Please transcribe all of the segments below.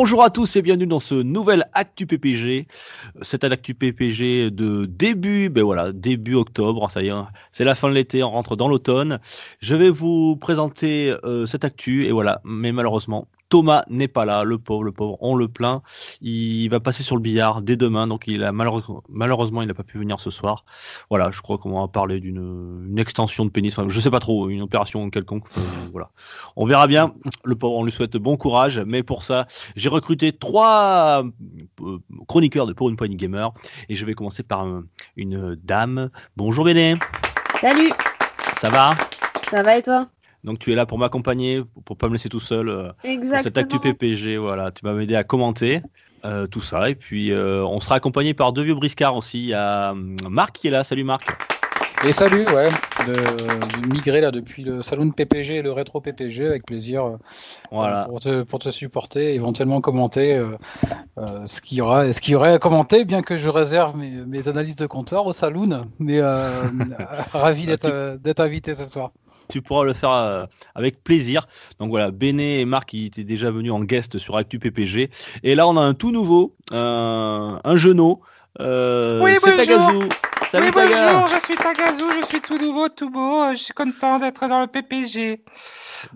Bonjour à tous et bienvenue dans ce nouvel Actu PPG. C'est un Actu PPG de début, ben voilà, début octobre. Hein. c'est la fin de l'été, on rentre dans l'automne. Je vais vous présenter euh, cette Actu et voilà, mais malheureusement, Thomas n'est pas là, le pauvre, le pauvre, on le plaint. Il va passer sur le billard dès demain, donc il a malheureusement, malheureusement il n'a pas pu venir ce soir. Voilà, je crois qu'on va parler d'une une extension de pénis, enfin, je sais pas trop, une opération quelconque. voilà, on verra bien. Le pauvre, on lui souhaite bon courage, mais pour ça, j'ai recruté trois euh, chroniqueurs de pour une poignée gamer et je vais commencer par une dame. Bonjour Béné, Salut, ça va? Ça va et toi? Donc tu es là pour m'accompagner, pour pas me laisser tout seul. euh, Exactement. cette actu PPG, voilà, tu vas m'aider à commenter euh, tout ça. Et puis, euh, on sera accompagné par deux vieux briscards aussi. Il y a hum, Marc qui est là. Salut Marc. Et salut, ouais, de, de migrer là depuis le salon PPG et le rétro PPG avec plaisir euh, Voilà. pour, te, pour te supporter, éventuellement commenter euh, euh, ce qu'il y aura, ce qu'il y aurait à commenter, bien que je réserve mes, mes analyses de comptoir au saloon, mais euh, ravi d'être euh, d'être invité ce soir. Tu pourras le faire euh, avec plaisir. Donc voilà, Béné et Marc qui étaient déjà venus en guest sur Actu PPG. Et là, on a un tout nouveau, un, un genou. Euh, Oui, c'est bonjour. Tagazu. Salut oui, Taga. bonjour, je suis Tagazu, je suis tout nouveau, tout beau, euh, je suis content d'être dans le PPG.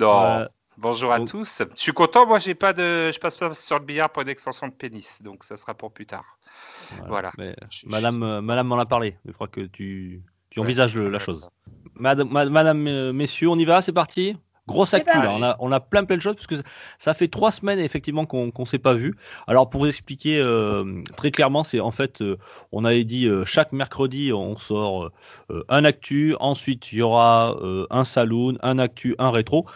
Non, Euh, bonjour à donc- tous. Je suis content, moi j'ai pas de je passe pas sur le billard pour une extension de pénis, donc ça sera pour plus tard. Voilà. Mais Je- Madame, euh, Madame m'en a parlé. Je crois que tu, tu Ouais, envisages le- la chose. ça. Madame, ma- madame, euh, messieurs, on y va, c'est parti? Grosse actu, là. On a, on a plein plein de choses parce que ça- fait trois semaines effectivement qu'on qu'on s'est pas vu. Alors pour vous expliquer euh, très clairement, c'est en fait, euh, on avait dit euh, chaque mercredi on sort un actu, ensuite il y aura un saloon, un actu, un rétro.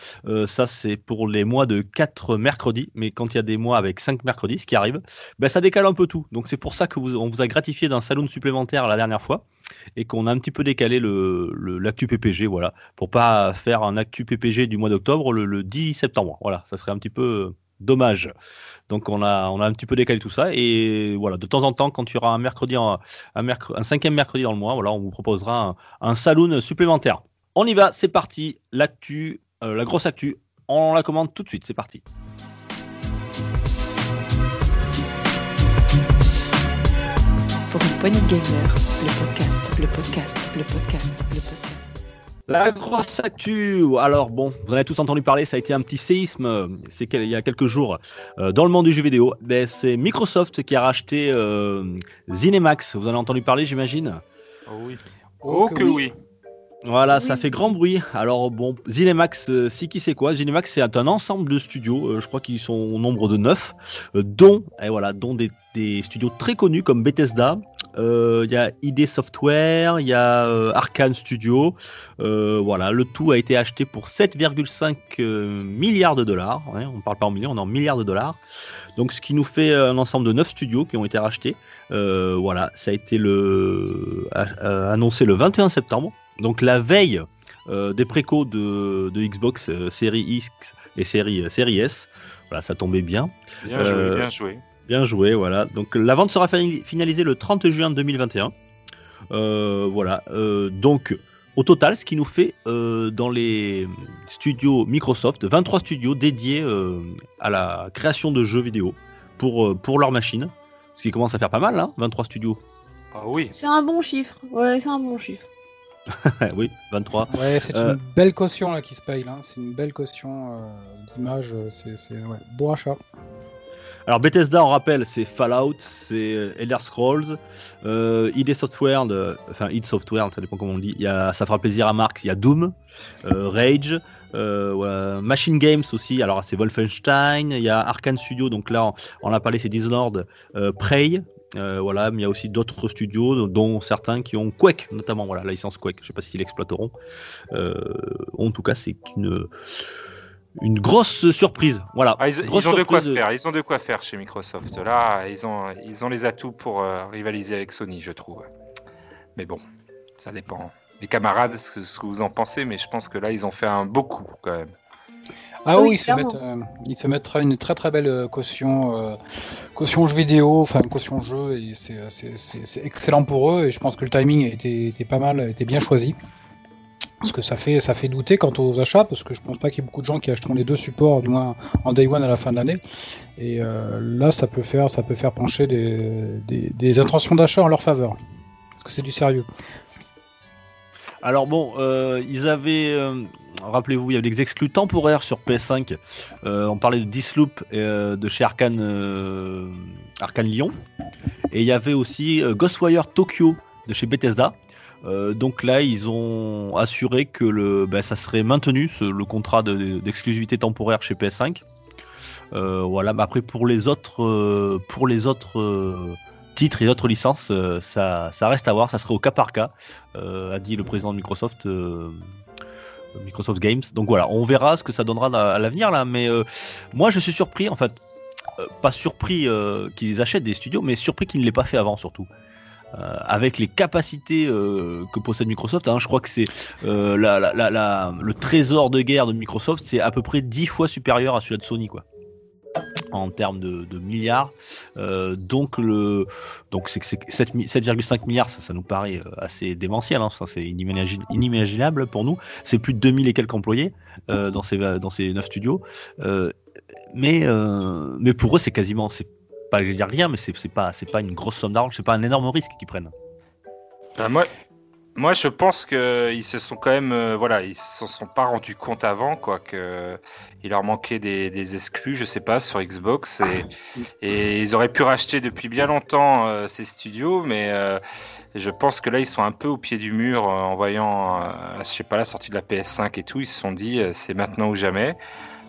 Ça c'est pour les mois de quatre mercredis, mais quand il y a des mois avec cinq mercredis, ce qui arrive, ben ça décale un peu tout. Donc c'est pour ça que vous, on vous a gratifié d'un saloon supplémentaire la dernière fois et qu'on a un petit peu décalé le le- l'actu PPG, voilà pour pas faire un actu PPG du mois d'octobre le, le 10 septembre. Voilà, ça serait un petit peu dommage. Donc on a, un petit peu décalé tout ça et voilà, de temps en temps, quand il y aura un mercredi, en- un, cinquième mercredi dans le mois, voilà, on vous proposera un, saloon supplémentaire. On y va, c'est parti. L'actu, euh, la grosse actu, on la commande tout de suite. C'est parti. Pour une poignée de gamers, le podcast, le podcast, le podcast, le podcast. La grosse actu. Alors bon, vous en avez tous entendu parler, ça a été un petit séisme. C'est il y a quelques jours euh, dans le monde du jeu vidéo. Ben, c'est Microsoft qui a racheté euh, Zenimax. Vous en avez entendu parler, j'imagine? Oh oui. Oh, Oh que oui. Voilà, ça fait grand bruit. Alors bon, Zenimax, euh, si qui c'est quoi? Zenimax, c'est un ensemble de studios. euh, je crois qu'ils sont au nombre de neuf, dont et voilà, dont des, des studios très connus comme Bethesda. Euh, Il y a ID Software, il y a euh, Arkane Studio. Euh, voilà, le tout a été acheté pour 7,5 euh, milliards de dollars. On parle pas en millions, on est en milliards de dollars. Donc, ce qui nous fait un ensemble de 9 studios qui ont été rachetés. Voilà, ça a été le, annoncé le 21 septembre. Donc, la veille des précaux de, de Xbox série X et série, euh, série S. Voilà, ça tombait bien. Bien joué, bien joué. Bien joué, voilà. Donc la vente sera finalisée le 30 juin 2021. Euh, voilà. Euh, donc au total, ce qui nous fait euh, dans les studios Microsoft, 23 studios dédiés euh, à la création de jeux vidéo pour, euh, pour leur machine. Ce qui commence à faire pas mal, hein, 23 studios. Ah oui. C'est un bon chiffre. Ouais, c'est un bon chiffre. oui, 23. Ouais, c'est Euh, une belle caution là qui se paye, là. c'est une belle caution euh, d'image, c'est c'est- ouais, beau achat. Alors Bethesda, on rappelle, c'est Fallout, c'est euh, Elder Scrolls, euh, ID Software, enfin id Software, ça dépend comment on dit. Y a, ça fera plaisir à Marx. Il y a Doom, euh, Rage, Machine Games aussi. Alors c'est Wolfenstein. Il y a Arkane Studio, donc là on, a parlé, c'est Dishonored, Prey. voilà, mais il y a aussi d'autres studios, dont certains qui ont Quake, notamment voilà, la licence Quake. Je sais pas s'ils l'exploiteront. En tout cas, c'est une une grosse surprise. Voilà. Ah, ils, ont de quoi faire, ils ont de quoi faire chez Microsoft. Là, ils ont, ils ont les atouts pour euh, rivaliser avec Sony, je trouve. Mais bon. Ça dépend. Les camarades, ce, ce que vous en pensez, mais je pense que là, ils ont fait un beau coup quand même. Ah Oui, oui, ils se, mettent, euh, ils se mettent une très très belle euh, caution, euh, caution jeu vidéo, enfin caution jeu, et c'est- c'est c'est- c'est excellent pour eux. Et je pense que le timing a été, était pas mal, a été bien choisi. Parce que ça fait, ça fait douter quant aux achats, parce que je pense pas qu'il y ait beaucoup de gens qui achèteront les deux supports, du moins en day one à la fin de l'année. Et euh, là, ça peut faire, ça peut faire pencher des, des, intentions d'achat en leur faveur. Parce que c'est du sérieux. Alors bon, euh, ils avaient, euh, rappelez-vous, il y avait des exclus temporaires sur PS5. Euh, on parlait de Disloop de chez Arkane, Arkane Lyon. Et il y avait aussi Ghostwire Tokyo de chez Bethesda. Euh, donc là, ils ont assuré que le, ben, ça serait maintenu, le contrat de- d'exclusivité temporaire chez PS5. Euh, voilà, mais après pour les autres, euh, pour les autres titres et autres licences, ça, ça reste à voir, ça serait au cas par cas a dit le président de Microsoft, Microsoft Games. Donc voilà, on verra ce que ça donnera à l'avenir là. Mais moi, je suis surpris, en fait, pas surpris qu'ils achètent des studios, mais surpris qu'ils ne l'aient pas fait avant surtout. Euh, avec les capacités euh, que possède Microsoft, hein, je crois que c'est euh, le trésor de guerre de Microsoft, c'est à peu près 10 fois supérieur à celui de Sony, quoi en termes de, milliards. Donc le donc c'est que c'est que 7 mi- 7,5 milliards, ça, nous paraît assez démentiel. Hein, ça c'est inimagin- inimaginable pour nous. C'est plus de 2000 et quelques employés dans ces dans ces 9 studios. Mais mais pour eux c'est quasiment c'est pas je vais dire rien, mais c'est pas c'est pas une grosse somme d'argent, c'est pas un énorme risque qu'ils prennent. Ben, moi, moi, je pense qu'ils se sont quand même, euh, voilà, ils se sont pas rendus compte avant, quoi, que il leur manquait des, des exclus, je sais pas, sur Xbox, et, et ils auraient pu racheter depuis bien longtemps euh, ces studios, mais euh, je pense que là, ils sont un peu au pied du mur en voyant, je sais pas, la sortie de la PS5 et tout, ils se sont dit, c'est maintenant ou jamais.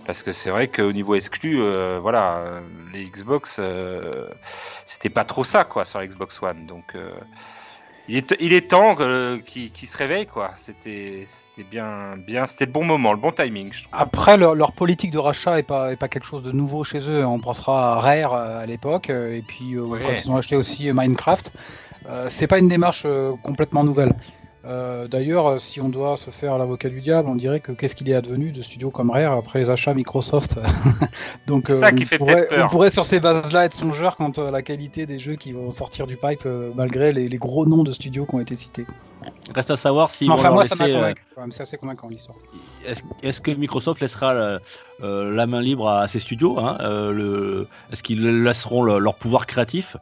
Parce que c'est vrai qu'au niveau exclu, euh, voilà, les Xbox, euh, c'était pas trop ça, quoi, sur la Xbox One. Donc, euh, il est, il est temps que- qu'il qu'il se réveille, quoi. C'était bien, bien, c'était le bon moment, le bon timing, je trouve. Après, leur, leur politique de rachat est pas, est pas quelque chose de nouveau chez eux. On pensera à Rare à l'époque, et puis euh, Ouais. quand ils ont acheté aussi Minecraft. Euh, c'est pas une démarche euh, complètement nouvelle. Euh, D'ailleurs, euh, si on doit se faire l'avocat du diable, on dirait que qu'est-ce qu'il est advenu de studios comme Rare après les achats Microsoft Donc, C'est ça on qui fait pourrait, peut-être peur. on pourrait sur ces bases-là être songeur quant à la qualité des jeux qui vont sortir du pipe, euh, malgré les, les gros noms de studios qui ont été cités. Reste à savoir si enfin, moi, ça m'a euh, convaincu. C'est assez convaincant l'histoire. Est-ce que Microsoft laissera la, euh, la main libre à ses studios hein, euh, le- Est-ce qu'ils laisseront le- leur pouvoir créatif?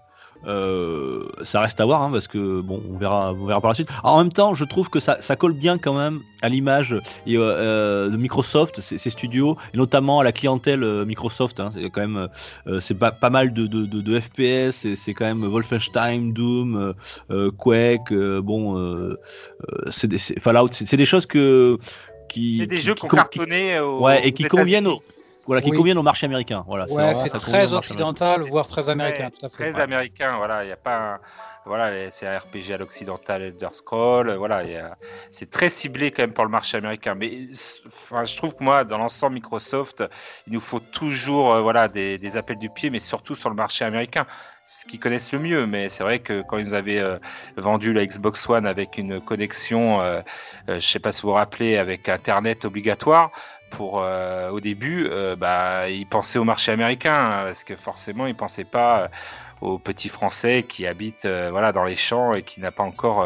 Euh, ça reste à voir hein, parce que bon on verra on verra par la suite Alors, en même temps je trouve que ça, ça colle bien quand même à l'image euh, euh, de Microsoft ces studios et notamment à la clientèle Microsoft hein. c'est quand même euh, c'est pas, pas mal de, de, de, de FPS c'est quand même Wolfenstein Doom Quake bon c'est Fallout c'est c'est des choses que qui C'est des qui- jeux qui Ouais, et qui aux conviennent au, États-Unis. Voilà, qui Oui. conviennent au marché américain. Voilà, Ouais, c'est très occidental, voire très américain. Très- tout à fait. Très américain, voilà. Il y a pas, un- voilà, les- c'est un RPG à l'occidental, Elder Scroll, voilà. C'est très ciblé quand même pour le marché américain. Mais, enfin, je trouve que moi, dans l'ensemble Microsoft, il nous faut toujours, euh, voilà, des, des appels du pied, mais surtout sur le marché américain. Ce qu'ils connaissent le mieux, mais c'est vrai que quand ils avaient euh, vendu la Xbox One avec une connexion, euh, euh, je sais pas si vous vous rappelez, avec Internet obligatoire, euh, au début, euh, bah, ils pensaient au marché américain hein, parce que forcément, ils pensaient pas euh, aux petits Français qui habitent euh, voilà dans les champs et qui n'a pas encore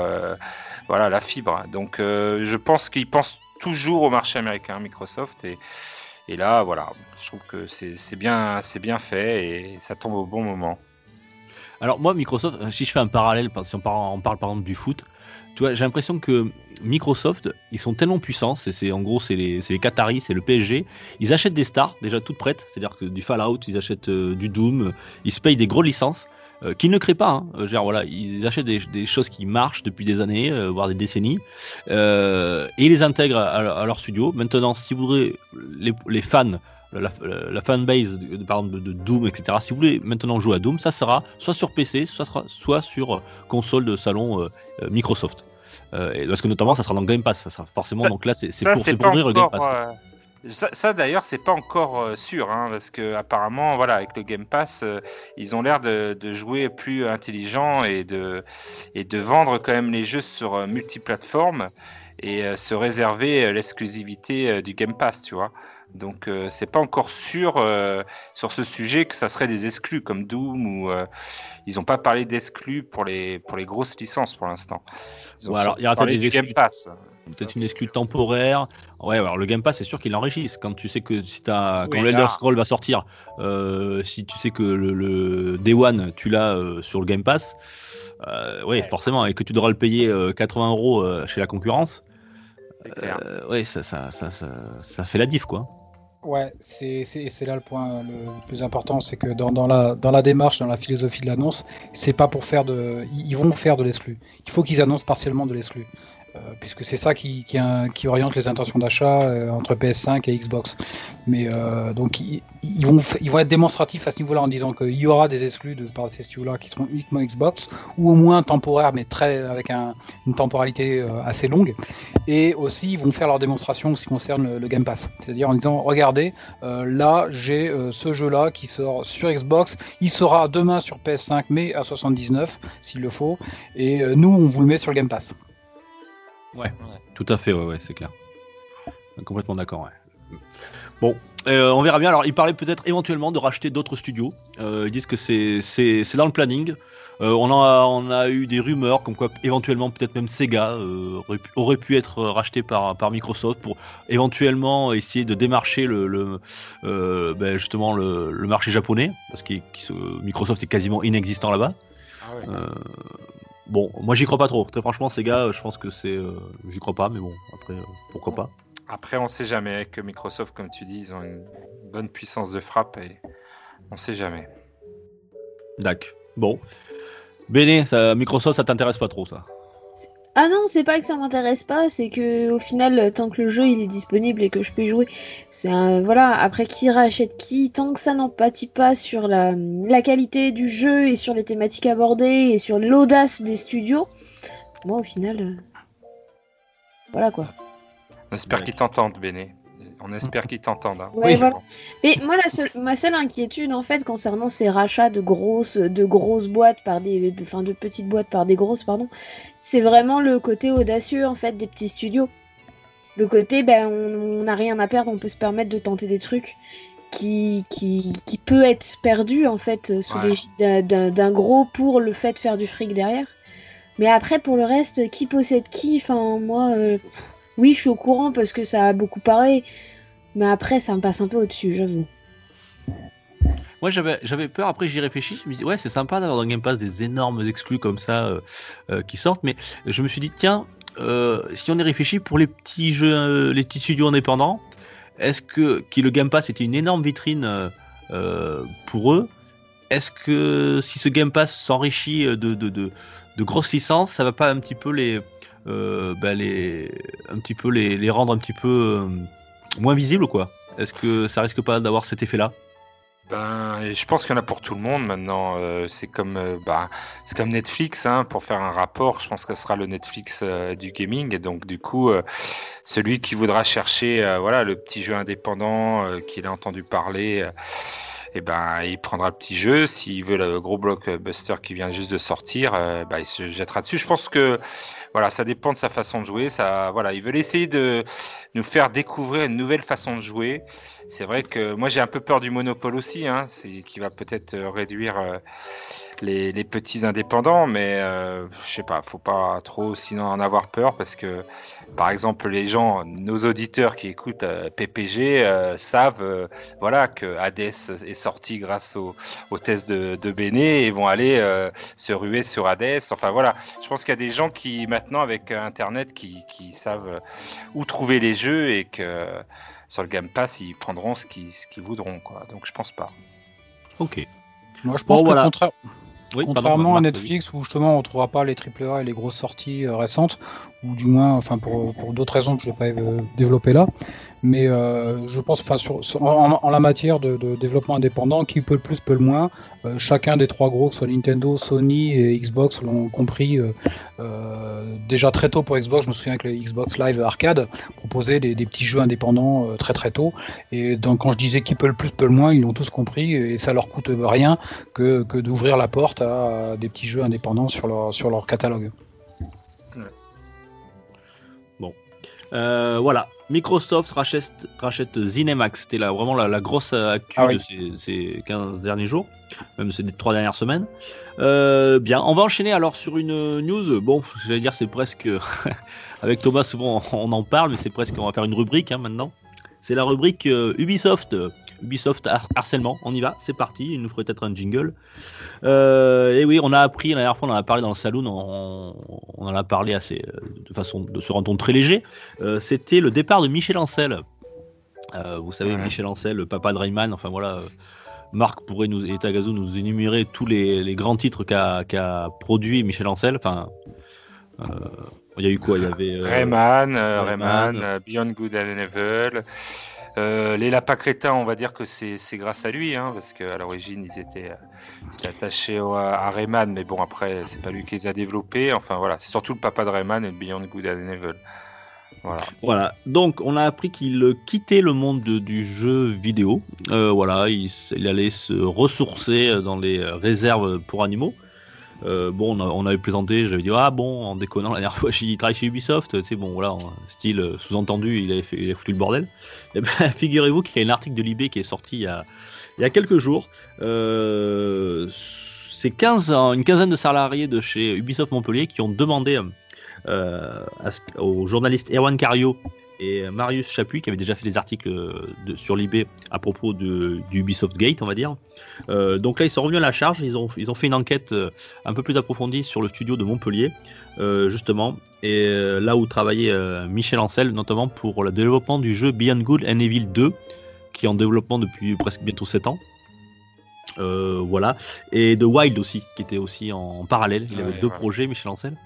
voilà la fibre. Donc, je pense qu'ils pensent toujours au marché américain, Microsoft et et là, voilà, je trouve que c'est bien, bien fait et ça tombe au bon moment. Alors moi, Microsoft, si je fais un parallèle, par- si on parle, on parle par exemple du foot, tu vois, j'ai l'impression que Microsoft, ils sont tellement puissants, c'est en gros c'est les, Qataris, c'est le PSG, ils achètent des stars déjà toutes prêtes, c'est-à-dire que du Fallout, ils achètent euh, du Doom, euh, ils se payent des grosses licences. euh, qu'ils ne créent pas, hein. Genre, voilà, ils achètent des, choses qui marchent depuis des années, voire des décennies, et ils les intègrent à, leur studio. Maintenant, si vous voulez, les fans la, la, la fanbase de, par exemple de, Doom, etc. Si vous voulez maintenant jouer à Doom, ça sera soit sur PC, soit, sera- soit sur euh, console de salon euh, euh, Microsoft. Euh, et parce que notamment, ça sera dans Game Pass, ça sera forcément. Ça- donc là, c'est pour, pour ouvrir le Game Pass. euh, Ça, ça, d'ailleurs, c'est pas encore sûr, hein, parce que apparemment, voilà, avec le Game Pass, ils ont l'air de, de jouer plus intelligent et de, et de vendre quand même les jeux sur multiplateformes et se réserver l'exclusivité du Game Pass, tu vois. Donc, euh, c'est pas encore sûr euh, sur ce sujet que ça serait des exclus comme Doom ou euh, ils n'ont pas parlé d'exclus pour les pour les grosses licences pour l'instant. Alors, il y aura peut-être des du Game exclus. Pass. Peut-être une exclue temporaire. Ouais, alors le Game Pass, c'est sûr qu'il enrichisse. Quand tu sais que si as, quand Oui, l'Elder. Scroll va sortir, euh, si tu sais que le, le Day One, tu l'as sur le Game Pass, ouais, forcément, et que tu devras le payer euh, 80 euros chez la concurrence, ouais, ça, ça, ça, ça, ça fait la diff, quoi. Ouais, c'est là le point le plus important, c'est que dans, dans la, dans la démarche, dans la philosophie de l'annonce, c'est pas pour faire de. Ils vont faire de l'exclu. Il faut qu'ils annoncent partiellement de l'exclu. Euh, puisque c'est ça qui, qui, oriente les intentions d'achat euh, entre PS5 et Xbox. Mais euh, donc ils, vont, être démonstratifs à ce niveau-là en disant qu'il y aura des exclus de par ces studios-là qui seront uniquement Xbox, ou au moins temporaires, mais très avec un- une temporalité euh, assez longue. Et aussi, ils vont faire leur démonstration en ce qui concerne le, Game Pass. C'est-à-dire en disant, regardez, euh, là, j'ai euh, ce jeu-là qui sort sur Xbox. Il sera demain sur PS5, mais à 79, s'il le faut. Et euh, nous, on vous le met sur le Game Pass. Tout à fait, ouais, ouais, c'est clair. Complètement d'accord, ouais. Bon, euh, on verra bien. Alors, ils parlaient peut-être éventuellement de racheter d'autres studios. Euh, ils disent que c'est dans le planning. Euh, on, a, on a eu des rumeurs comme quoi éventuellement peut-être même Sega euh, aurait, pu, aurait pu être racheté par, par Microsoft pour éventuellement essayer de démarcher le, le, euh, ben, justement le, le marché japonais parce que Microsoft est quasiment inexistant là-bas. Ah ouais. Bon, moi j'y crois pas trop. Très franchement, Sega, je pense que c'est, euh, j'y crois pas, mais bon, après euh, pourquoi pas. Après, on sait jamais avec Microsoft, comme tu dis, ils ont une bonne puissance de frappe et on sait jamais. Dac. Bon. Béné, ça, Microsoft, ça t'intéresse pas trop, ça Ah non, c'est pas que ça m'intéresse pas, c'est que au final, tant que le jeu il est disponible et que je peux y jouer, c'est un voilà. Après, qui rachète qui, tant que ça n'empathie pas sur la, la qualité du jeu et sur les thématiques abordées et sur l'audace des studios, moi au final, euh, voilà quoi. On espère Ouais. qu'ils t'entendent, Béné. On espère qu'ils t'entendent. hein. Ouais, Oui. voilà. Mais moi, la seule, ma seule inquiétude, en fait, concernant ces rachats de grosses, de grosses boîtes par des, enfin, de petites boîtes par des grosses, pardon, c'est vraiment le côté audacieux, en fait, des petits studios. Le côté, ben, on n'a rien à perdre, on peut se permettre de tenter des trucs qui, qui, qui peut être perdu, en fait, sous Ouais. l'égide d'un gros pour le fait de faire du fric derrière. Mais après, pour le reste, qui possède qui? Enfin, moi, euh, oui, je suis au courant parce que ça a beaucoup parlé. Mais après, ça me passe un peu au-dessus, j'avoue. Moi, j'avais, peur. Après, j'y réfléchis. Je me dis, ouais, c'est sympa d'avoir dans Game Pass des énormes exclus comme ça euh, euh, qui sortent. Mais je me suis dit, tiens, euh, si on y réfléchit pour les petits jeux, les petits studios indépendants, est-ce que qui le Game Pass était une énorme vitrine pour eux Est-ce que si ce Game Pass s'enrichit de, de, de, grosses licences, ça va pas un petit peu les, bah, les, un petit peu les, les rendre un petit peu moins visibles, quoi? Est-ce que ça risque pas d'avoir cet effet-là? Ben, je pense qu'il y en a pour tout le monde maintenant. euh, c'est comme, euh, bah, c'est comme Netflix, hein, pour faire un rapport. Je pense que ce sera le Netflix euh, du gaming. Et donc, du coup, celui qui voudra chercher, voilà, le petit jeu indépendant qu'il a entendu parler, et ben, il prendra le petit jeu. S'il veut le gros blockbuster qui vient juste de sortir, euh, bah, il se jettera dessus. Je pense que, voilà, ça dépend de sa façon de jouer. Ça, voilà, ils veulent essayer de nous faire découvrir une nouvelle façon de jouer. C'est vrai que moi j'ai un peu peur du monopole aussi, hein, c'est qui va peut-être euh, réduire euh, les, les petits indépendants, mais euh, je sais pas, faut pas trop sinon en avoir peur parce que par exemple les gens, nos auditeurs qui écoutent euh, PPG euh, savent euh, voilà que Hades est sorti grâce au, au test de, de Béné et vont aller euh, se ruer sur Hades. Enfin voilà, je pense qu'il y a des gens qui maintenant avec Internet qui, qui savent où trouver les jeux et que sur le Game Pass, ils prendront ce qu'ils ce qu'ils voudront. Quoi. Donc je pense pas. Ok. Moi, je Bon, pense que voilà. contraire- Oui, pardon, contrairement à Netflix, où justement on ne trouvera pas les AAA et les grosses sorties euh, récentes, ou du moins, enfin pour, pour d'autres raisons que je ne vais pas euh, développer là, Mais euh, je pense, en, la matière de, développement indépendant, qui peut le plus, peut le moins. Euh, chacun des trois gros, que ce soit Nintendo, Sony et Xbox, l'ont compris euh, déjà très tôt pour Xbox. Je me souviens que le Xbox Live Arcade proposait des, petits jeux indépendants très très tôt. Et donc, quand je disais qui peut le plus, peut le moins, ils l'ont tous compris et ça leur coûte rien que, d'ouvrir la porte à des petits jeux indépendants sur leur, sur leur catalogue. Euh, voilà, Microsoft rachète, rachète. C'était là, vraiment la, la grosse euh, actu Ah oui. de ces, ces 15 derniers jours, même ces trois dernières semaines. Euh, bien, on va enchaîner alors sur une news. Bon, j'allais dire, c'est presque. Avec Thomas, souvent on en parle, mais c'est presque. On va faire une rubrique hein, maintenant. C'est la rubrique euh, Ubisoft. Ubisoft har- harcèlement. On y va, c'est parti. Il nous ferait peut-être un jingle. Euh, et oui, on a appris la dernière fois, on en a parlé dans le salon, on, on en a parlé assez, euh, de façon, de, un ton très léger. Euh, c'était le départ de Michel Ancel. Euh, vous savez, Ouais. Michel Ancel, le papa de Rayman, enfin voilà. Marc pourrait nous, et Tagazu nous énumérer tous les, les grands titres qu'a produit Michel Ancel. Enfin, il y a eu quoi? Il y avait Rayman, Rayman. Rayman, Beyond Good and Evil. Euh, les lapins crétins, on va dire que c'est grâce à lui, hein, parce qu'à l'origine ils étaient, euh, attachés à Rayman, mais bon après c'est pas lui qui les a développés. Enfin voilà, c'est surtout le papa de Rayman et de Beyond Good and Evil. Voilà. Voilà, donc on a appris qu'il quittait le monde de- du jeu vidéo. Euh, voilà, il, allait se ressourcer dans les réserves pour animaux. Euh, bon, on, avait plaisanté, j'avais dit ah bon, en déconnant la dernière fois, il travaille chez Ubisoft, tu sais, bon voilà, style euh, sous-entendu, il a foutu le bordel. Et ben, figurez-vous qu'il y a un article de Libé qui est sorti il y a, quelques jours. Euh, c'est 15, ans- une quinzaine de salariés de chez Ubisoft Montpellier qui ont demandé aux journalistes Erwan Cario et Marius Chapuis qui avaient déjà fait des articles de, sur Libé à propos de, du Ubisoft Gate, on va dire. Euh, donc là, ils sont revenus à la charge. Ils ont, ils ont fait une enquête euh, un peu plus approfondie sur le studio de Montpellier, euh, justement, et euh, là où travaillait euh, Michel Ancel, notamment pour le développement du jeu Beyond Good and Evil 2, qui est en développement depuis presque bientôt 7 ans. Euh, voilà. Et de Wild aussi, qui était aussi en, parallèle. Il avait deux projets, Michel Ancel.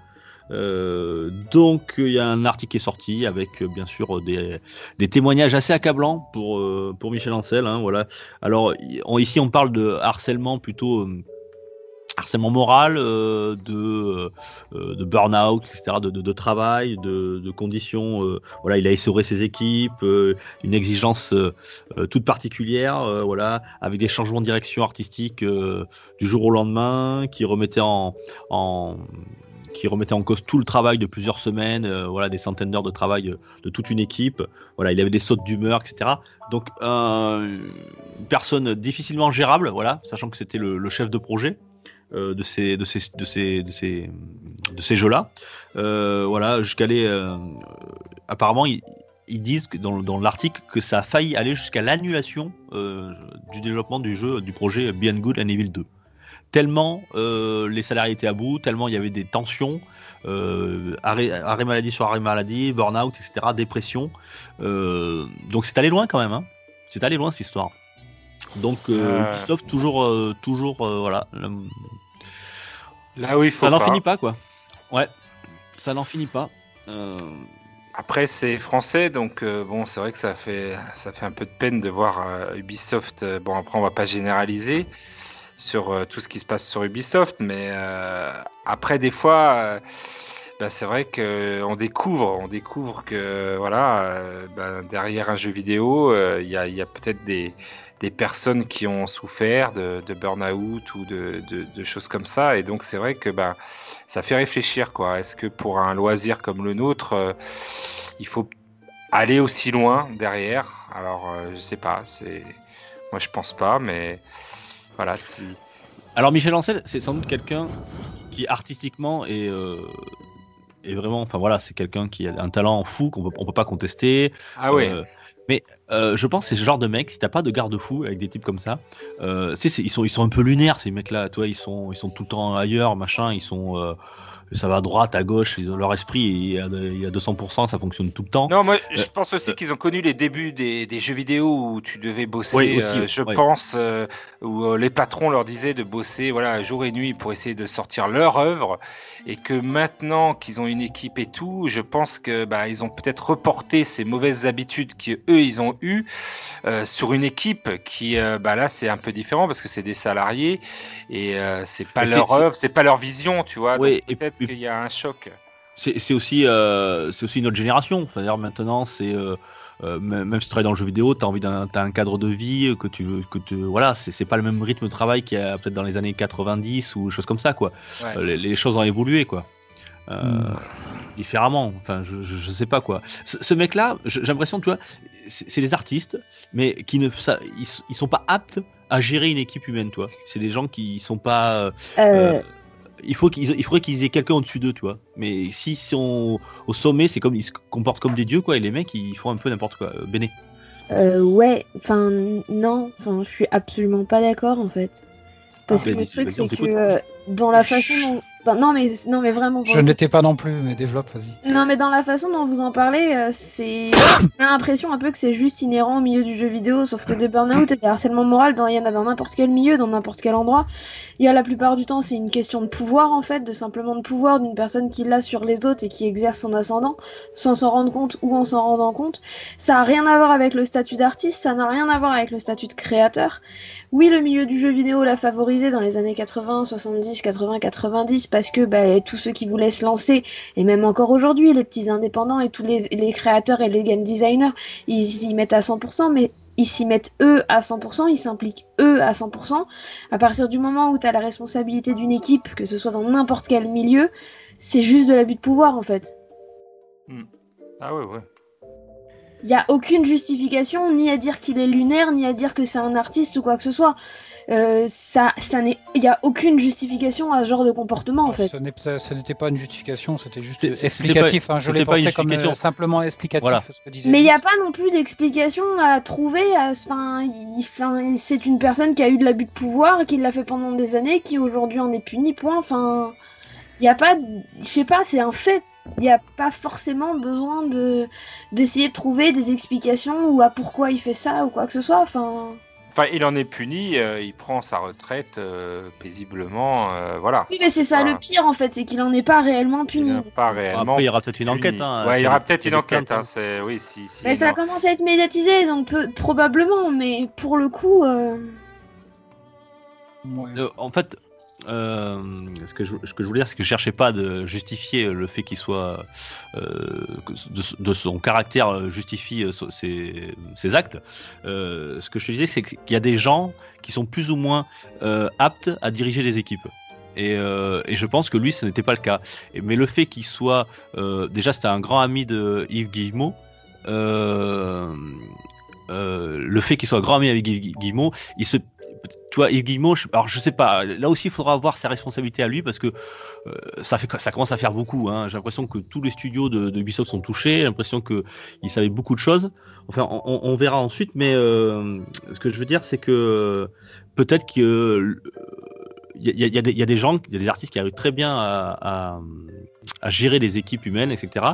Euh, donc il y a un article qui est sorti avec euh, bien sûr des, témoignages assez accablants pour, euh, pour Michel Ancel. hein, voilà. Alors ici on parle de harcèlement plutôt harcèlement moral, de, de burn-out, etc., de, de, de travail, de, de conditions. voilà, il a essoré ses équipes, une exigence toute particulière, voilà, avec des changements de direction artistique du jour au lendemain, qui remettaient en, en qui remettait en cause tout le travail de plusieurs semaines, euh, voilà, des centaines d'heures de travail euh, de toute une équipe. Voilà, il avait des sautes d'humeur, etc. Donc, euh, une personne difficilement gérable, voilà, sachant que c'était le, chef de projet de ces, jeux-là. Euh, voilà, jusqu'à aller. apparemment, ils, disent dans, l'article que ça a failli aller jusqu'à l'annulation du développement du jeu, du projet Beyond Good and Evil 2 tellement euh, les salariés étaient à bout, tellement il y avait des tensions, euh, arrêt, arrêt maladie sur arrêt maladie, burn-out, etc., dépression. Euh, donc c'est allé loin quand même. Hein. C'est allé loin cette histoire. Donc. Ubisoft toujours, toujours, voilà. Là où il faut ça n'en finit pas quoi. Ouais, ça n'en finit pas. Après, c'est français, donc bon, c'est vrai que ça fait, ça fait un peu de peine de voir Ubisoft. bon, après, on va pas généraliser sur euh, tout ce qui se passe sur Ubisoft, mais euh, après, des fois, euh, bah, c'est vrai qu'on découvre, on découvre que voilà, bah, derrière un jeu vidéo, il y a, peut-être des, des personnes qui ont souffert de, burn-out ou de, choses comme ça, et donc c'est vrai que bah, ça fait réfléchir, quoi. Est-ce que pour un loisir comme le nôtre, il faut aller aussi loin derrière? Alors, je sais pas. C'est moi, je pense pas, mais voilà. Si Alors Michel Ancel, c'est sans doute quelqu'un qui artistiquement est, euh, est vraiment, enfin voilà, c'est quelqu'un qui a un talent fou qu'on peut, on peut pas contester. ah ouais, Euh, mais euh, je pense que c'est ce genre de mec, si t'as pas de garde-fou avec des types comme ça, euh, ils sont, ils sont un peu lunaires ces mecs-là, toi, ils sont, ils sont tout le temps ailleurs, machin, ils sont, euh, ça va à droite, à gauche, ils ont leur esprit, il y a, il y a 200%, ça fonctionne tout le temps. Non, moi, je Euh, pense aussi euh, qu'ils ont connu les débuts des, des jeux vidéo où tu devais bosser. Oui, aussi, euh, je ouais. pense où les patrons leur disaient de bosser, voilà, jour et nuit pour essayer de sortir leur œuvre, et que maintenant qu'ils ont une équipe et tout, je pense que bah, ils ont peut-être reporté ces mauvaises habitudes que eux ils ont eues euh, sur une équipe qui, euh, bah là, c'est un peu différent parce que c'est des salariés et euh, c'est pas leur œuvre, c'est pas leur vision, tu vois. Donc et peut-être qu'il y a un choc. C'est aussi, euh, c'est aussi notre génération. C'est-à-dire maintenant, c'est euh, euh, même si tu travailles dans le jeu vidéo, tu as envie d'un t'as un cadre de vie que tu veux, que tu voilà, c'est c'est pas le même rythme de travail qu'il y a peut-être dans les années 90 ou choses comme ça quoi. Ouais. Euh, les, les choses ont évolué quoi. Euh, Mm. différemment. Enfin, je, je, je sais pas quoi. Ce, ce mec-là, j'ai l'impression, tu vois, c'est c'est des artistes, mais qui ne, ça, ils, ils sont pas aptes à gérer une équipe humaine, toi. C'est des gens qui sont pas. euh, Euh, euh, il faut qu'ils, il faudrait qu'ils aient quelqu'un au-dessus d'eux, tu vois. Mais s'ils sont au sommet, c'est comme ils se comportent comme des dieux, quoi. Et les mecs, ils font un peu n'importe quoi. Euh, Béné. euh, ouais, enfin non, enfin je suis absolument pas d'accord en fait. Parce Ah, que bah, le truc c'est que euh, dans la façon dont, non mais non mais vraiment. Je ne l'étais pas non plus, mais développe, vas-y. Non, mais dans la façon dont vous en parlez, euh, c'est. J'ai l'impression un peu que c'est juste inhérent au milieu du jeu vidéo, sauf que des burn-out et des harcèlements moral, dans- il y en a dans n'importe quel milieu, dans n'importe quel endroit. Il y a la plupart du temps, c'est une question de pouvoir en fait, de simplement de pouvoir d'une personne qui l'a sur les autres et qui exerce son ascendant, sans s'en rendre compte ou en s'en rendant compte. Ça a rien à voir avec le statut d'artiste, ça n'a rien à voir avec le statut de créateur. Oui, le milieu du jeu vidéo l'a favorisé dans les années 80, 70, 80, 90 parce que bah, tous ceux qui voulaient se lancer et même encore aujourd'hui, les petits indépendants et tous les, les créateurs et les game designers, ils s'y mettent à 100%, mais ils s'y mettent eux à 100%, ils s'impliquent eux à 100%. À partir du moment où tu as la responsabilité d'une équipe, que ce soit dans n'importe quel milieu, c'est juste de l'abus de pouvoir en fait. Ah ouais, ouais. Il n'y a aucune justification, ni à dire qu'il est lunaire, ni à dire que c'est un artiste ou quoi que ce soit. Euh, ça, ça n'est, il n'y a aucune justification à ce genre de comportement en fait. Ce n'était pas une justification, c'était juste explicatif. hein, je l'ai pas pensé comme euh, simplement explicatif. Voilà. ce que disait Mais il n'y a pas non plus d'explication à trouver. À... Enfin, c'est une personne qui a eu de l'abus de pouvoir, qui l'a fait pendant des années, qui aujourd'hui en est puni. Point. Enfin, il n'y a pas. de- Je sais pas, c'est un fait. Il n'y a pas forcément besoin de d'essayer de trouver des explications ou à pourquoi il fait ça ou quoi que ce soit. Enfin, Enfin, il en est puni, euh, il prend sa retraite euh, paisiblement, euh, voilà. oui, mais c'est ça Voilà. le pire en fait, c'est qu'il en est pas réellement Il puni. n'est pas réellement. Après, il y aura peut-être une enquête. Hein, ouais, il y aura peut-être une enquête. Hein, c'est oui, si. si Mais ça non. commence à être médiatisé, donc peu- probablement. Mais pour le coup. euh, Ouais. Euh, en fait, euh, ce, que je, voulais dire, c'est que je cherchais pas de justifier le fait qu'il soit euh, de, son caractère euh, justifie ses, actes. Ce que je te disais, c'est qu'il y a des gens qui sont plus ou moins aptes à diriger les équipes. Et, je pense que lui, ce n'était pas le cas. Mais le fait qu'il soit, déjà, c'était un grand ami de Yves Guillemot. Le fait qu'il soit grand ami avec Guillemot, il se tu vois, Yves Guillemot, alors je sais pas, là aussi il faudra avoir ses responsabilités à lui parce que euh, ça, commence à faire beaucoup. Hein. J'ai l'impression que tous les studios de, Ubisoft sont touchés, j'ai l'impression qu'il savait beaucoup de choses. Enfin, on, verra ensuite, mais euh, ce que je veux dire, c'est que peut-être que. Il y, a- des- gens, il y a des artistes qui arrivent très bien à gérer les équipes humaines, etc.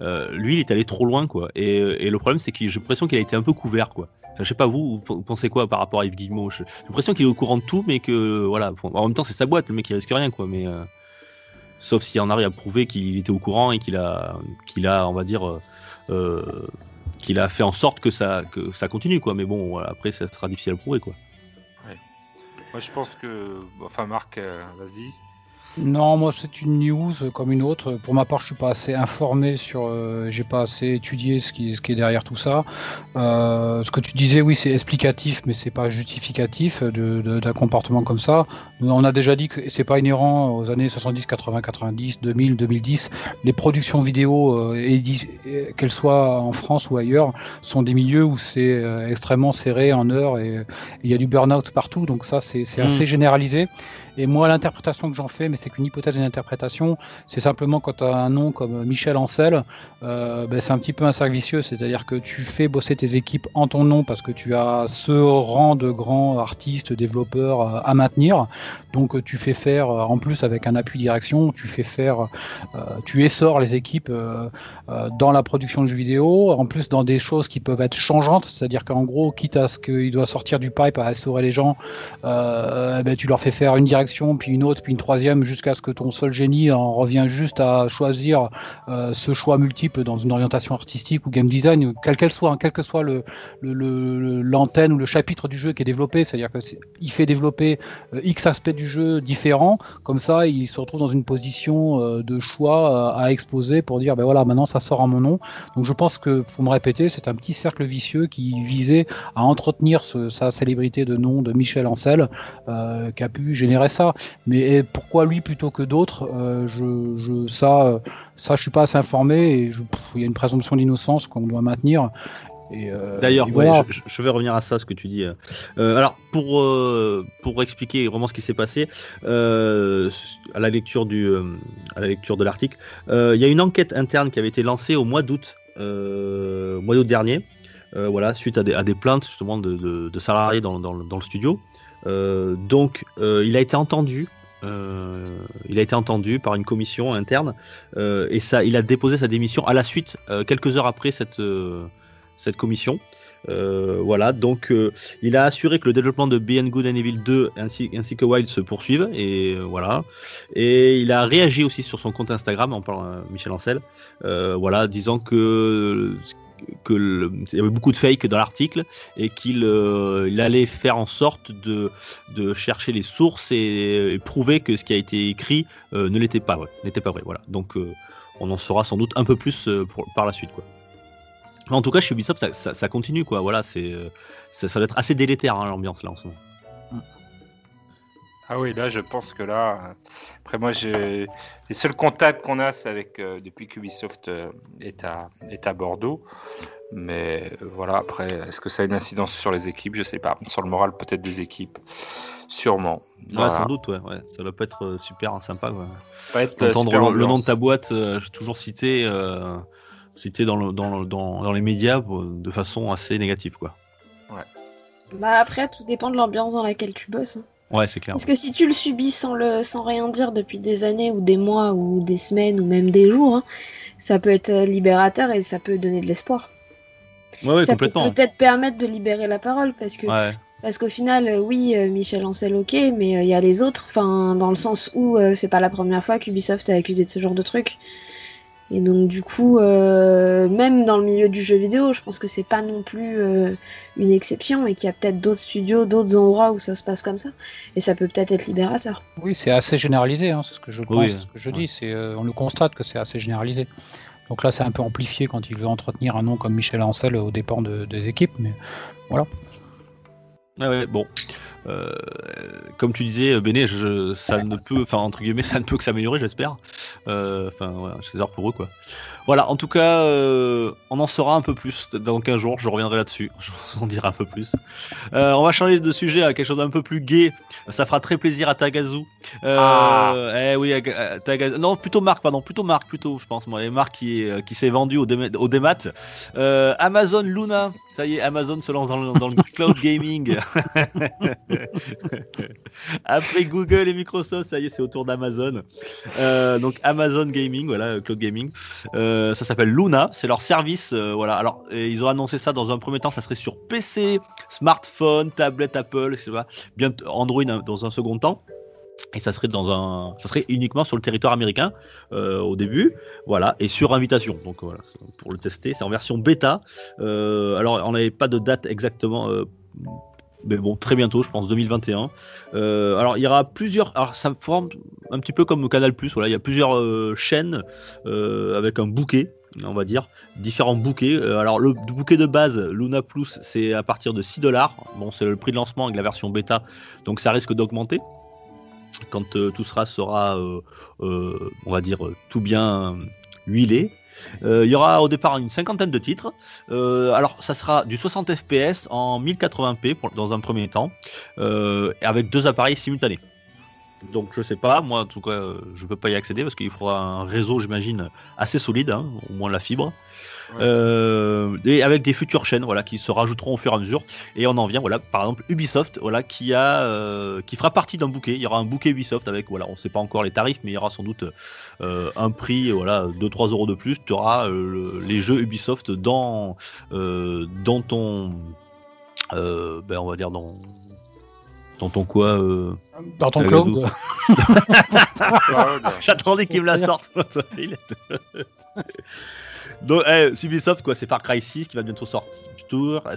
Euh, lui, il est allé trop loin, quoi. Et, et le problème, c'est que j'ai l'impression qu'il a été un peu couvert, quoi. Je sais pas vous, vous pensez quoi par rapport à Yves Guillemot? J'ai l'impression qu'il est au courant de tout, mais que voilà. en même temps, c'est sa boîte, le mec il risque rien, quoi. Mais euh, sauf si on arrive à prouver qu'il était au courant et qu'il a, qu'il a, on va dire, euh, euh, qu'il a fait en sorte que ça, continue, quoi. Mais bon, après, ça sera difficile à prouver, quoi. Moi, je pense que. Enfin, Marc, euh, vas-y. Non, moi c'est une news comme une autre. Pour ma part, je suis pas assez informé sur, euh, j'ai pas assez étudié ce qui, ce qui est derrière tout ça. Euh, ce que tu disais, oui, c'est explicatif, mais c'est pas justificatif d'un comportement comme ça. On a déjà dit que c'est pas inhérent aux années 70, 80, 90, 2000, 2010. Les productions vidéo, euh, qu'elles soient en France ou ailleurs, sont des milieux où c'est euh, extrêmement serré en heures et il y a du burn-out partout. Donc ça, c'est c'est Mm. assez généralisé. Et moi, l'interprétation que j'en fais, mais c'est qu'une hypothèse d'interprétation, c'est simplement quand tu as un nom comme Michel Ancel, euh, ben, c'est un petit peu un cercle vicieux, c'est-à-dire que tu fais bosser tes équipes en ton nom parce que tu as ce rang de grands artistes, développeurs euh, à maintenir. Donc tu fais faire, euh, en plus avec un appui direction, tu fais faire, tu essors les équipes dans la production de jeux vidéo, en plus dans des choses qui peuvent être changeantes, c'est-à-dire qu'en gros, quitte à ce qu'il doit sortir du pipe à essorer les gens, ben, tu leur fais faire une direction, puis une autre, puis une troisième, jusqu'à ce que ton seul génie en revient juste à choisir ce choix multiple dans une orientation artistique ou game design, quelle qu'elle soit, hein, quel que soit le, l'antenne ou le chapitre du jeu qui est développé, c'est-à-dire qu'il fait développer euh, X aspects du jeu différents, comme ça il se retrouve dans une position euh, de choix euh, à exposer pour dire ben voilà maintenant ça sort à mon nom. Donc je pense que faut me répéter, c'est un petit cercle vicieux qui visait à entretenir sa célébrité de nom de Michel Ancel qui a pu générer ça. Mais pourquoi lui plutôt que d'autres je, je, ça ça je suis pas assez informé et il y a une présomption d'innocence qu'on doit maintenir euh, D'ailleurs, je, vais revenir à ça, ce que tu dis. Euh, alors, pour, euh, pour expliquer vraiment ce qui s'est passé, à, la lecture du, à la lecture de l'article, il y a une enquête interne qui avait été lancée au mois d'août, mois d'août dernier, voilà, suite à des, à des plaintes justement de, de, salariés dans, dans, dans, le studio. Donc, il a été entendu. il a été entendu par une commission interne et ça, il a déposé sa démission à la suite, quelques heures après cette, cette commission. Euh, voilà, donc euh, il a assuré que le développement de Beyond Good and Evil 2 ainsi, ainsi que Wild se poursuivent et euh, voilà. Et il a réagi aussi sur son compte Instagram en parlant Michel Ancel, voilà, disant que que il y avait beaucoup de fake dans l'article et qu'il il allait faire en sorte de, chercher les sources et, prouver que ce qui a été écrit vrai, n'était pas vrai. Voilà, donc on en saura sans doute un peu plus par la suite. En tout cas, chez Ubisoft, ça, continue, quoi. Voilà, euh, ça, doit être assez délétère hein, l'ambiance là en ce moment. Ah oui, là, je pense que là, après moi, j'ai les seuls contacts qu'on a, c'est avec euh, depuis qu'Ubisoft euh, est à est à Bordeaux. Mais voilà, après, est-ce que ça a une incidence sur les équipes? Je sais pas. Sur le moral, peut-être des équipes, sûrement. Ouais, sans doute, ouais, ouais. Ça doit pas être super sympa. Quoi. être Entendre le, nom de ta boîte toujours cité cité dans, le, dans, dans, dans, les médias de façon assez négative. Quoi. Ouais. Bah après, tout dépend de l'ambiance dans laquelle tu bosses. Hein. Ouais, c'est clair. Parce que si tu le subis sans, le, sans rien dire depuis des années ou des mois ou des semaines ou même des jours, hein, ça peut être libérateur et ça peut donner de l'espoir. Ouais, ouais, ça peut peut-être permettre de libérer la parole parce que parce qu'au final, euh, oui, euh, Michel Ancel, ok, mais euh, il y a les autres, enfin, dans le sens où c'est pas la première fois qu'Ubisoft a accusé de ce genre de truc. Et donc du coup, euh, même dans le milieu du jeu vidéo, je pense que c'est pas non plus euh, une exception et qu'il y a peut-être d'autres studios, d'autres endroits où ça se passe comme ça. Et ça peut peut-être être libérateur. Oui, c'est assez généralisé, hein, c'est ce que je pense, ce que je dis. C'est, euh, on le constate que c'est assez généralisé. Donc là, c'est un peu amplifié quand il veut entretenir un nom comme Michel Ancel au dépend des équipes, mais voilà. Ah ouais, bon. Euh, comme tu disais, Béné, ça ne peut, enfin entre guillemets, ça ne peut que s'améliorer, j'espère. Euh, enfin, voilà, j'espère pour eux, quoi. Voilà, en tout cas, euh, on en saura un peu plus dans 15 jours, je reviendrai là-dessus, on dira un peu plus. Euh, on va changer de sujet à quelque chose d'un peu plus gai, ça fera très plaisir à Tagazu. Ah. Eh oui, Tagazu. Non, plutôt Marc, pardon, plutôt Marc, plutôt, je pense, moi, et Marc qui, qui s'est vendu au, au démat. Amazon Luna, ça y est, Amazon se lance dans le, cloud gaming. Après Google et Microsoft, ça y est, c'est autour d'Amazon. donc Amazon Gaming, voilà, cloud gaming. Euh, euh, ça s'appelle Luna, c'est leur service. Euh, voilà. Alors, ils ont annoncé ça dans un premier temps, ça serait sur PC, smartphone, tablette Apple, etc. bien Android hein, dans un second temps. Et ça serait dans un, ça serait uniquement sur le territoire américain euh, au début, voilà, et sur invitation. Donc voilà, pour le tester, c'est en version bêta. alors on n'avait pas de date exactement mais bon, très bientôt, je pense 2021. Euh, alors, il y aura plusieurs. Alors, ça forme un petit peu comme Canal Plus. Voilà, il y a plusieurs euh, chaînes euh, avec un bouquet, on va dire, différents bouquets. alors, le bouquet de base, Luna Plus, c'est à partir de 6 dollars. Bon, c'est le prix de lancement avec la version bêta, donc ça risque d'augmenter quand tout sera sera, on va dire, tout bien huilé. Euh, il y aura au départ une cinquantaine de titres. Euh, alors, ça sera du 60 FPS en 1080p dans un premier temps, euh, avec deux appareils simultanés. Donc je sais pas, moi en tout cas euh, je peux pas y accéder parce qu'il faudra un réseau j'imagine assez solide, hein, au moins la fibre. Ouais. Euh, et avec des futures chaînes voilà qui se rajouteront au fur et à mesure et on en vient voilà par exemple Ubisoft voilà qui a euh, qui fera partie d'un bouquet il y aura un bouquet Ubisoft avec voilà on sait pas encore les tarifs mais il y aura sans doute euh, un prix voilà 2 3 euros de plus tu auras euh, le- les jeux Ubisoft dans euh, dans ton euh, ben on va dire dans dans ton quoi euh, Dans ton. Cloud. J'attendais qu'il me la sorte. Donc, eh, Ubisoft, quoi, c'est Far Cry 6 qui va bientôt sortir.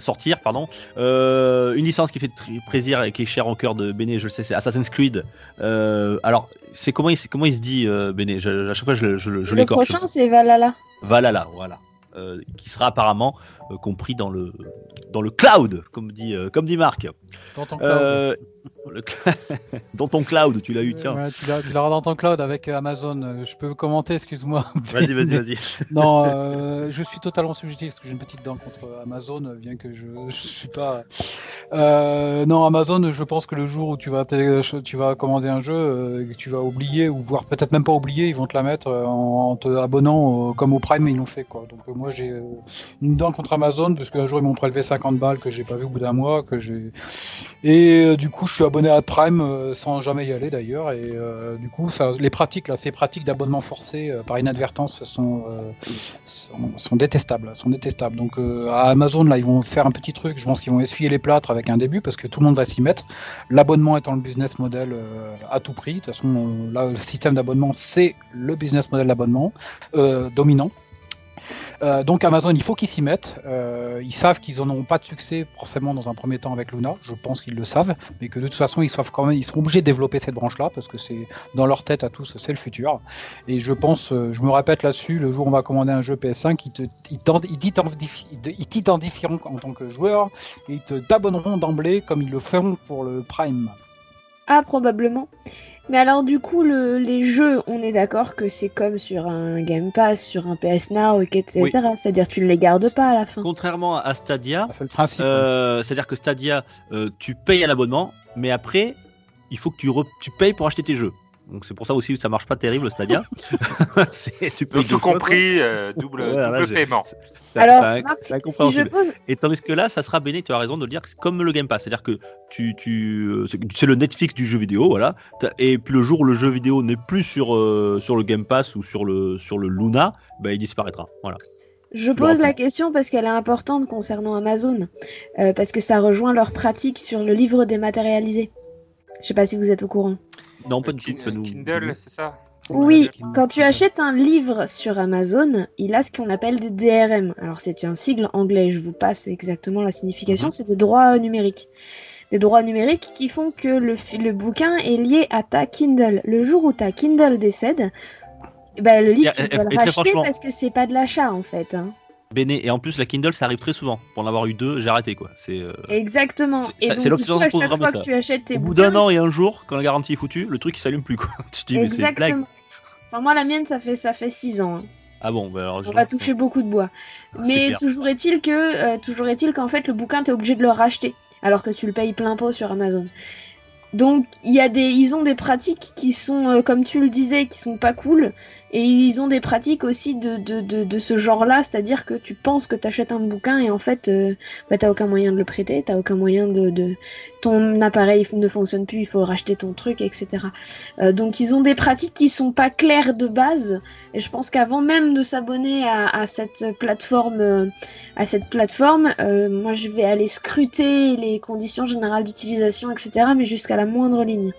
sortir pardon. Euh, une licence qui fait plaisir et qui est chère au cœur de Béné, je le sais, c'est Assassin's Creed. Euh, alors, c'est comment il, comment il se dit, euh, Béné Je- À chaque fois, je, je, je Le l'écorche. prochain, c'est Valhalla. Valhalla, voilà. Euh, qui sera apparemment compris dans le, dans le cloud, comme dit, euh, comme dit Marc. Dans ton cloud. Euh, le cl- dans ton cloud, tu l'as eu, tiens. Ouais, tu l'auras dans ton cloud avec euh, Amazon. Euh, Je peux commenter, excuse-moi. Vas-y, vas-y, vas-y. Non, euh, je suis totalement subjectif parce que j'ai une petite dent contre Amazon, euh, bien que je, je suis pas. Euh, non, Amazon, je pense que le jour où tu vas, télé- tu vas commander un jeu, euh, que tu vas oublier ou voire peut-être même pas oublier, ils vont te la mettre euh, en, en te abonnant au- comme au Prime, ils l'ont fait quoi. Donc euh, moi j'ai euh, une dent contre Amazon parce qu'un jour ils m'ont prélevé 50 balles que j'ai pas vu au bout d'un mois, que j'ai et euh, du coup je suis abonné à Prime euh, sans jamais y aller d'ailleurs et euh, du coup ça, les pratiques là, ces pratiques d'abonnement forcé par inadvertance sont sont, sont détestables, sont détestables. Donc à Amazon là, ils vont faire un petit truc. Je pense qu'ils vont essuyer les plâtres avec un début parce que tout le monde va s'y mettre. L'abonnement étant le business model à tout prix. De toute façon, là, le système d'abonnement c'est le business model d'abonnement dominant. Euh, donc Amazon, il faut qu'ils s'y mettent. Euh, ils savent qu'ils n'en auront pas de succès forcément dans un premier temps avec Luna. Je pense qu'ils le savent, mais que de toute façon, ils savent quand même, ils seront obligés de développer cette branche-là parce que c'est dans leur tête à tous, c'est le futur. Et je pense, euh, je me répète là-dessus, le jour où on va commander un jeu PS5, ils te, ils t'identifieront en tant que joueur et ils te t'abonneront d'emblée comme ils le feront pour le Prime. Ah, probablement. Mais alors, du coup, le- les jeux, on est d'accord que c'est comme sur un Game Pass, sur un PS Now, etc. Oui. C'est-à-dire tu ne les gardes pas à la fin. Contrairement à Stadia, Ah, C'est le principe. Euh, C'est-à-dire que Stadia, euh, tu payes un abonnement, mais après, il faut que tu, re- tu payes pour acheter tes jeux. Donc c'est pour ça aussi que ça marche pas terrible Stadia. C'est- tu deux tout compris, euh, double, Ouais, là, double j'ai- paiement. C'est- c'est si je incompréhensible. pose... Et tandis que là, ça sera béné, tu as raison de le dire, c'est comme le Game Pass. C'est-à-dire que tu, tu, euh, c'est le Netflix du jeu vidéo, voilà. Et puis le jour où le jeu vidéo n'est plus sur, euh, sur le Game Pass ou sur le, sur le Luna, bah, il disparaîtra. Voilà. Je pose la question parce qu'elle est importante concernant Amazon, euh, parce que ça rejoint leur pratique sur le livre dématérialisé. Je sais pas si vous êtes au courant. Non, pas du Kin- tout. fais-nous- Kindle, c'est ça Oui, quand tu achètes un livre sur Amazon, il a ce qu'on appelle des DRM. Alors c'est un sigle anglais, je vous passe exactement la signification, Mhm. c'est des droits euh, numériques. Des droits numériques qui font que le, le bouquin est lié à ta Kindle. Le jour où ta Kindle décède, eh ben, le livre, tu dois et- le très racheter parce que c'est pas de l'achat en fait. hein. Béné. Et en plus, la Kindle, ça arrive très souvent. Pour en avoir eu deux, j'ai arrêté quoi. C'est euh, Exactement. C'est- programmée, fois ça. que tu achètes tes au bout d'un an et un jour, quand la garantie est foutue, le truc il s'allume plus quoi. Tu te dis mais c'est une blague. Exactement. Enfin, moi, la mienne, ça fait ça fait six ans. hein. Ah bon, bah alors On va toucher beaucoup de bois. Mais clair. toujours est-il que euh, toujours est-il qu'en fait le bouquin t'es obligé de le racheter alors que tu le payes plein pot sur Amazon. Donc il y a des ils ont des pratiques qui sont euh, comme tu le disais qui sont pas cool et ils ont des pratiques aussi de, de, de, ce genre-là, c'est-à-dire que tu penses que t'achètes un bouquin et en fait euh, bah, t'as aucun moyen de le prêter, t'as aucun moyen de, ton appareil ne fonctionne plus, il faut racheter ton truc, etc. Euh, donc ils ont des pratiques qui sont pas claires de base et je pense qu'avant même de s'abonner à, cette plateforme, euh, à cette plateforme, euh, moi je vais aller scruter les conditions générales d'utilisation, etc. Mais jusqu'à la moindre ligne.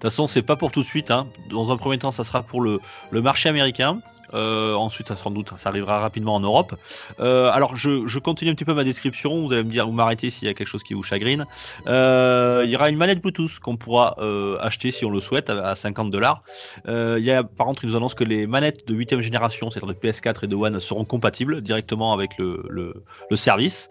De toute façon, c'est pas pour tout de suite. Hein. Dans un premier temps, ça sera pour le, le marché américain. Euh, ensuite, ça, sans doute, ça arrivera rapidement en Europe. Euh, alors, je, je continue un petit peu ma description. Vous allez me dire, vous m'arrêtez s'il y a quelque chose qui vous chagrine. Euh, il y aura une manette Bluetooth qu'on pourra acheter si on le souhaite à, à 50 dollars. Il y a, par contre, ils nous annoncent que les manettes de 8 génération, c'est-à-dire de PS4 et de One, seront compatibles directement avec le, le, service.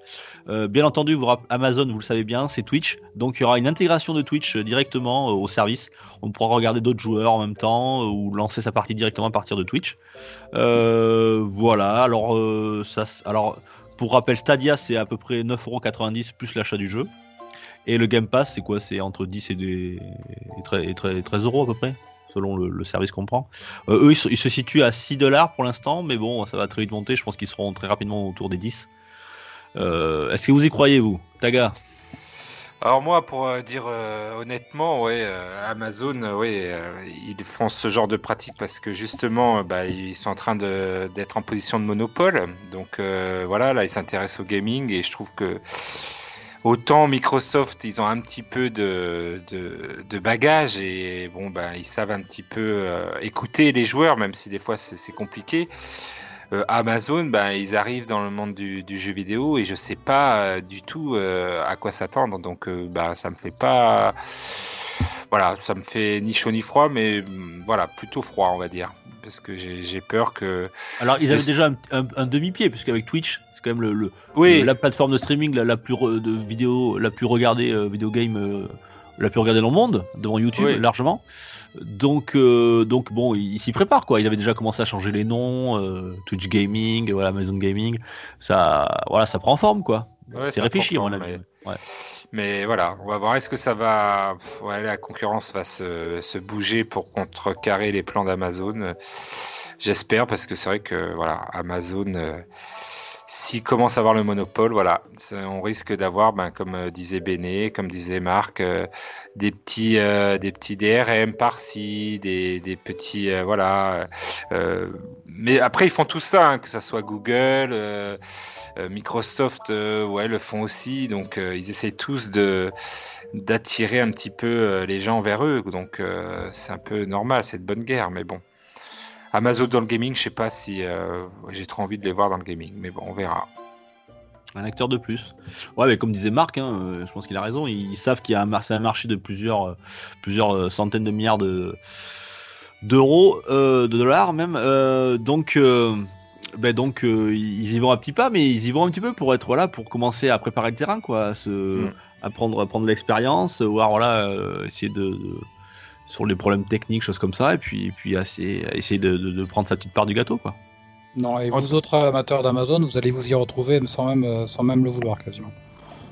Bien entendu, Amazon, vous le savez bien, c'est Twitch. Donc, il y aura une intégration de Twitch directement au service. On pourra regarder d'autres joueurs en même temps ou lancer sa partie directement à partir de Twitch. Euh, voilà. Alors, euh, ça, pour rappel, Stadia, c'est à peu près 9,90€ plus l'achat du jeu. Et le Game Pass, c'est quoi? C'est entre 10 et, des... et, 13, et 13 13 euros à peu près, selon le, service qu'on prend. Euh, eux, ils, se- situent à 6 dollars pour l'instant, mais bon, ça va très vite monter. Je pense qu'ils seront très rapidement autour des 10. Euh, Est-ce que vous y croyez, vous Taga? Alors moi, pour euh, dire euh, honnêtement, ouais, euh, Amazon, euh, ouais, euh, ils font ce genre de pratique parce que justement, euh, bah, ils sont en train d'être en position de monopole. Donc voilà, là, ils s'intéressent au gaming et je trouve que autant Microsoft, ils ont un petit peu de, de, de bagage et bon, bah, ils savent un petit peu écouter les joueurs, même si des fois c'est compliqué. Euh, Amazon, ben, ils arrivent dans le monde du, du jeu vidéo et je sais pas euh, du tout euh, à quoi s'attendre. Donc, ben, ça me fait pas. Voilà, ça me fait ni chaud ni froid, mais hum, voilà, plutôt froid, on va dire. Parce que j'ai peur que. Alors, ils avaient déjà un, un- un demi-pied, puisqu'avec Twitch, c'est quand même le, le- Oui, la plateforme de streaming la, la plus re- de vidéo, la plus regardée vidéo game, la plus regardée dans le monde, devant YouTube Oui. largement. Donc, euh, donc bon, ils ils s'y préparent quoi. Ils avaient déjà commencé à changer les noms, euh, Twitch Gaming, voilà, Amazon Gaming. Ça, voilà, ça prend forme quoi. Ouais, c'est réfléchi. Ouais. Mais voilà, on va voir. Est-ce que ça va. Ouais, la concurrence va se, se bouger pour contrecarrer les plans d'Amazon? J'espère, parce que c'est vrai que voilà, Amazon, euh, s'il commence à avoir le monopole, voilà, on risque d'avoir, ben, comme euh, disait Béné, comme disait Marc, euh, des, petits, euh, des petits DRM par-ci, des, petits. voilà. mais après, ils font tout ça, hein, que ce soit Google. Microsoft, ouais, le font aussi. Donc, ils essaient tous de d'attirer un petit peu les gens vers eux. Donc, c'est un peu normal, c'est de bonne guerre. Mais bon, Amazon dans le gaming, je sais pas si euh, j'ai trop envie de les voir dans le gaming. Mais bon, on verra. Un acteur de plus. Ouais, mais comme disait Marc, hein, euh, je pense qu'il a raison. Ils, ils savent qu'il y a un, un marché de plusieurs, euh, plusieurs centaines de milliards de d'euros, euh, de dollars même. Euh, donc, euh, ben donc ils y vont à petits pas, mais ils y vont un petit peu pour être voilà, pour commencer à préparer le terrain, quoi, à se, Mm. à prendre, à prendre de l'expérience, voir voilà, essayer de, de- sur les problèmes techniques, choses comme ça, et puis, et puis essayer, essayer de, de- de prendre sa petite part du gâteau, quoi. Non, et vous autres amateurs d'Amazon, vous allez vous y retrouver sans même, euh, sans même le vouloir quasiment.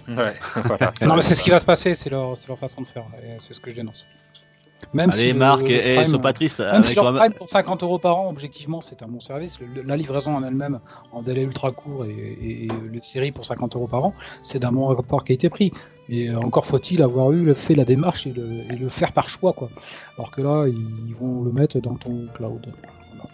Ouais, voilà. Non, mais c'est ce qui va se passer, c'est leur, c'est leur façon de faire, et c'est ce que je dénonce. Même Allez, le- Marc, le Prime- sois pas triste. Même si avec leur Ama- Prime pour 50 euros par an, objectivement, c'est un bon service. Le- la livraison en elle-même, en délai ultra court et, et- et les séries pour 50 euros par an, c'est d'un bon rapport qualité-prix. Et euh, encore faut-il avoir eu le fait la démarche et le, et le faire par choix, quoi. Alors que là, ils vont le mettre dans ton cloud. Voilà.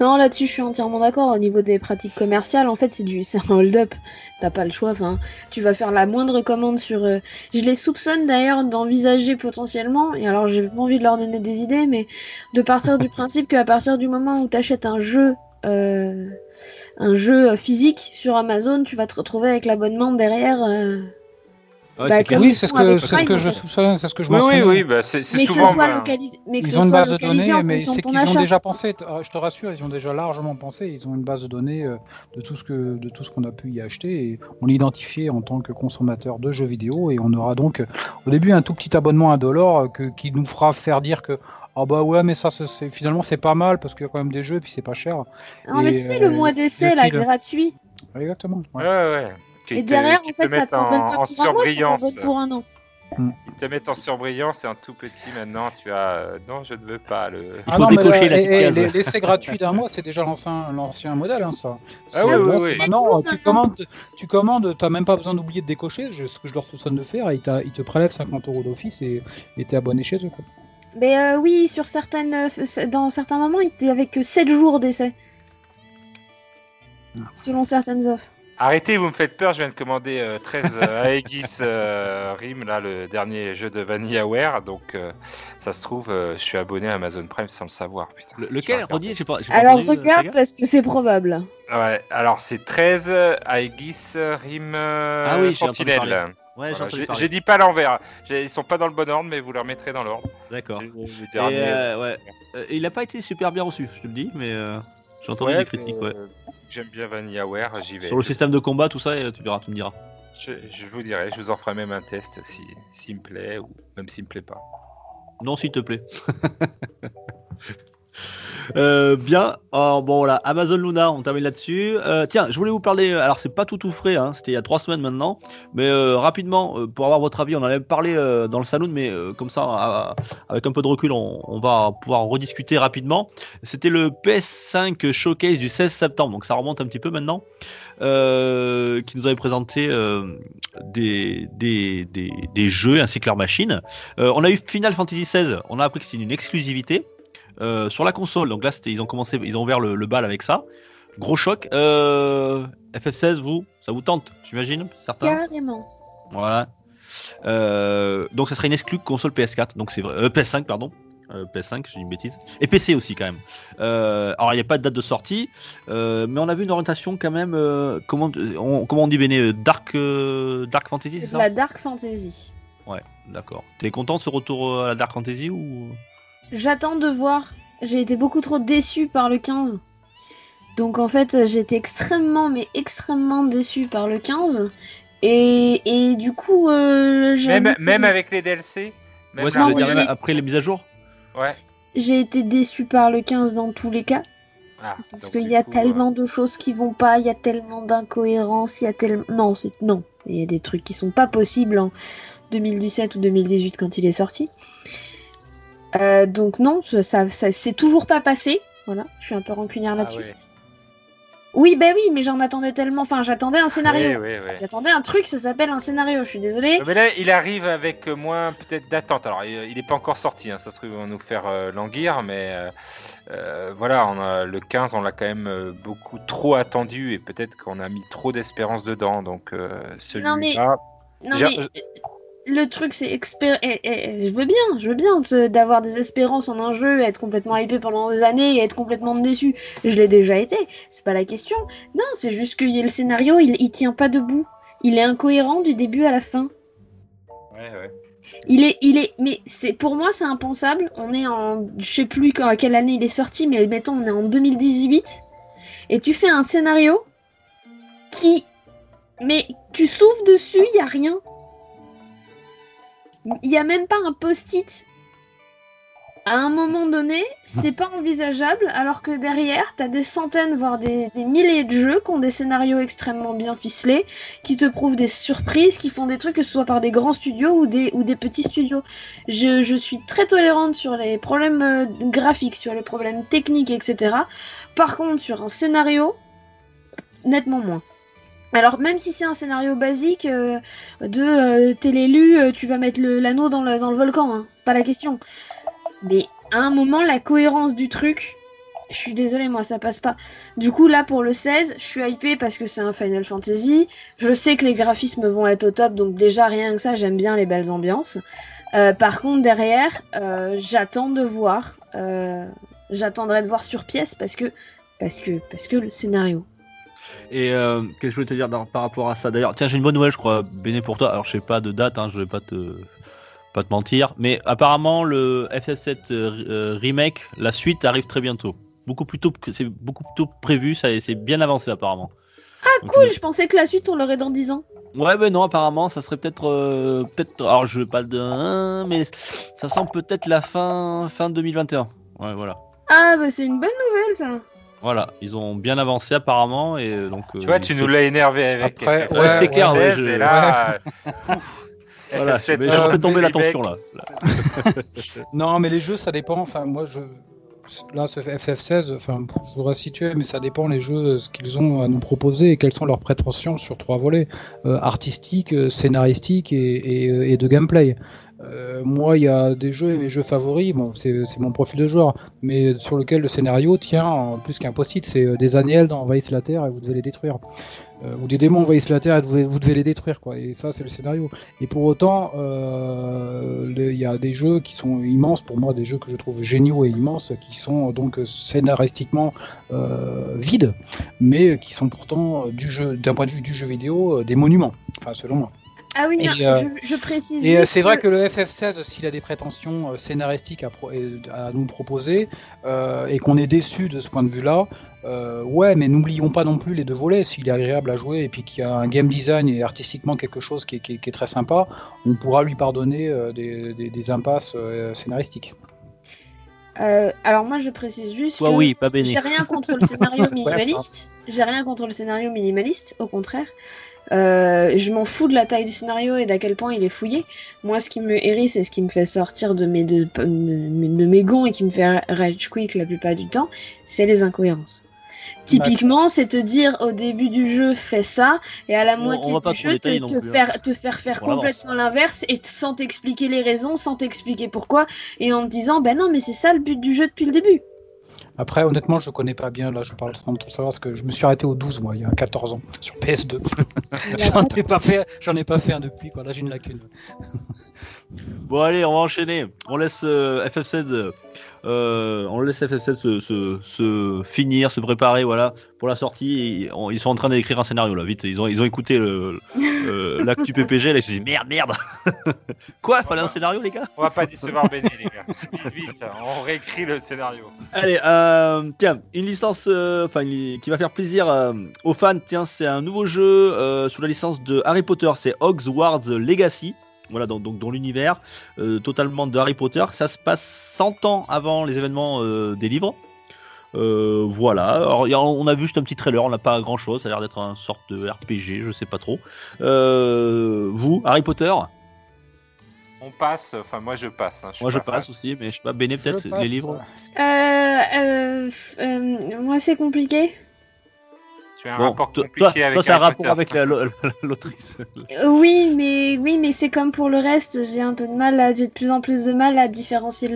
Non, là-dessus, je suis entièrement d'accord. Au niveau des pratiques commerciales, en fait, c'est du, c'est un hold-up. T'as pas le choix. Enfin, tu vas faire la moindre commande sur. euh, Je les soupçonne d'ailleurs d'envisager potentiellement. Et alors, j'ai pas envie de leur donner des idées, mais de partir du principe qu'à partir du moment où t'achètes un jeu, euh, un jeu physique sur Amazon, tu vas te retrouver avec l'abonnement derrière. euh, Ouais, Bah, Oui, c'est ce que, c'est ce Prime, que en je soupçonne, c'est ce que je Oui, oui, bah, c'est Mais que ce souvent. soit ben, localisé, mais que Ils ce ont une soit base de localisé données, en mais c'est qu'ils ont déjà pensé. euh, Je te rassure, ils ont déjà largement pensé. Ils ont une base de données euh, de tout ce que de tout ce qu'on a pu y acheter et on l'identifié en tant que consommateur de jeux vidéo et on aura donc euh, au début un tout petit abonnement à dollar que qui nous fera faire dire que ah bah ouais mais ça c'est- finalement c'est pas mal parce qu'il y a quand même des jeux et puis c'est pas cher. Non, mais tu sais, euh, le mois d'essai, là, gratuit. Exactement. ouais. Ouais, ouais. Qui Et derrière, qui en te fait, ça mettent te en, en surbrillance. pour un an. Ils te mettent en surbrillance et en tout petit maintenant, tu as. euh, non, je ne veux pas le. Il faut mais décocher la petite L'essai gratuit d'un mois, c'est déjà l'ancien l'ancien modèle, hein, ça. Ah oui, oui, oui. Maintenant, tu commandes, tu commandes, t'as même pas besoin d'oublier de décocher, je- ce que je leur soupçonne de faire, et ils, te prélèvent 50 euros d'office et et t'es abonné chez eux. Quoi. Mais euh, oui, sur certaines, euh, dans certains moments, il était avec que 7 jours d'essai. Selon certaines offres. Arrêtez, vous me faites peur, je viens de commander euh, 13 euh, Aegis euh, Rim, là, le dernier jeu de VanillaWare, donc euh, ça se trouve, euh, je suis abonné à Amazon Prime sans le savoir. Putain, Le- lequel J'ai pas, pas Alors entendu, euh, regarde parce que c'est probable. Ouais, alors c'est 13 Aegis Rim euh, Ah oui, Sentinelle. Ouais, Voilà, j'ai dit pas à l'envers, ils sont pas dans le bon ordre, mais vous leur mettrez dans l'ordre. D'accord. Euh, ouais. Euh, il a pas été super bien reçu, je te le dis, mais euh, j'ai entendu Ouais, des critiques. mais, Ouais. euh, J'aime bien VanillaWare, j'y vais. Sur le système de combat, tout ça, tu verras, tu me diras. Je, je vous dirai, je vous en ferai même un test si s'il me plaît ou même s'il me plaît pas. Non, s'il te plaît. Euh, bien, Alors, bon voilà, Amazon Luna, on termine là-dessus. Euh, tiens, je voulais vous parler, alors c'est pas tout tout frais, hein, c'était il y a trois semaines maintenant, mais euh, rapidement, euh, pour avoir votre avis, on en avait parlé euh, dans le salon, mais euh, comme ça, avec un peu de recul, on, va pouvoir rediscuter rapidement. C'était le PS5 Showcase du 16 septembre, donc ça remonte un petit peu maintenant, euh, qui nous avait présenté euh, des, des, des, des jeux ainsi que leur machine. Euh, on a eu Final Fantasy XVI, on a appris que c'était une exclusivité euh, sur la console. Donc là, ils ont commencé, ils ont ouvert le, le bal avec ça. Gros choc. Euh, FF16, vous, ça vous tente, j'imagine, certains. Carrément. Voilà. Euh, donc ça serait une exclue console PS4, donc c'est vrai, euh, PS5 pardon. Euh, PS5, j'ai une bêtise. Et PC aussi quand même. Alors il n'y a pas de date de sortie, mais on a vu une orientation quand même. comment, on, comment on dit Béné Dark, Dark Fantasy, c'est ça la dark fantasy. Ouais, d'accord. T'es content de ce retour à la Dark Fantasy ou? J'attends de voir. J'ai été beaucoup trop déçue par le 15. Donc en fait, j'ai été extrêmement, mais extrêmement déçue par le 15. Et, et du coup, euh, Même, que même avec les DLC même Ouais, dire, après les mises à jour Ouais. j'ai été déçue par le 15 dans tous les cas. Ah, Parce qu'il y a coup, tellement de choses qui vont pas, il y a tellement d'incohérences, il y a tellement... Non, c'est... Non, il y a des trucs qui sont pas possibles en 2017 ou 2018 quand il est sorti. Euh, donc non, ça, ça, ça- c'est toujours pas passé. Voilà, je suis un peu rancunière euh, ah, là-dessus. ouais. Oui, bah oui, mais j'en attendais tellement. Enfin, j'attendais un scénario. Oui, oui, oui. J'attendais un truc, ça s'appelle un scénario. Je suis désolée. Mais là, il arrive avec moins peut-être d'attente. Alors, il n'est pas encore sorti, hein, ça se trouve, vont nous faire euh, languir, mais euh, euh, voilà, on a, le 15, on l'a quand même euh, beaucoup trop attendu et peut-être qu'on a mis trop d'espérance dedans. Donc, euh, Non, mais- celui-là. Non, mais euh, le truc, c'est expér... Je veux bien, je veux bien d'avoir des espérances en un jeu, être complètement hypé pendant des années et être complètement déçu. Je l'ai déjà été, c'est pas la question. Non, c'est juste que y a le scénario, il, il tient pas debout. Il est incohérent du début à la fin. Ouais, ouais. Il est, il est, mais c'est pour moi c'est impensable. On est en, je sais plus quand, à quelle année il est sorti, mais mettons on est en 2018 et tu fais un scénario qui, mais tu souffles dessus, il y a rien. Il y a même pas un post-it. À un moment donné, c'est pas envisageable, alors que derrière, t'as des centaines, voire des, des milliers de jeux qui ont des scénarios extrêmement bien ficelés, qui te prouvent des surprises, qui font des trucs, que ce soit par des grands studios ou des, ou des petits studios. Je, je suis très tolérante sur les problèmes euh, graphiques, sur les problèmes techniques, etc. Par contre, sur un scénario, nettement moins. Alors même si c'est un scénario basique euh, de euh, t'es l'élu, euh, tu vas mettre l'anneau dans le, volcan, hein, c'est pas la question. Mais à un moment, la cohérence du truc, je suis désolée, moi ça passe pas. Du coup là pour le 16, je suis hypée parce que c'est un Final Fantasy. Je sais que les graphismes vont être au top, donc déjà rien que ça, j'aime bien les belles ambiances. Par contre derrière, j'attends de voir, j'attendrai de voir sur pièce parce que parce que parce que le scénario. Et euh, qu'est-ce que je voulais te dire par rapport à ça? D'ailleurs, tiens, j'ai une bonne nouvelle, je crois, Béné pour toi. Alors, je sais pas de date, hein, je vais pas te pas te mentir, mais apparemment le FF7 euh, euh, remake, la suite arrive très bientôt. Beaucoup plus tôt, que- c'est beaucoup plus tôt prévu, ça c'est bien avancé apparemment. Ah Cool, je pensais que la suite on l'aurait dans 10 ans. Ouais, ben non, apparemment, ça serait peut-être, euh, peut-être. Alors, je veux pas le dire, mais ça sent peut-être la fin fin 2021. Ouais, voilà. Ah bah c'est une bonne nouvelle ça. Voilà, ils ont bien avancé apparemment et euh, donc. Tu vois, tu nous l'as énervé avec Après, FF16, ouais, c'est clair, ouais, je- et là, Voilà, FF7, mais j'ai euh, refait tomber la tension là. Non, mais les jeux, ça dépend. Enfin, moi, je. Là, ce FF16, enfin, je voudrais situer, mais ça dépend les jeux, ce qu'ils ont à nous proposer et quelles sont leurs prétentions sur trois volets euh, artistiques, euh, scénaristiques et, et, euh, et de gameplay. Euh, moi, il y a des jeux et mes jeux favoris, bon, c'est mon profil de joueur, mais sur lequel le scénario tient en plus qu'un post-it, c'est euh, des annuels envahissent la Terre et vous devez les détruire. Euh, ou des démons envahissent la Terre et vous devez, les détruire, quoi. Et ça, c'est le scénario. Et pour autant, il y a des jeux qui sont immenses, pour moi, des jeux que je trouve géniaux et immenses, qui sont donc scénaristiquement vides, mais qui sont pourtant, d'un point de vue du jeu vidéo, des monuments. Enfin, selon moi. Ah oui, Et, non, euh, je, je précise. Et euh, c'est vrai que le FF16, s'il a des prétentions euh, scénaristiques à, pro- et- à nous proposer, euh, et qu'on est déçu de ce point de vue-là, euh, ouais, mais n'oublions pas non plus les deux volets. S'il est agréable à jouer et puis qu'il y a un game design et artistiquement quelque chose qui est, qui est- qui est très sympa, on pourra lui pardonner euh, des, des- des impasses euh, scénaristiques. Euh, alors moi je précise juste Toi, que oui, j'ai rien contre le scénario minimaliste. J'ai rien contre le scénario minimaliste, au contraire. Euh, je m'en fous de la taille du scénario et d'à quel point il est fouillé. Moi, ce qui me hérisse et ce qui me fait sortir de mes, de, de- de mes gonds et qui me fait rage quick la plupart du temps, c'est les incohérences. Typiquement, c'est te dire au début du jeu fais ça et à la On- moitié on du jeu te, non te plus, hein. faire, te faire faire On complètement l'inverse et sans t'expliquer les raisons, sans t'expliquer pourquoi et en te disant ben non mais c'est ça le but du jeu depuis le début. Après, honnêtement, je connais pas bien. Là, je parle sans tout savoir parce que je me suis arrêté au 12, moi, il y a 14 ans, sur PS2. j'en ai pas fait, j'en ai pas fait un depuis. Quoi. Là, j'ai une lacune. Bon allez, on va enchaîner. On laisse euh, FF7, euh, on laisse FF7 se, se- se finir, se préparer, voilà, pour la sortie. Et on- ils sont en train d'écrire un scénario là, vite. Ils ont, ils ont écouté le- euh, l'actu PPG, là, ils se disent merde, merde. Quoi, fallait un scénario les gars? On va pas décevoir Béné, les gars. Vite, vite, on réécrit le scénario. Allez, euh, tiens, une licence, euh, une- qui va faire plaisir euh, aux fans. Tiens, c'est un nouveau jeu euh, sous la licence de Harry Potter. C'est Hogwarts Legacy. Voilà, donc, donc dans l'univers euh, totalement de Harry Potter. Ça se passe 100 ans avant les événements euh, des livres. Euh, voilà. Alors, on a vu juste un petit trailer. On n'a pas grand chose. Ça a l'air d'être un sorte de RPG. Je sais pas trop. Euh, vous, Harry Potter? On passe, enfin moi je passe. hein, Moi, je pas passe fan. aussi, mais je sais pas. Béné peut-être les livres? Euh, euh, euh, moi c'est compliqué. Tu as un Bon, rapport toi, compliqué toi, avec toi, c'est un rapport avec la- la- l'autrice. Oui, mais oui, mais c'est comme pour le reste. J'ai un peu de mal, à- j'ai de plus en plus de mal à différencier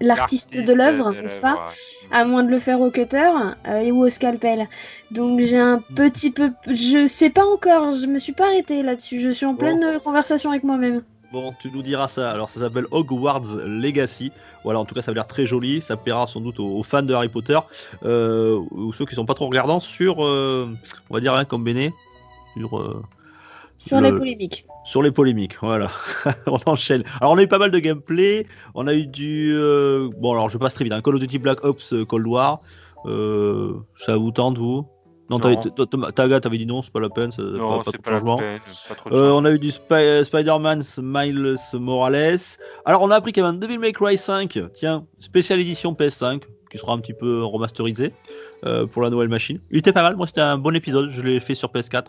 l'artiste de l'œuvre, n'est-ce pas? ouais. À moins de le faire au cutter euh, ou au scalpel. Donc j'ai un petit peu, je sais pas encore. Je me suis pas arrêtée là-dessus. Je suis en Bon. pleine conversation avec moi-même. Bon, tu nous diras ça. Alors, ça s'appelle Hogwarts Legacy. Voilà, en tout cas, ça a l'air très joli. Ça plaira sans doute aux, fans de Harry Potter euh, ou ceux qui sont pas trop regardants sur, euh, on va dire, hein, comme Béné, sur, euh, Sur le- les polémiques. sur les polémiques. Voilà, on enchaîne. Alors, on a eu pas mal de gameplay. On a eu du. Bon, alors, je passe très vite. hein. Call of Duty Black Ops Cold War. Ça vous tente, vous? Non, Taga, t'avais dit non, c'est pas la peine. Non, pas, pas c'est trop pas de la changement. peine. Pas trop de Euh, changement. on a eu du Spi- Spider-Man Miles Morales. Alors, on a appris qu'il y avait un Devil May Cry 5, tiens, spéciale édition PS5, qui sera un petit peu remasterisé euh, pour la nouvelle machine. Il était pas mal, moi c'était un bon épisode, je l'ai fait sur PS4.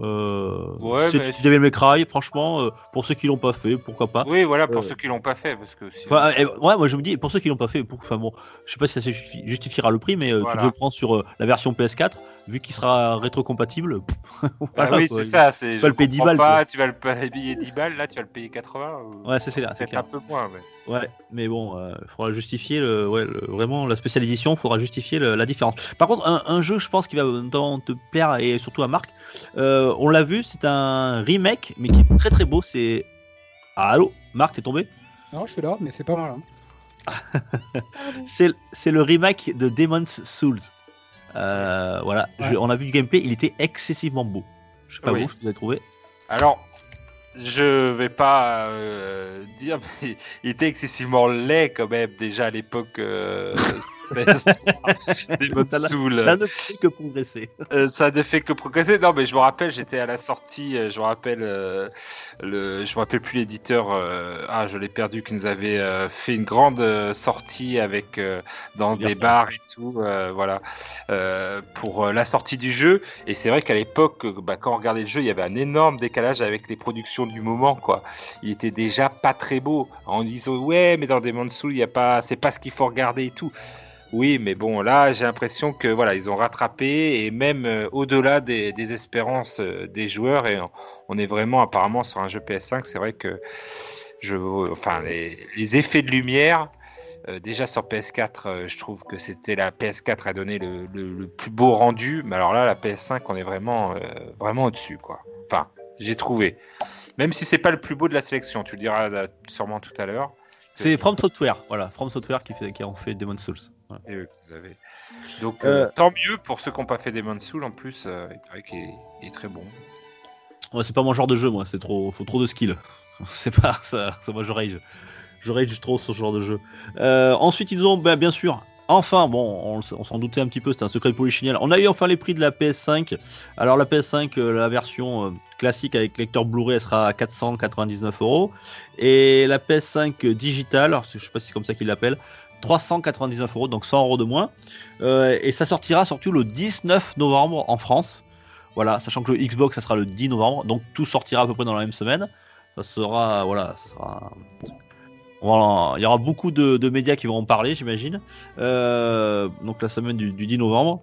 Euh, Ouais, c'est Devil May Cry, franchement, euh, pour ceux qui l'ont pas fait, pourquoi pas. Oui, voilà, pour Euh, ceux qui l'ont pas fait, parce que. sinon- Enfin, eh, ouais, moi je me dis, pour ceux qui l'ont pas fait, pour, enfin bon, je sais pas si ça se justifiera le prix, mais euh, tu Voilà. peux le prendre sur euh, la version PS4, vu qu'il sera rétrocompatible. Ah voilà, oui, quoi. c'est ça. C'est. vas Je le payer 10 comprends balles, pas. Tu vas le payer 10 balles, là, tu vas le payer 80. ou- Ouais, c'est c'est là, c'est un peu moins, mais. Ouais, mais bon, il faudra justifier le, ouais, le- vraiment la spéciale édition, il faudra justifier le- la différence. Par contre, un, un jeu, je pense, qui va notamment te plaire et surtout à Marc, euh, on l'a vu, c'est un remake, mais qui est très très beau. C'est. Ah, allô Marc, t'es tombé? Non, je suis là, mais c'est pas mal. hein. C'est c'est le remake de Demon's Souls. Euh, voilà, je- on a vu du gameplay, il était excessivement beau. Je sais pas Oui. vous, je vous ai trouvé. Alors, je vais pas euh, dire, mais il était excessivement laid quand même déjà à l'époque euh, des modes Ça l'a- Soul. Ça ne fait que progresser. Euh, ça ne fait que progresser. Non, mais je me rappelle, j'étais à la sortie. Je me rappelle, le, je me rappelle plus l'éditeur. ah, je l'ai perdu, qui nous avait fait une grande sortie avec dans des bars et tout, voilà, pour la sortie du jeu. Et c'est vrai qu'à l'époque, bah, quand on regardait le jeu, il y avait un énorme décalage avec les productions du moment, quoi. Il était déjà pas très beau. En disant ouais, mais dans Demon's Souls, il y a pas, c'est pas ce qu'il faut regarder et tout. Oui, mais bon, là, j'ai l'impression que voilà, ils ont rattrapé et même euh, au-delà des, des espérances euh, des joueurs. Et on, est vraiment apparemment sur un jeu PS5. C'est vrai que je, enfin, les, effets de lumière. euh, déjà sur PS4, euh, je trouve que c'était la PS4 a donné le, le- plus beau rendu, mais alors là, la PS5, on est vraiment, vraiment au-dessus, quoi. Enfin, j'ai trouvé. Même si c'est pas le plus beau de la sélection, tu le diras euh, sûrement tout à l'heure. C'est From Software, voilà, From Software qui, fait, qui en fait Demon's Souls. Voilà. Et oui, vous avez. Donc, Euh, euh, tant mieux pour ceux qui n'ont pas fait Demon's Souls. En plus, euh, il paraît qu'il est, il est très bon. Ouais, c'est pas mon genre de jeu, moi. C'est trop, faut trop de skill. C'est pas ça. ça moi, je rage. Je rage trop sur ce genre de jeu. Euh, ensuite, ils ont, bah, bien sûr, enfin, bon, on, s'en doutait un petit peu. C'était un secret de polichinelle. On a eu enfin les prix de la PS5. Alors la PS5, euh, la version euh, classique avec lecteur Blu-ray, elle sera à 499 euros. Et la PS5 digitale, je sais pas si c'est comme ça qu'ils l'appellent, 399 euros, donc 100 euros de moins. Euh, et ça sortira surtout le 19 novembre en France. Voilà, sachant que le Xbox, ça sera le 10 novembre, donc tout sortira à peu près dans la même semaine. Ça sera, voilà, ça sera. Voilà, il y aura beaucoup de, médias qui vont en parler, j'imagine. Euh, donc la semaine du 10 novembre.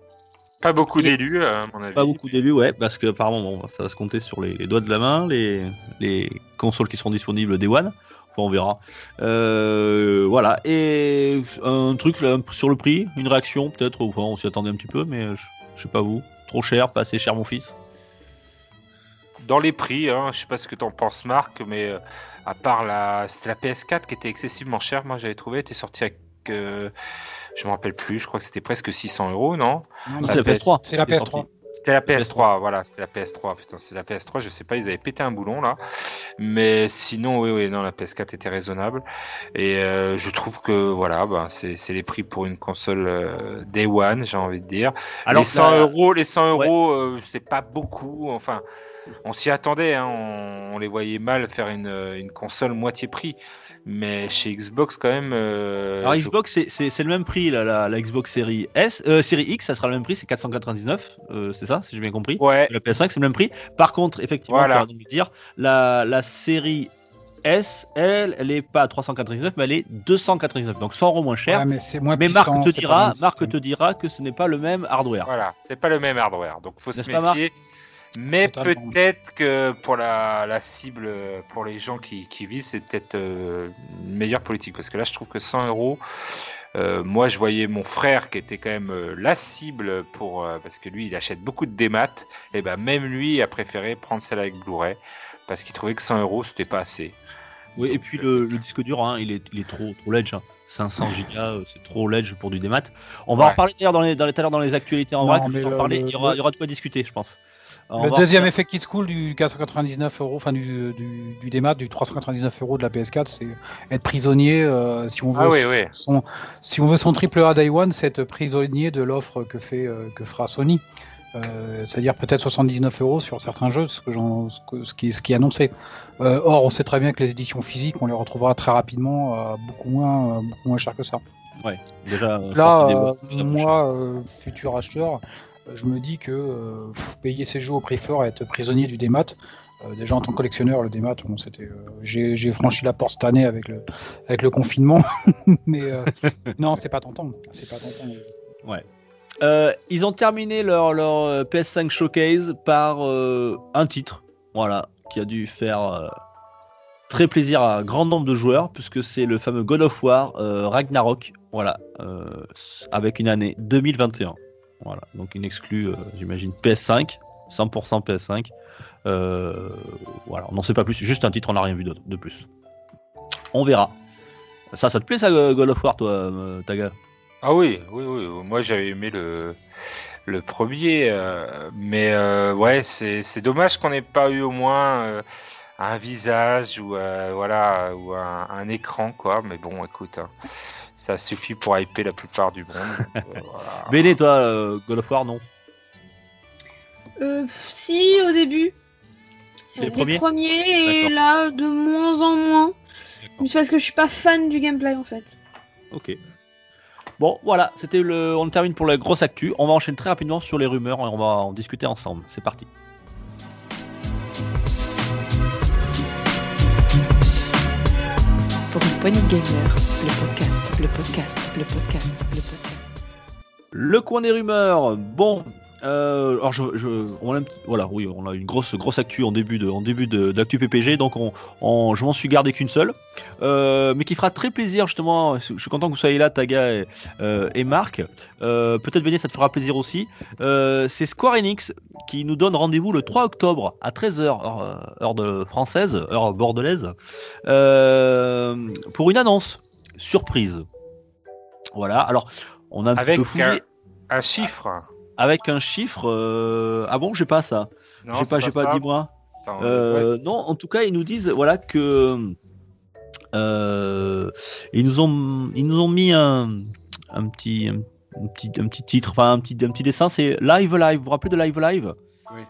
Pas beaucoup d'élus, euh, à mon avis. Pas beaucoup d'élus, ouais, parce que apparemment, bon, ça va se compter sur les, les doigts de la main, les, les consoles qui seront disponibles Day One. Enfin, on verra. Euh, voilà. Et un truc là, sur le prix, une réaction peut-être. Enfin, on s'y attendait un petit peu, mais je, je sais pas vous. Trop cher, pas assez cher, mon fils. Dans les prix, hein, je sais pas ce que t'en penses, Marc, mais euh, à part la. La PS4 qui était excessivement chère, moi j'avais trouvé. Était sortie avec. Euh, je me rappelle plus, je crois que c'était presque 600 euros, non? La c'est la PS- PS3. C'est la qui est PS3. sortie. C'était la PS3, voilà, c'était la PS3. Putain, c'est la PS3, je sais pas, ils avaient pété un boulon là. Mais sinon, oui, oui, non, la PS4 était raisonnable. Et euh, je trouve que, voilà, ben, c'est les prix pour une console euh, Day One, j'ai envie de dire. les 100 la- euros, les 100 Ouais. euros, euh, c'est pas beaucoup. Enfin, on s'y attendait, hein, on, on les voyait mal faire une, une console moitié prix. Mais chez Xbox, quand même. euh, Alors, je- Xbox, c'est- le même prix, la, la, la Xbox série S, euh, série X, ça sera le même prix, c'est 499, euh, c'est ça, si j'ai bien compris. Ouais, La PS5, c'est le même prix. Par contre, effectivement, Voilà. tu as raison de le dire, la, la série S, elle, elle est pas à 399, mais elle est 299, donc 100 euros moins cher. Ouais, mais c'est moins mais puissant, Marc te dira, Marc système. te dira que ce n'est pas le même hardware. Voilà, c'est pas le même hardware, donc faut se méfier. Mais peut-être que pour la, la cible, euh, pour les gens qui, qui visent, c'est peut-être euh, une meilleure politique. Parce que là, je trouve que 100 euros, euh, moi, je voyais mon frère qui était quand même euh, la cible pour. euh, parce que lui, il achète beaucoup de démat. Et ben, même lui a préféré prendre celle avec Blu-ray. Parce qu'il trouvait que 100 euros, c'était pas assez. Oui, et puis le, le disque dur, hein, il, est, il est trop, trop ledge. hein. 500 Go, euh, c'est trop ledge pour du démat. On va en reparler d'ailleurs dans les, dans les, tout à l'heure dans les actualités en Non, le- parler. il, aura, il y aura de quoi discuter, je pense. Le deuxième effet qui se coule du 499 euros, enfin du, du, du démat, du 399 euros de la PS4, c'est être prisonnier. euh, si on veut Ah oui, oui. son, si on veut son triple A Day One, c'est être prisonnier de l'offre que fait euh, que fera Sony. Euh, C'est-à-dire peut-être 79 euros sur certains jeux, ce, que j'en- ce, que- ce qui, est, ce qui est annoncé. Euh, or, on sait très bien que les éditions physiques, on les retrouvera très rapidement euh, beaucoup moins, euh, beaucoup moins cher que ça. Ouais, déjà. euh, Là, euh, moi, euh, futur acheteur, je me dis que euh, payer ses jeux au prix fort et être prisonnier du démat, euh, déjà en tant que collectionneur, le démat, bon, c'était, euh, j'ai j'ai franchi la porte cette année avec le, confinement, mais euh, non, c'est pas tentant, pas tentant. Euh, ils ont terminé leur, leur euh, PS5 Showcase par un titre, voilà, qui a dû faire très plaisir à un grand nombre de joueurs, puisque c'est le fameux God of War Ragnarok, voilà, avec une année 2021. Voilà, donc une exclue, euh, j'imagine, PS5, 100% PS5. Euh, voilà, on n'en sait pas plus, juste un titre, on n'a rien vu d'autre- de plus. On verra. Ça, ça te plaît ça, God of War, toi, euh, Taga? Ah oui, oui, oui. Moi, j'avais aimé le, le premier. euh, mais ouais, c'est dommage qu'on n'ait pas eu au moins un visage ou, voilà, ou un, un écran, quoi. Mais bon, écoute, hein, ça suffit pour hyper la plupart du monde. euh, voilà. Béné, toi, euh, God of War, non Euh, si, au début. Les premiers et là, de moins en moins. Mais C'est parce que je suis pas fan du gameplay en fait. Ok. Bon, voilà, c'était le. On termine pour la grosse actu. On va enchaîner très rapidement sur les rumeurs et on va en discuter ensemble. C'est parti. Pour une poignée de gamer, le podcast, le podcast, le podcast, le podcast. Le coin des rumeurs. Bon. euh, alors je, je- on a, voilà, oui, on a une grosse, grosse actu en début de, en début d'actu PPG, donc on, on- je m'en suis gardé qu'une seule, euh, mais qui fera très plaisir justement. Je suis content que vous soyez là, Taga et, euh, Marc. Euh, Peut-être Béné, ça te fera plaisir aussi. C'est Square Enix qui nous donne rendez-vous le 3 octobre à 13h heure, heure de française, heure bordelaise, pour une annonce surprise. Voilà. Alors, on a un Avec peu fouillé un, un chiffre. avec un chiffre. euh, Ah bon, j'ai pas ça. Non, J'ai pas, j'ai pas, ça. dis-moi. Euh, ouais. Non, en tout cas, ils nous disent voilà que euh, ils nous ont ils nous ont mis un, un petit un, un petit un petit titre, enfin un petit un petit dessin. C'est Live Live. Vous vous rappelez de Live Live? Oui.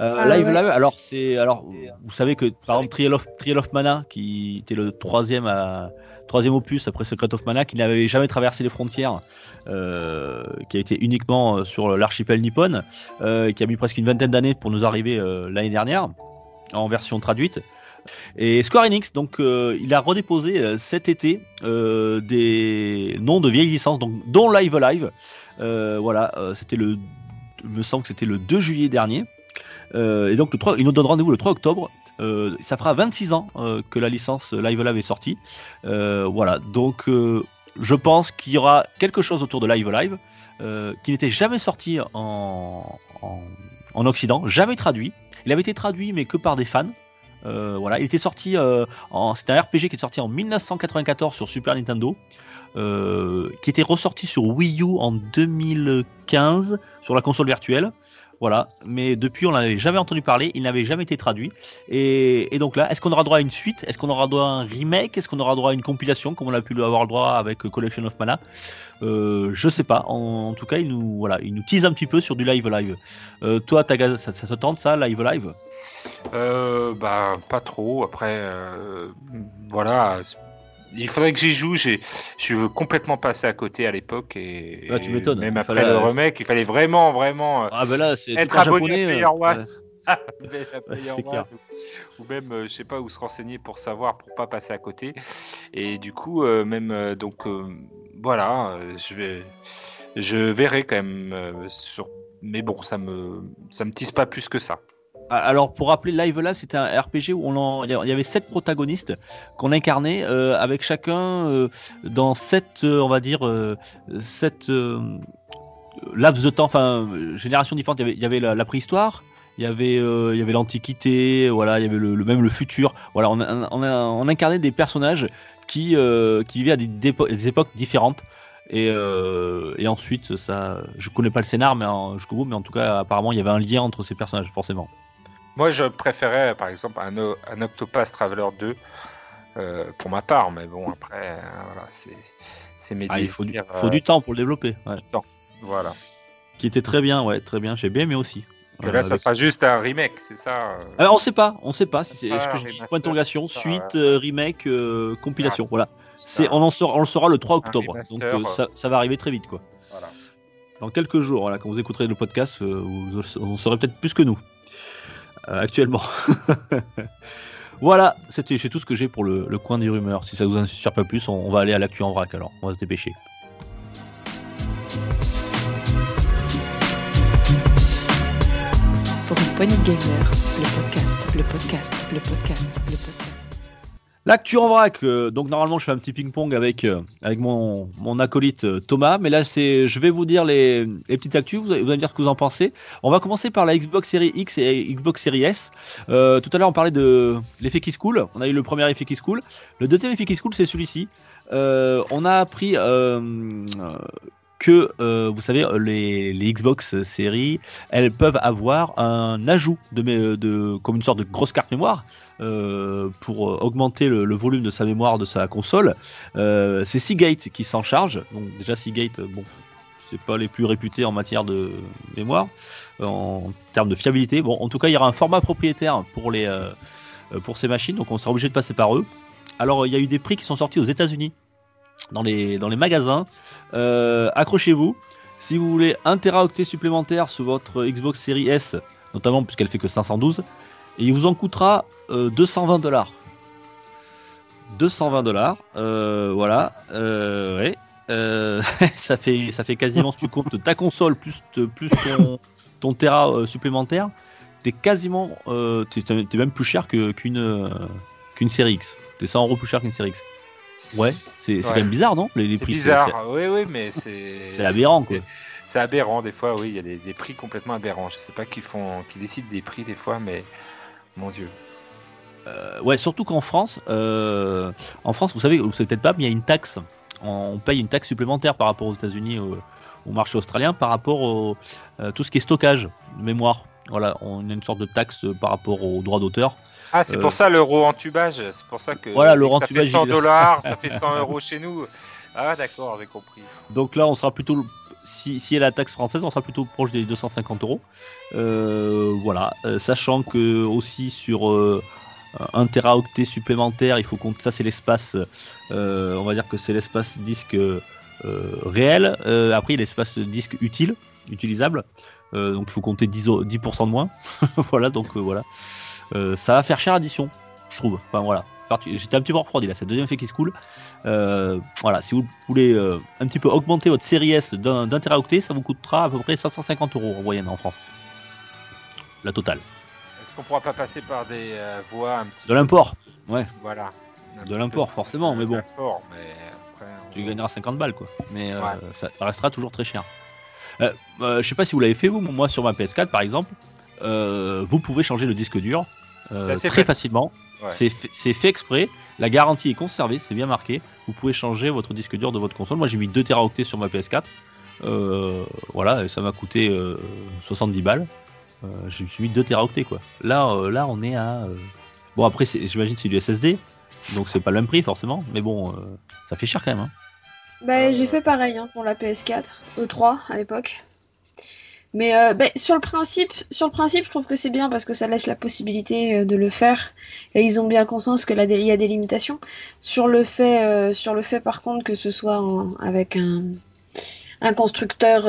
Euh, Ah live ouais. Live, alors c'est alors vous savez que par exemple Trial of, Trial of Mana qui était le troisième à- troisième opus après Secret of Mana qui n'avait jamais traversé les frontières, euh, qui a été uniquement euh, sur l'archipel nippon, euh, qui a mis presque une vingtaine d'années pour nous arriver l'année dernière en version traduite. Et Square Enix, donc, il a redéposé cet été des noms de vieilles licences, donc, dont Live Live. Euh, voilà, c'était le, il me semble que c'était le 2 juillet dernier. Et donc, le 3, il nous donne rendez-vous le 3 octobre. Euh, ça fera 26 ans euh, que la licence Live Live est sortie. Euh, voilà, donc, je pense qu'il y aura quelque chose autour de Live Live qui n'était jamais sorti en, en, en Occident, jamais traduit. Il avait été traduit, mais que par des fans. Voilà, il était sorti c'est un RPG qui est sorti en 1994 sur Super Nintendo, qui était ressorti sur Wii U en 2015 sur la console virtuelle. Voilà, mais depuis on n'avait jamais entendu parler, il n'avait jamais été traduit. Et, donc là, est-ce qu'on aura droit à une suite? Est-ce qu'on aura droit à un remake? Est-ce qu'on aura droit à une compilation comme on a pu avoir le droit avec euh, Collection of Mana? Euh, Je sais pas. En, tout cas, il nous voilà, il nous tease un petit peu sur du live live. Euh, toi, Taga, ça, ça se tente ça, live live? Euh, bah, pas trop. Après, voilà. Il faudrait que j'y joue. J'ai, je suis complètement passé à côté à l'époque et, Ah, tu m'étonnes. Même après fallait- le remake, il fallait vraiment, vraiment euh, Ah ben là, c'est Être abonné à. Player One. One, ou, ou même, euh, je sais pas, où se renseigner pour savoir, pour pas passer à côté. Et du coup, euh, même, euh, donc, voilà, je vais, je verrai quand même sur. Mais bon, ça me, ça me tisse pas plus que ça. Alors pour rappeler, Live Live, c'était un RPG où on il y avait sept protagonistes qu'on incarnait euh, avec chacun euh, dans sept, euh, on va dire, sept laps de temps, enfin générations différentes. Il y avait, la, préhistoire. Il y avait, l'Antiquité, voilà, il y avait le, même le futur. On, incarnait des personnages qui, qui vivaient à des, époques différentes. Et, et ensuite, ça, je connais pas le scénar, mais en, jusqu'au bout, mais en tout cas, apparemment, il y avait un lien entre ces personnages, forcément. Moi, je préférais, par exemple, un, O- un Octopath Traveler 2 euh, pour ma part, mais bon, après, euh, voilà, c'est, c'est mes Ah, il faut du, faut euh, du temps pour le développer. ouais. Voilà. Qui était très bien, ouais, très bien. J'ai bien aimé aussi. Là, ça avec- sera juste un remake, c'est ça Alors, on sait pas, on sait pas si c'est. Est-ce que je dis point d'interrogation, suite, remake, compilation. Ah, voilà. c'est on en saura, on le saura le 3 octobre. remaster, Donc euh, ça, ça va arriver très vite, quoi. Voilà. Dans quelques jours, voilà, quand vous écouterez le podcast, euh, vous en saurez peut-être plus que nous actuellement. voilà, c'était tout ce que j'ai pour le, le coin des rumeurs. Si ça vous inspire pas plus, on, on va aller à l'actu en vrac alors. On va se dépêcher. Pour une poignée de gamer, le podcast, le podcast, le podcast, le podcast. L'actu en vrac, euh, donc normalement je fais un petit ping-pong avec, euh, avec mon, mon acolyte euh, Thomas, mais là c'est, je vais vous dire les, les petites actus, vous allez, vous me dire ce que vous en pensez. On va commencer par la Xbox Series X et Xbox Series S. Tout à l'heure on parlait de l'effet qui se coule, on a eu le premier effet qui se coule. Le deuxième effet qui se coule c'est celui-ci. On a appris que, euh, vous savez, les, Xbox Series, elles peuvent avoir un ajout de, comme une sorte de grosse carte mémoire euh, pour augmenter le, volume de sa mémoire de sa console. Euh, c'est Seagate qui s'en charge. Donc déjà Seagate, bon, c'est pas les plus réputés en matière de mémoire, en termes de fiabilité. Bon, en tout cas, il y aura un format propriétaire pour les pour ces machines, donc on sera obligé de passer par eux. Alors, il y a eu des prix qui sont sortis aux États-Unis dans les dans les magasins. Euh, accrochez-vous. Si vous voulez un teraoctet supplémentaire sur votre Xbox Series S, notamment puisqu'elle fait que 512, et il vous en coûtera euh, 220 dollars. 220 dollars, euh, voilà, euh. Euh, ça fait ça fait quasiment si tu comptes ta console plus plus ton ton Tera euh, supplémentaire, t'es quasiment euh, t'es, même plus cher qu'une euh, qu'une série X. T'es 100 euros plus cher qu'une série X. Ouais, c'est, Ouais. quand même bizarre, non les, prix, bizarre, oui, oui, mais c'est. C'est, aberrant quoi. C'est aberrant des fois, oui, il y a des, des prix complètement aberrants. Je sais pas qui font, qui décident des prix des fois, mais mon dieu. Euh, ouais, surtout qu'en France, euh, en France, vous savez, vous savez peut-être pas, mais il y a une taxe. On paye une taxe supplémentaire par rapport aux États-Unis, au, au marché australien, par rapport au euh, tout ce qui est stockage mémoire. Voilà, on a une sorte de taxe par rapport aux droits d'auteur. Ah, c'est Euh, pour ça l'euro entubage, c'est pour ça que. Voilà, l'euro ça fait 100 il- dollars, ça fait 100 euros chez nous. Ah, d'accord, j'ai compris. Donc là, on sera plutôt. si, si elle a la taxe française, on sera plutôt proche des 250 euros. Euh, voilà, Euh, sachant que aussi sur euh, un teraoctet supplémentaire, il faut compter ça, c'est l'espace. euh, on va dire que c'est l'espace disque euh, réel. Euh, après, il y a l'espace disque utile, utilisable. Euh, donc il faut compter 10, o- 10% de moins. voilà, donc euh, voilà. Euh, ça va faire cher addition, je trouve. Enfin voilà. J'étais un petit peu refroidi là, c'est le deuxième fait qui se coule. Euh, voilà, si vous voulez euh, un petit peu augmenter votre série S d'un teraoctet, ça vous coûtera à peu près 550 euros en moyenne en France. La totale. Est-ce qu'on pourra pas passer par des euh, voies un petit De l'import, peu- Voilà. De l'import, forcément, mais bon. mais après, on- tu gagneras 50 balles quoi. Mais Ouais. ça, ça restera toujours très cher. Je sais pas si vous l'avez fait vous, moi sur ma PS4 par exemple, vous pouvez changer le disque dur euh, très facile. facilement. Ouais. C'est fait, c'est fait exprès. La garantie est conservée, c'est bien marqué. Vous pouvez changer votre disque dur de votre console. Moi, j'ai mis 2 Teraoctets sur ma PS4. Euh, voilà, et ça m'a coûté euh, 70 balles. Euh, je me suis mis 2 Teraoctets quoi. Là, euh, là, on est à. euh, Bon, après, c'est- j'imagine que c'est du SSD, donc c'est pas le même prix forcément. Mais bon, euh, ça fait cher quand même. hein. Bah, Euh, j'ai fait pareil hein, pour la PS4, E3 à l'époque. Mais euh, bah, sur le principe, sur le principe, je trouve que c'est bien parce que ça laisse la possibilité euh, de le faire et ils ont bien conscience que il y a des limitations. Sur le fait, euh, sur le fait par contre que ce soit avec un constructeur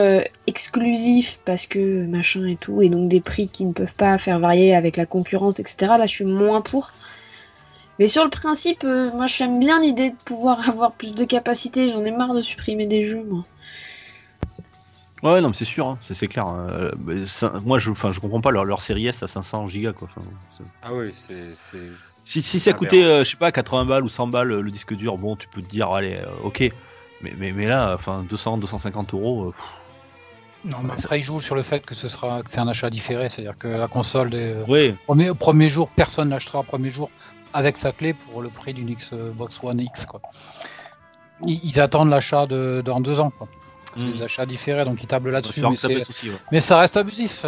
exclusif parce que machin et tout et donc des prix qui ne peuvent pas faire varier avec la concurrence, etc. Là, je suis moins pour. Mais sur le principe, moi j'aime bien l'idée de pouvoir avoir plus de capacité. J'en ai marre de supprimer des jeux, moi. Ouais, non, mais c'est sûr, hein, c'est c'est clair. euh, mais ça- moi, je, enfin, je comprends pas leur, leur série S à 500 gigas, quoi. Ah oui, c'est. c'est- si, si ça coûtait, euh, je sais pas, 80 balles ou 100 balles euh, le disque dur, bon, tu peux te dire, allez, euh, ok. Mais, mais, mais là, enfin, 200, 250 euros. euh, Non, mais après, il joue sur le fait que ce sera que c'est un achat différé, c'est-à-dire que la console, des, euh, ouais, premier, premier jour, personne l'achètera premier jour avec sa clé pour le prix d'une Xbox One X. Quoi. Ils, ils attendent l'achat de, dans deux ans. Quoi. C'est Mm. des achats différés, donc ils tablent là-dessus. Mais, ça ouais. mais reste abusif.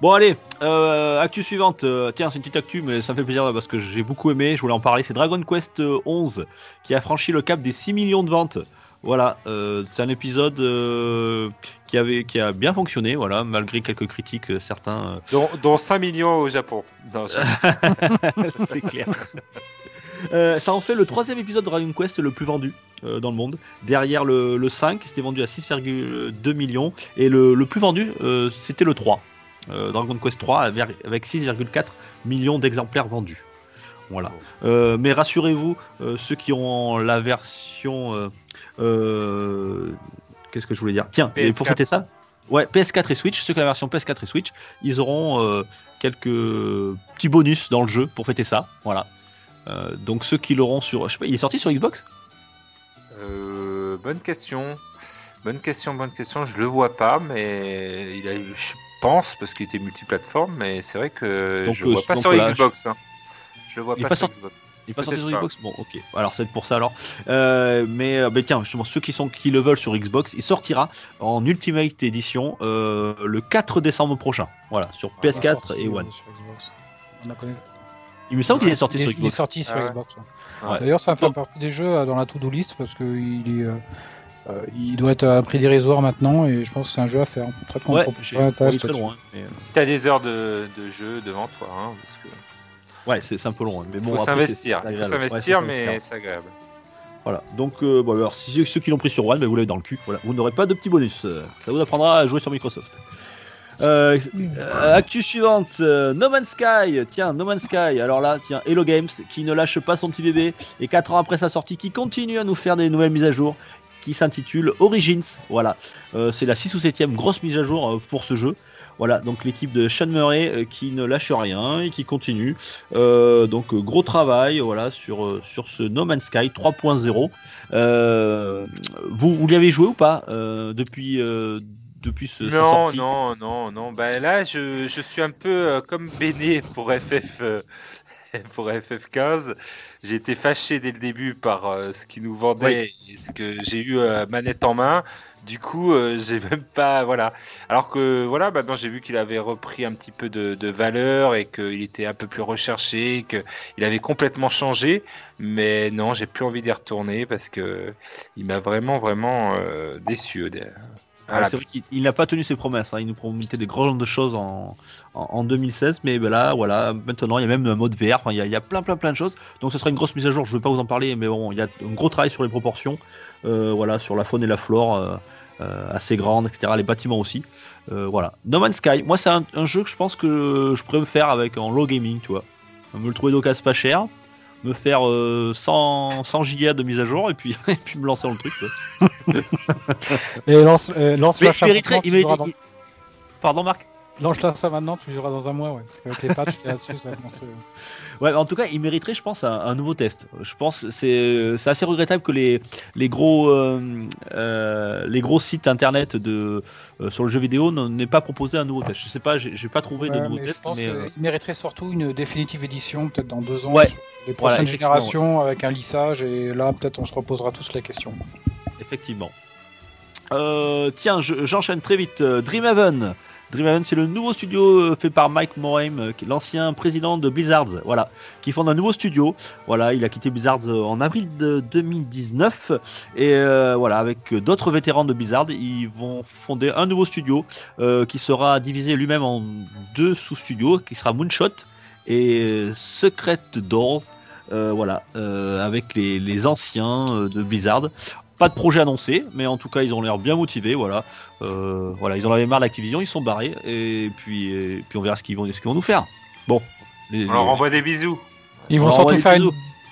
Bon, allez, euh, actu suivante. euh, tiens, c'est une petite actu, mais ça me fait plaisir parce que j'ai beaucoup aimé. Je voulais en parler. C'est Dragon Quest euh, 11 qui a franchi le cap des 6 millions de ventes. Voilà, euh, c'est un épisode euh, qui, avait, qui a bien fonctionné, voilà, malgré quelques critiques, euh, certains. euh, Dont, dont 5 millions au Japon. C'est clair. Euh, ça en fait le troisième épisode de Dragon Quest le plus vendu euh, dans le monde. Derrière le, le 5, c'était vendu à 6,2 millions. Et le, le plus vendu, euh, c'était le 3. Euh, Dragon Quest 3 avec avec 6,4 millions d'exemplaires vendus. Voilà. Mais rassurez-vous, ceux qui ont la version. Qu'est-ce que je voulais dire? Tiens, et pour PS4. fêter ça, ouais, PS4 et Switch, ceux qui ont la version PS4 et Switch, ils auront euh, quelques petits bonus dans le jeu pour fêter ça. Voilà. Euh, donc ceux qui l'auront sur. Je sais pas, il est sorti sur Xbox? Euh, bonne question. Bonne question, bonne question. Je le vois pas, mais il a, je pense, parce qu'il était multiplateforme, mais c'est vrai que Donc, je euh, le vois pas donc sur Xbox. hein. Je le vois Il est pas, pas sur Xbox. Il est pas sorti sur pas. Xbox? Bon, ok. Alors c'est pour ça alors. Euh, mais, euh, mais tiens, justement, ceux qui, sont, qui le veulent sur Xbox, il sortira en Ultimate Edition euh, le 4 décembre prochain. Voilà, sur Ah, PS4 sorti, et euh, One. sur Xbox. On la connaît. Il me semble qu'il est sorti il, sur il est Xbox. sorti sur Ah ouais. Xbox. ouais. Ouais. D'ailleurs, ça fait Donc- partie des jeux euh, dans la to-do list parce que il est, euh, euh, il doit être à un prix dérisoire maintenant et je pense que c'est un jeu à faire. Très Ouais, très loin. mais, euh, Si t'as des heures de, de jeu devant toi, hein, parce que ouais, c'est un peu long. hein, Mais bon, faut s'investir. faut. Ouais, s'investir, mais c'est agréable. Voilà. Donc, euh, bon, alors, si ceux qui l'ont pris sur One, ben, vous l'avez dans le cul. Voilà. Vous n'aurez pas de petits bonus. Ça vous apprendra à jouer sur Microsoft. Euh, actu suivante, euh, No Man's Sky. Tiens, No Man's Sky. Alors là, tiens, Hello Games qui ne lâche pas son petit bébé et 4 ans après sa sortie, qui continue à nous faire des nouvelles mises à jour, qui s'intitule Origins. Voilà, Euh, c'est la 6 ou 7 grosse mise à jour pour ce jeu. Voilà, donc l'équipe de Sean Murray qui ne lâche rien et qui continue. Donc gros travail, voilà, sur ce No Man's Sky 3.0. Euh, vous vous l'y avez joué ou pas depuis depuis ce, Non, sortie non, non, non. Ben là, je, je suis un peu euh, comme Béné pour FF, euh, pour FF15. J'ai été fâché dès le début par euh, ce qu'ils nous vendaient et ce que j'ai eu manette en main. Du coup, j'ai même pas, voilà. Alors que voilà, maintenant j'ai vu qu'il avait repris un petit peu de, de valeur et qu'il était un peu plus recherché, qu'il avait complètement changé. Mais non, j'ai plus envie d'y retourner parce que il m'a vraiment, vraiment déçu. Voilà, c'est vrai qu'il il n'a pas tenu ses promesses. hein. Il nous promettait des grandes choses en, en, en 2016, mais ben là, voilà, maintenant il y a même un mode VR. Enfin, il, y a, il y a plein, plein, plein de choses. Donc, ce sera une grosse mise à jour. Je ne vais pas vous en parler, mais bon, il y a un gros travail sur les proportions, euh, voilà, sur la faune et la flore, euh, euh, assez grande, etc. Les bâtiments aussi. Voilà. No Man's Sky. Moi, c'est un, un jeu que je pense que je pourrais me faire avec en low gaming, tu vois. Me le trouver d'occasion pas cher. Me faire euh, 100, 100 gigas de mise à jour et puis, et puis me lancer dans le truc. quoi. Et lance, euh, lance Mais la il mériterait. il mériterait- il- Pardon, Marc Lance la ça maintenant, tu joueras dans un mois, ouais. Parce qu'avec les patchs qu'il y a dessus, ça commencer. Ouais, en tout cas, il mériterait, je pense, un, un nouveau test. Je pense que c'est c'est assez regrettable que les, les, gros, euh, euh, les gros sites internet de, euh, sur le jeu vidéo n'aient pas proposé un nouveau test. Je sais pas, j'ai pas trouvé de nouveau mais je test. pense Mais, qu'il euh, mériterait surtout une définitive édition, peut-être dans deux ans, Ouais. les prochaines générations, avec un lissage, et là, peut-être, on se reposera tous la question. effectivement. Euh, tiens, je- j'enchaîne très vite. Euh, Dreamhaven. Dreamhaven, c'est le nouveau studio euh, fait par Mike Morhaime, euh, l'ancien président de Blizzard, voilà, qui fonde un nouveau studio. Voilà, il a quitté Blizzard euh, en avril de 2019 et voilà, avec d'autres vétérans de Blizzard, ils vont fonder un nouveau studio qui sera divisé lui-même en deux sous-studios, qui sera Moonshot et Secret Doors. Voilà, avec les, les anciens de Blizzard. Pas de projet annoncé, mais en tout cas ils ont l'air bien motivés. Voilà, Euh, voilà, ils en avaient marre d'Activision, ils sont barrés et puis, et puis on verra ce qu'ils vont, ce qu'ils vont nous faire. Bon, les- On leur envoie des bisous. Ils On vont surtout faire une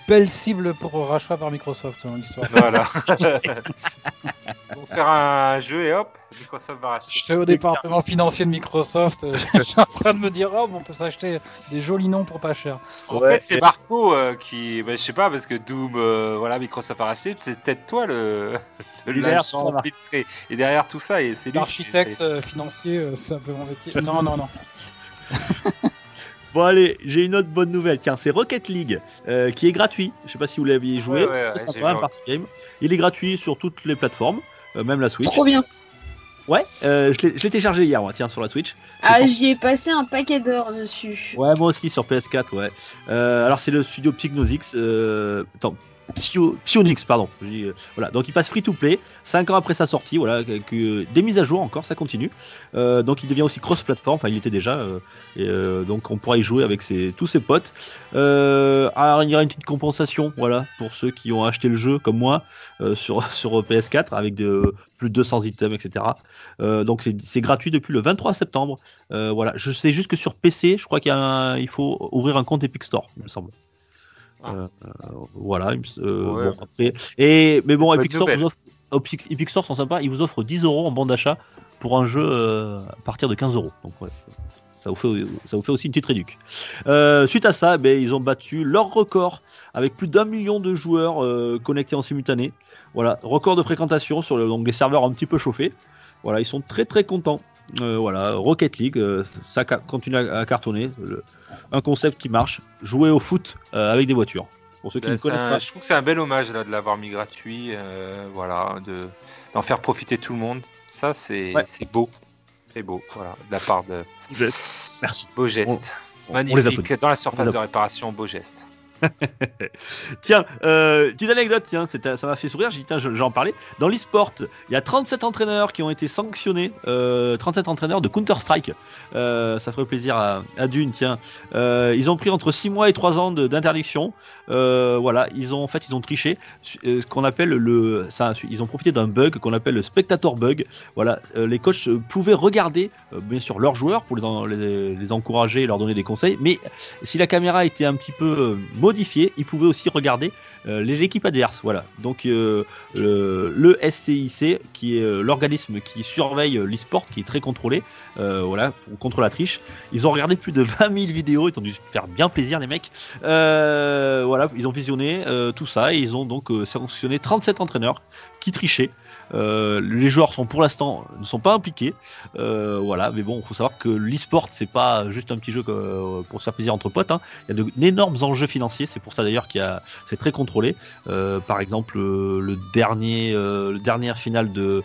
belle cible pour rachat par Microsoft, dans l'histoire. Voilà. Vont faire un jeu et hop, Microsoft va racheter. J'étais au département financier de Microsoft, euh, j'étais en train de me dire, oh, on peut s'acheter des jolis noms pour pas cher. En Ouais, fait, c'est Marco euh, qui, bah, je sais pas, parce que Doom, euh, voilà, Microsoft a racheté, c'est peut-être toi le, le l'agent infiltré. Et derrière tout ça, et c'est. L'architecte financier, c'est un peu mon métier. Non, non, non. Bon allez, j'ai une autre bonne nouvelle. Tiens, c'est Rocket League euh, qui est gratuit. Je sais pas si vous l'aviez joué. Ouais, ouais, c'est sympa, un party game. Il est gratuit sur toutes les plateformes, euh, même la Switch. Trop bien. Ouais, euh, je l'ai- téléchargé hier, moi, tiens, sur la Switch. Ah, pour- j'y ai passé un paquet d'heures dessus. Ouais, moi aussi sur PS4, ouais. Euh, alors c'est le studio Psygnosix, euh, attends, Psyo, Psyonix, pardon. Euh, voilà, donc il passe free to play, 5 ans après sa sortie, voilà, des mises à jour encore, ça continue. Euh, donc il devient aussi cross-platform, enfin il était déjà, euh, et donc on pourra y jouer avec tous ses potes. Alors il y aura une petite compensation, voilà, pour ceux qui ont acheté le jeu comme moi sur, sur PS4 avec plus de 200 items, etc. Donc c'est gratuit depuis le 23 septembre. Voilà, je sais juste que sur PC, je crois qu'il faut ouvrir un compte Epic Store, il me semble. Ah. Euh, euh, voilà, euh, Ouais. bon, après- et mais bon, Bonne Epic Store, nouvelle. vous offre, Epic Epic Store sont sympas, ils vous offrent 10 euros en bon d'achat pour un jeu euh, à partir de 15 euros. Donc ouais, ça vous fait, ça vous fait aussi une petite réduc. Euh, suite à ça, ben, ils ont battu leur record avec plus d'un million de joueurs euh, connectés en simultané. Voilà, record de fréquentation sur le, donc des serveurs un petit peu chauffés. Voilà, ils sont très très contents. Euh, voilà, Rocket League, euh, ça continue à, à cartonner. Le- un concept qui marche. Jouer au foot euh, avec des voitures. Pour ceux qui ne connaissent un- pas. je trouve que c'est un bel hommage là de l'avoir mis gratuit, voilà, de d'en faire profiter tout le monde. Ça c'est Ouais. c'est beau, c'est beau, voilà, de la part de Merci. beau geste, On- on les magnifique dans la surface de réparation, beau geste. Tiens, euh, petite anecdote, tiens, ça m'a fait sourire, j'ai dit, tiens, je- j'en parlais. Dans l'e-sport, il y a 37 entraîneurs qui ont été sanctionnés, euh, 37 entraîneurs de Counter-Strike. Euh, ça ferait plaisir à, à Dune, tiens. Euh, ils ont pris entre 6 mois et 3 ans d'interdiction. Euh, voilà, ils ont en fait, ils ont triché, euh, ce qu'on appelle le. Ils ont profité d'un bug qu'on appelle le spectator bug. Voilà, euh, les coachs euh, pouvaient regarder, euh, bien sûr, leurs joueurs pour les, les encourager et leur donner des conseils, mais si la caméra était un petit peu modifiée, ils pouvaient aussi regarder euh, les équipes adverses. Voilà. Donc euh, le, SCIC, qui est euh, l'organisme qui surveille l'e-sport, qui est très contrôlé, voilà, pour- contre la triche. Ils ont regardé plus de 20 000 vidéos, ils ont dû faire bien plaisir les mecs. Voilà, ils ont visionné tout ça et ils ont donc sanctionné 37 entraîneurs qui trichaient. Euh, les joueurs sont pour l'instant ne sont pas impliqués, Euh, voilà. Mais bon, il faut savoir que l'e-sport c'est pas juste un petit jeu euh, pour se faire plaisir entre potes. hein. Il y a d'énormes enjeux financiers. C'est pour ça d'ailleurs qu'il y a, c'est très contrôlé. Par exemple, le dernier, finale de,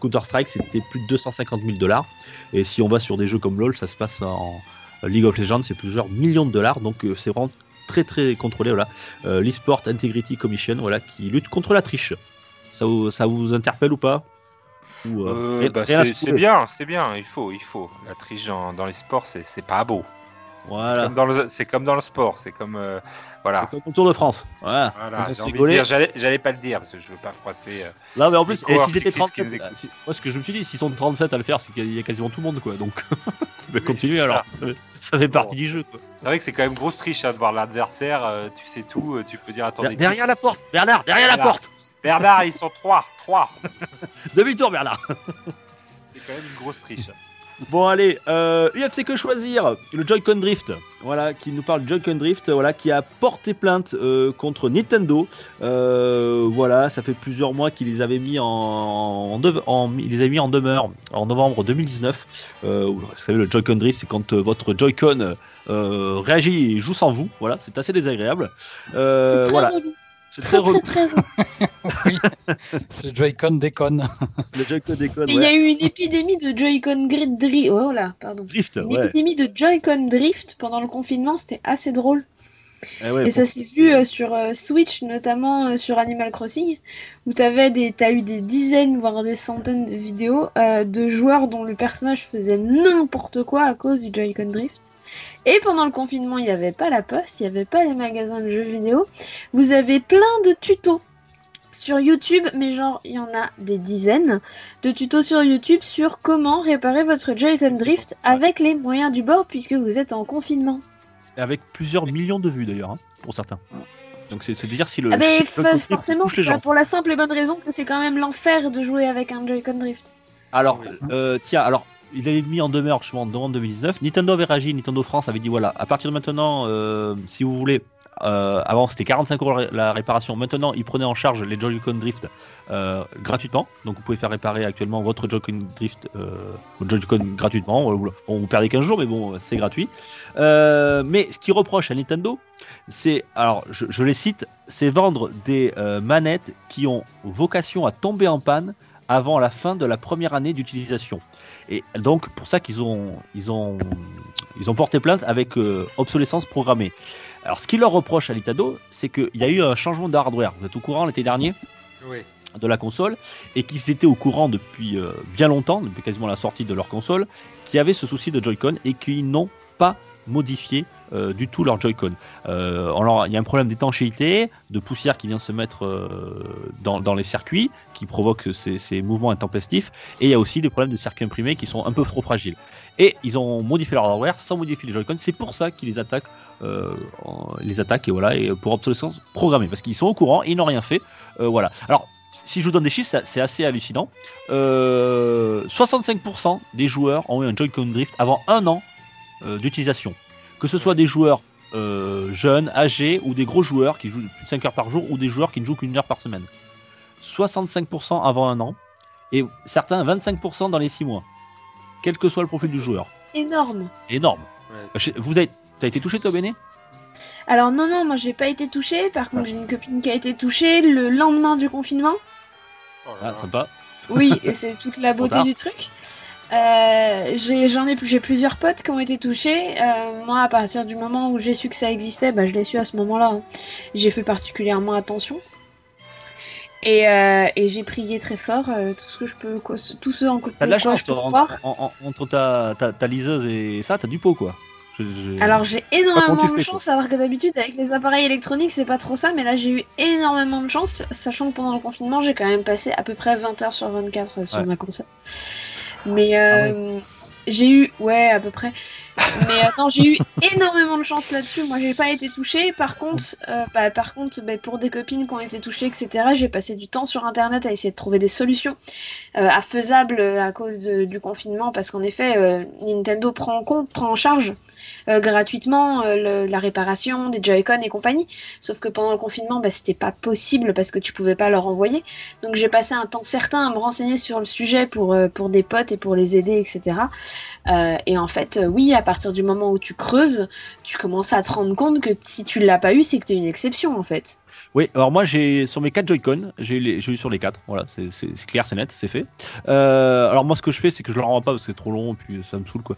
Counter Strike, c'était plus de 250 000 dollars. Et si on va sur des jeux comme LoL, ça se passe en League of Legends, c'est plusieurs millions de dollars. Donc c'est vraiment très très contrôlé. Voilà. L'e-sport Integrity Commission, voilà, qui lutte contre la triche. Ça vous, ça vous interpelle ou pas euh, Euh, bah, à c'est c'est bien, c'est bien, il faut, il faut. La triche dans, dans les sports, c'est c'est pas beau. Voilà. Comme le- C'est comme dans le sport, c'est comme. euh, voilà. C'est comme au Tour de France. Voilà. Voilà, j'allais pas le dire parce que je veux pas froisser. euh, Là, mais en plus, et cyclistes qui 37, nous écoutent. euh, si- moi, ce que je me suis dit, s'ils sont 37 à le faire, c'est qu'il y a quasiment tout le monde, quoi. Donc, c'est alors. Ça, ça fait partie du jeu. C'est vrai que c'est quand même grosse triche hein, de voir l'adversaire, euh, tu sais tout, tu peux dire à équipe- Derrière la porte, Bernard, derrière la porte. Bernard, ils sont trois, trois. Demi-tour, Bernard. C'est quand même une grosse triche. Bon allez, euh, UFC que choisir Le Joy-Con Drift, voilà, qui nous parle de Joy-Con Drift, voilà, qui a porté plainte euh, contre Nintendo. Euh, voilà, ça fait plusieurs mois qu'il les avait mis en, en, de- en- il les avait mis en demeure en novembre 2019. Euh, vous savez, le Joy-Con Drift, c'est quand euh, votre Joy-Con euh, réagit et joue sans vous. Voilà, c'est assez désagréable. Euh, c'est très voilà, relou. C'est Très, très. C'est le Joy-Con déconne. Le Joy-Con déconne, Et Il y a eu une épidémie de Joy-Con Drift. Oh là, pardon. Drift, Une ouais. épidémie de Joy-Con Drift pendant le confinement, c'était assez drôle. Eh ouais, Et ça s'est vu euh, sur euh, Switch, notamment euh, sur Animal Crossing, où t'avais des, t'as eu des dizaines, voire des centaines de vidéos euh, de joueurs dont le personnage faisait n'importe quoi à cause du Joy-Con Drift. Et pendant le confinement, il n'y avait pas la poste, il n'y avait pas les magasins de jeux vidéo. Vous avez plein de tutos sur YouTube, mais genre, il y en a des dizaines de tutos sur YouTube sur comment réparer votre Joy-Con Drift avec les moyens du bord puisque vous êtes en confinement. avec plusieurs millions de vues d'ailleurs, hein, pour certains. Donc c'est dire si le, Ah si Drift forcément, gens. pour la simple et bonne raison que c'est quand même l'enfer de jouer avec un Joy-Con Drift. Alors, euh, tiens, alors, il avait mis en demeure justement en novembre 2019. Nintendo avait réagi, Nintendo France avait dit voilà, à partir de maintenant, euh, si vous voulez, euh, avant c'était 45 euros la- réparation, maintenant ils prenaient en charge les Joy-Con Drift euh, gratuitement. Donc vous pouvez faire réparer actuellement votre Joy-Con Drift, Joy-Con gratuitement. Bon, vous- perdez 15 jours, mais bon, c'est gratuit. Mais ce qu'ils reprochent à Nintendo, c'est, alors je, je les cite, c'est vendre des manettes qui ont vocation à tomber en panne avant la fin de la première année d'utilisation. Et donc pour ça qu'ils ont, ils ont, ils ont porté plainte avec euh, obsolescence programmée. Alors ce qu'ils leur reprochent à Nintendo, c'est qu'il y a eu un changement de hardware. Vous êtes au courant l'été dernier Oui. de la console et qu'ils étaient au courant depuis euh, bien longtemps, depuis quasiment la sortie de leur console, qu'il y avait ce souci de Joy-Con et qu'ils n'ont pas modifié euh, du tout leur Joy-Con. Euh, alors, il y a un problème d'étanchéité, de poussière qui vient se mettre dans, dans les circuits, qui provoque ces, mouvements intempestifs, et il y a aussi des problèmes de circuits imprimés qui sont un peu trop fragiles. Et ils ont modifié leur hardware sans modifier les Joy-Con, c'est pour ça qu'ils les attaquent, euh, les attaquent et voilà, et pour obsolescence programmée, parce qu'ils sont au courant, ils n'ont rien fait, euh, voilà. Alors, si je vous donne des chiffres, c'est- assez hallucinant. Euh, 65% des joueurs ont eu un Joy-Con Drift avant un an euh, d'utilisation. Que ce soit des joueurs euh, jeunes, âgés, ou des gros joueurs qui jouent plus de 5 heures par jour, ou des joueurs qui ne jouent qu'une heure par semaine. 65% avant un an, et certains 25% dans les 6 mois. Quel que soit le profil du joueur. Énorme. Énorme. Ouais, Vous avez, t'as été touché toi, Béné? Alors non, non, moi j'ai pas été touchée. Par contre, j'ai une copine qui a été touchée le lendemain du confinement. Oh là Ah, sympa. Oui, et c'est toute la beauté du truc. Euh, j'ai, j'en ai, j'ai plusieurs potes qui ont été touchés. Euh, moi, à partir du moment où j'ai su que ça existait, bah, je l'ai su à ce moment-là. hein. J'ai fait particulièrement attention. Et, euh, et j'ai prié très fort euh, tout ce que je peux, quoi, tout ce en T'as de la quoi chance, toi, en- croire. en- en- entre ta, ta, ta liseuse et ça, t'as du pot, quoi. Je- je- Alors j'ai énormément de fais, chance, alors que d'habitude avec les appareils électroniques c'est pas trop ça, mais là j'ai eu énormément de chance, sachant que pendant le confinement j'ai quand même passé à peu près 20 heures sur 24 sur Ouais. ma console. Mais euh, j'ai eu, ouais à peu près, mais attends j'ai eu énormément de chance là-dessus, moi j'ai pas été touchée, par contre, euh, bah, par contre bah, pour des copines qui ont été touchées etc, j'ai passé du temps sur internet à essayer de trouver des solutions euh, à faisables euh, à cause du confinement, parce qu'en effet euh, Nintendo prend en compte, prend en charge euh, gratuitement euh, la réparation des Joy-Con et compagnie. Sauf que pendant le confinement, bah, c'était pas possible parce que tu pouvais pas leur envoyer. Donc j'ai passé un temps certain à me renseigner sur le sujet pour, euh, pour des potes et pour les aider, etc. Euh, et en fait, euh, oui, à partir du moment où tu creuses, tu commences à te rendre compte que si tu l'as pas eu, c'est que tu es une exception en fait. Oui, alors moi j'ai sur mes 4 Joy-Con, j'ai eu, sur les 4, voilà, c'est- clair, c'est net, c'est fait. Euh, alors moi ce que je fais c'est que je le rends pas parce que c'est trop long puis ça me saoule quoi.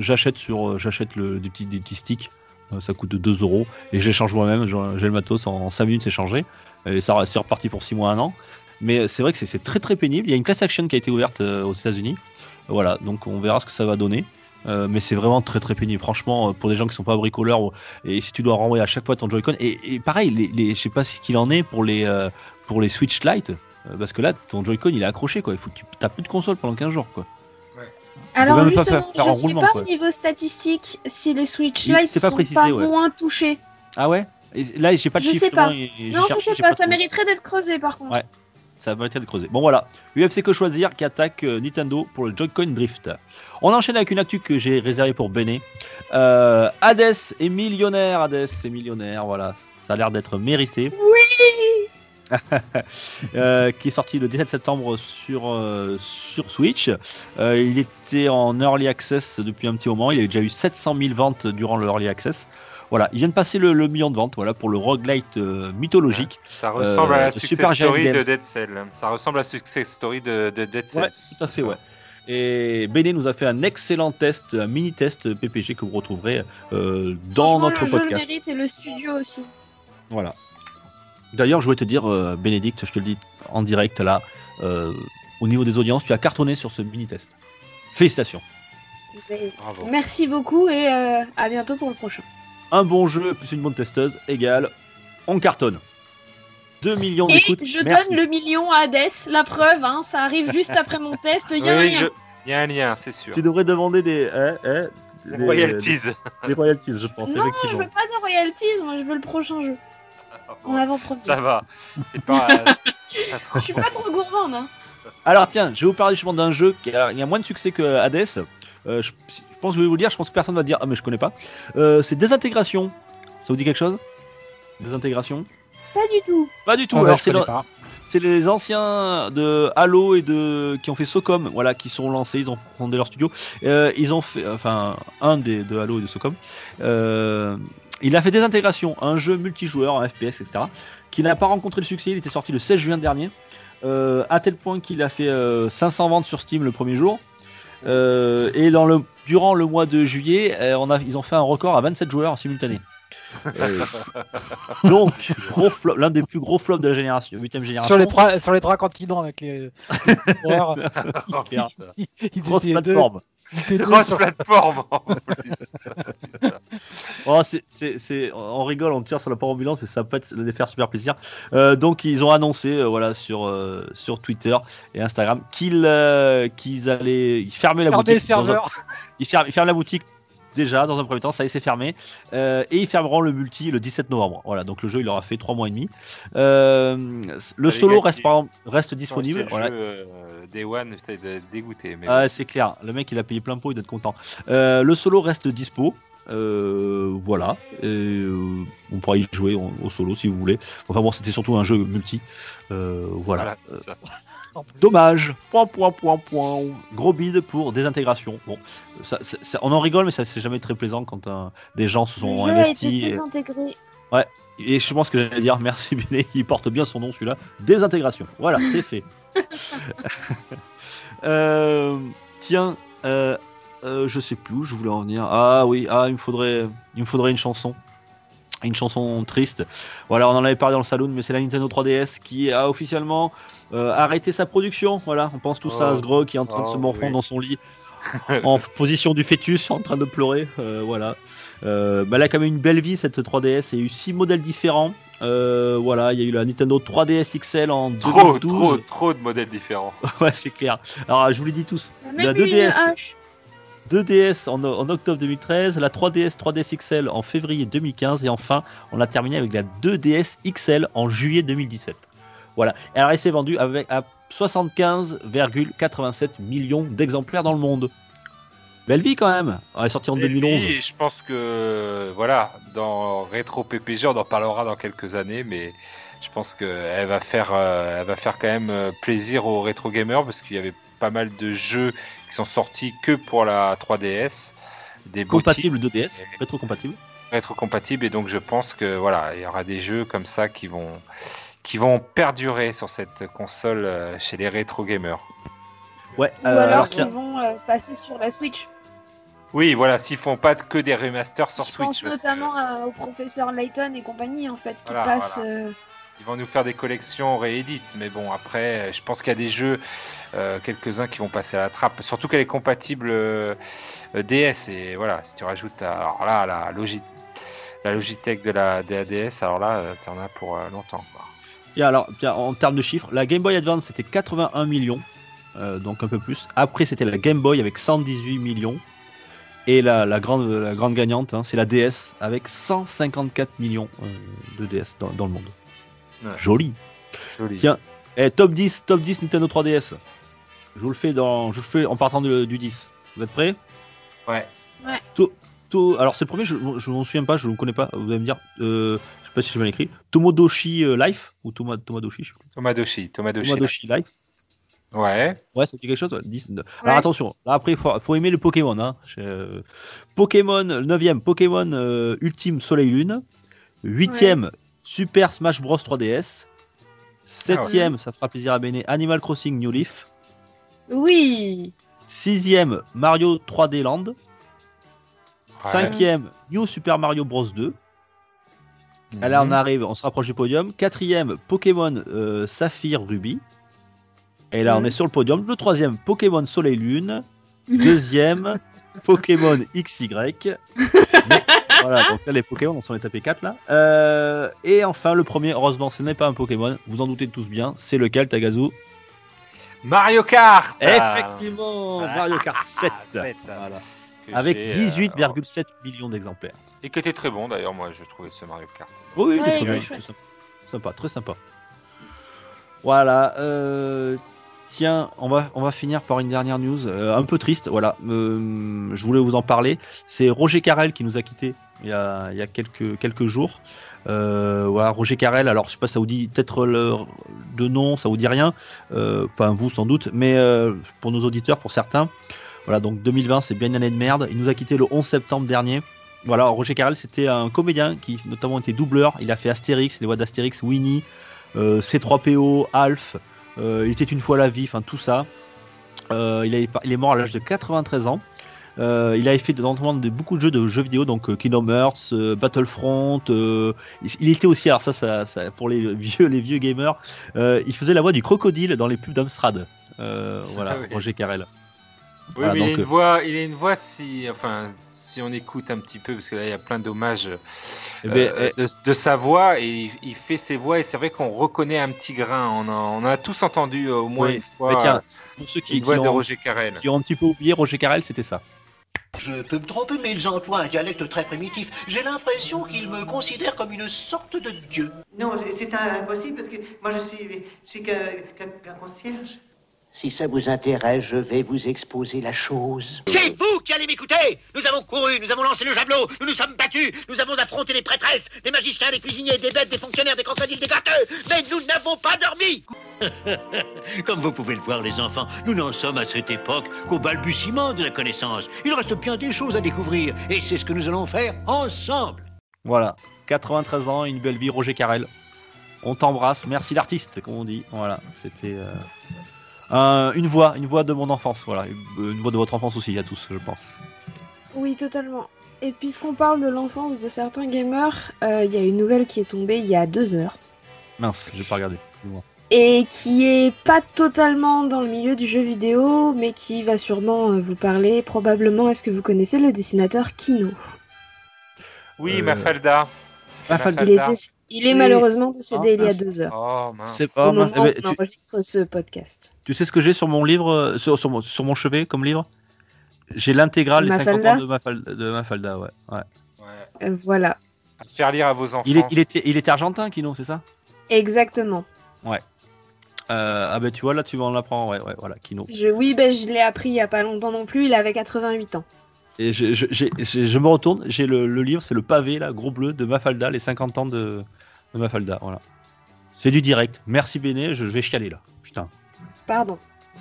J'achète sur j'achète des petits des petits sticks, ça coûte 2 euros et je les change moi-même, j'ai le matos en 5 minutes c'est changé et ça c'est reparti pour 6 mois un an. Mais c'est vrai que c'est- très très pénible. Il y a une class action qui a été ouverte aux États-Unis. Voilà, donc on verra ce que ça va donner. Euh, mais c'est vraiment très très pénible. Franchement, euh, pour des gens qui sont pas bricoleurs, et si tu dois renvoyer à chaque fois ton Joy-Con, et, et pareil, les, les, je sais pas ce qu'il en est pour les, euh, pour les Switch Lite, euh, parce que là, ton Joy-Con il est accroché quoi. Il faut que tu t'as plus de console pendant 15 jours quoi. Alors pas justement, faire- faire je sais pas quoi. au niveau statistique si les Switch Lite pas sont précisé, pas ouais. moins touchés. Ah ouais? Et Là, j'ai pas de Je chiffre. sais pas. non, et- et j'ai Non, je sais pas, ça trouvé. mériterait d'être creusé par contre. Ouais. Ça va être creusé. Bon voilà, UFC que choisir qui attaque euh, Nintendo pour le Joy-Con Drift. On enchaîne avec une actu que j'ai réservée pour Bene. Euh, Hades est millionnaire, Hades est millionnaire, voilà, ça a l'air d'être mérité. Oui Euh, qui est sorti le 17 septembre sur, sur Switch. Il était en early access depuis un petit moment. Il a déjà eu 700 000 ventes durant le early access. Voilà, il vient de passer le, le million de ventes voilà, pour le roguelite euh, mythologique. Ça ressemble à la Euh, success Super story de. Dead Cell. Ça ressemble à la success story de, de Dead Cell. Ouais, tout à fait, ouais. Et Bene nous a fait un excellent test, un mini test PPG que vous retrouverez euh, dans notre le jeu le podcast. mérite et le studio aussi. Voilà. D'ailleurs, je voulais te dire, euh, Bénédicte, je te le dis en direct là, euh, au niveau des audiences, tu as cartonné sur ce mini test. Félicitations. Bravo. Merci beaucoup et euh, à bientôt pour le prochain. Un bon jeu plus une bonne testeuse égale, on cartonne. 2 millions Et d'écoutes. je merci. donne le million à Hades, la preuve, hein, ça arrive juste après mon test, il y a Oui, rien. je- Il y a un lien, c'est sûr. Tu devrais demander des, hein, Les des- royalties. Des, royalties, je pense, Non, je veux pas de royalties, moi je veux le prochain jeu. En avant-première. Ça va. Pas. Je suis pas trop gourmande. Hein. Alors tiens, je vais vous parler justement d'un jeu qui a, il y a moins de succès que Hades. Euh, je, je pense que je vais vous le dire, je pense que personne va dire ah mais je connais pas. Euh, c'est Désintégration. Ça vous dit quelque chose? Désintégration? Pas du tout. Pas du tout. Ah Alors c'est le- c'est les anciens de Halo et de qui ont fait Socom, voilà, qui sont lancés, ils ont fondé leur studio. Euh, ils ont fait, enfin, un des de Halo et de Socom. Euh, il a fait Désintégration, un jeu multijoueur, un FPS, etc., qui n'a pas rencontré le succès. Il était sorti le 16 juin dernier, euh, à tel point qu'il a fait euh, 500 ventes sur Steam le premier jour. Euh, et dans le, durant le mois de juillet, euh, on a, ils ont fait un record à 27 joueurs en simultané. Euh, donc, gros flop- l'un des plus gros flops de la génération, 8 génération. Sur les, trois, sur les trois continents avec les. étaient Grosse plateforme. Grosse sur- plateforme en plus. Oh, c'est- on rigole, on tire sur la porte ambulance, mais ça peut être les faire super plaisir. Euh, donc, ils ont annoncé, euh, voilà, sur, euh, sur Twitter et Instagram, qu'ils, euh, qu'ils allaient ils fermaient la Fermer le boutique. dans un- serveur. Ils ferment, ils ferment la boutique déjà dans un premier temps, ça y est, c'est fermé. Euh, et ils fermeront le multi le 17 novembre. Voilà, donc le jeu il aura fait 3 mois et demi. Euh, le Allez, solo reste, par disponible. le Voilà. jeu, euh, Day One, j'étais dégoûté. Mais Ah, c'est clair, le mec il a payé plein pot, il doit être content. Le solo reste dispo. Voilà, Et, on pourra y jouer au, solo si vous voulez. Enfin bon, c'était surtout un jeu multi. Voilà. voilà, c'est ça. Dommage. Point, point, point, point. Gros bide pour désintégration. Bon, ça, ça- ça- on en rigole, mais ça c'est jamais très plaisant quand euh, des gens se Le sont jeu a été investis. Et, désintégré. et je pense que j'allais dire merci Binet, il porte bien son nom celui-là. Désintégration. Voilà, c'est fait. Euh, tiens, euh, euh, je sais plus où je voulais en venir. Ah oui, ah il me faudrait, il me faudrait une chanson. Une chanson triste. Voilà, on en avait parlé dans le salon, mais c'est la Nintendo 3DS qui a officiellement euh, arrêté sa production. Voilà, on pense tous à Oh. Asgro qui est en train de se Oh, morfondre oui. dans son lit, en position du fœtus, en train de pleurer. Euh, voilà. Euh, bah, elle a quand même une belle vie cette 3DS. Il y a eu six modèles différents. Euh, voilà, il y a eu la Nintendo 3DS XL en Trop, 2012. trop, trop de modèles différents. ouais, c'est clair. Alors, je vous l'ai dit tous. Il y a La même eu une 2DS. Hache. 2DS en, en octobre 2013, la 3DS 3DS XL en février 2015 et enfin on a terminé avec la 2DS XL en juillet 2017. Voilà, Et elle s'est vendue avec à 75,87 millions d'exemplaires dans le monde. Belle vie quand même. Elle est sortie en Et 2011. puis, je pense que, voilà, dans Rétro PPG, on en parlera dans quelques années, mais je pense qu'elle va faire, euh, elle va faire quand même euh, plaisir aux rétro gamers parce qu'il y avait pas mal de jeux qui sont sortis que pour la 3DS, des beaux Compatible 2DS, rétro-compatible. titres rétro-compatibles, et donc je pense que voilà, il y aura des jeux comme ça qui vont, qui vont perdurer sur cette console euh, chez les rétro gamers. Ouais, Ou euh, alors alors qu'ils tiens, vont euh, passer sur la Switch. Oui, voilà, s'ils font pas que des remasters sur Je Switch. pense parce que- notamment à- au professeur Layton et compagnie en fait qui Voilà, passe voilà. euh, ils vont nous faire des collections réédites. Mais bon, après, je pense qu'il y a des jeux, euh, quelques-uns qui vont passer à la trappe. Surtout qu'elle est compatible euh, DS. Et voilà, si tu rajoutes alors là, la, Logitech, la Logitech de la, DS, alors là, tu en as pour longtemps. Et alors, en termes de chiffres, la Game Boy Advance c'était 81 millions, donc un peu plus. Après, c'était la Game Boy avec 118 millions. Et la, grande, la grande gagnante, hein, c'est la DS avec 154 millions de DS dans, le monde. Joli. Tiens, eh, top 10, top 10 Nintendo 3DS. Je vous le fais dans, je fais en partant du 10. Vous êtes prêts? Ouais. Ouais. Tout, alors c'est le premier, je ne m'en souviens pas, je ne vous connais pas. Vous allez me dire, euh, je sais pas si j'ai bien écrit. Tomodoshi euh, Life ou Toma, Tomadoshi, je sais plus. Tomadoshi, Tomadoshi. Tomadoshi Life. Ouais. Ouais, ça dit quelque chose. Alors attention, après, il faut, aimer le Pokémon. Hein. Euh, Pokémon, 9ème, Pokémon Ultime Soleil Lune. 8ème, Super Smash Bros 3DS. Septième, ah ça fera plaisir à Béné, Animal Crossing New Leaf. Oui. Sixième, Mario 3D Land. Cinquième, New Super Mario Bros 2. Là, on mhm. arrive, on se rapproche du podium. Quatrième, Pokémon euh, Saphir Ruby. Et là, on mhm. est sur le podium. Le troisième, Pokémon Soleil Lune. Deuxième, Pokémon XY. voilà, donc là, les Pokémon, on s'en est tapé 4 là. Euh, et enfin, le premier, heureusement, ce n'est pas un Pokémon. Vous en doutez tous bien. C'est lequel, Tagazu? Mario Kart Effectivement, Mario Kart 7. voilà. Avec 18,7 euh, millions d'exemplaires. Et qui était très bon d'ailleurs, moi, je trouvais ce Mario Kart. oui, oui, très bien. Sympa, très sympa. Voilà. Euh, Tiens, on va, on va finir par une dernière news, euh, un peu triste, voilà. Euh, je voulais vous en parler. C'est Roger Carrel qui nous a quittés il y a, quelques, jours. Euh, Roger Carrel, alors je sais pas, ça vous dit peut-être de nom, ça vous dit rien. Enfin, vous sans doute, mais pour nos auditeurs, pour certains. Voilà, donc 2020, c'est bien une année de merde. Il nous a quitté le 11 septembre dernier. Voilà, Roger Carrel, c'était un comédien qui notamment était doubleur. Il a fait Astérix, les voix d'Astérix, Winnie, C3PO, Alf. Euh, il était une fois la vie, enfin tout ça. Euh, il, est mort à l'âge de 93 ans. Euh, il avait fait de, beaucoup de jeux de jeux vidéo, donc Kingdom Hearts, Battlefront. il était aussi, alors ça, ça, pour les vieux, les vieux gamers, il faisait la voix du crocodile dans les pubs d'Amstrad. voilà, ah Roger Carrel. Oui, mais il, a une voix, il a une voix si, enfin, si on écoute un petit peu, parce que là il y a plein d'hommages eh ben, euh, eh, de, sa voix, et il, fait ses voix, et c'est vrai qu'on reconnaît un petit grain. On a, tous entendu euh, au moins une fois tiens, pour ceux qui, voix de Roger Carrel. Qui ont un petit peu oublié Roger Carrel, c'était ça. Je peux me tromper, mais ils emploient un dialecte très primitif. J'ai l'impression qu'ils me considèrent comme une sorte de dieu. Non, c'est impossible parce que moi je suis, je suis qu'un concierge. Si ça vous intéresse, je vais vous exposer la chose. C'est vous qui allez m'écouter Nous avons couru, nous avons lancé le javelot, nous nous sommes battus, nous avons affronté des prêtresses, des magiciens, des cuisiniers, des bêtes, des fonctionnaires, des crocodiles, des gâteux, mais nous n'avons pas dormi Comme vous pouvez le voir, les enfants, nous n'en sommes à cette époque qu'au balbutiement de la connaissance. Il reste bien des choses à découvrir, et c'est ce que nous allons faire ensemble. Voilà, 93 ans, une belle vie, Roger Carrel. On t'embrasse, merci l'artiste, comme on dit. Voilà, c'était... Euh, une voix, une voix de mon enfance, voilà, une voix de votre enfance aussi à tous, je pense. Oui, totalement. Et puisqu'on parle de l'enfance de certains gamers, euh, il y a une nouvelle qui est tombée il y a deux heures. Mince, j'ai pas regardé. Et qui est pas totalement dans le milieu du jeu vidéo, mais qui va sûrement euh, vous parler. Probablement, est-ce que vous connaissez le dessinateur Kino? Oui, euh... Mafalda. Mafalda. Il est malheureusement décédé il y a ah, deux heures. Oh, C'est pas. Au moment où on enregistre ce podcast. Tu sais ce que j'ai sur mon livre, euh, sur, sur, mon, sur mon chevet comme livre? J'ai l'intégrale des 50 ans de, Mafalda, de Mafalda ouais. ouais. Euh, voilà. À faire lire à vos enfants. Il, est, il, était, il était argentin, Kino, c'est ça? Exactement. Ouais. Euh, ah ben tu vois là tu vas en apprendre ouais ouais voilà Kino. Je, oui ben je l'ai appris il y a pas longtemps non plus il avait 88 ans. Et je, je, je me retourne j'ai le, le, livre c'est le pavé là gros bleu de Mafalda les 50 ans de, de Mafalda, voilà. C'est du direct. Merci Béné, je vais chialer là. Putain. Pardon.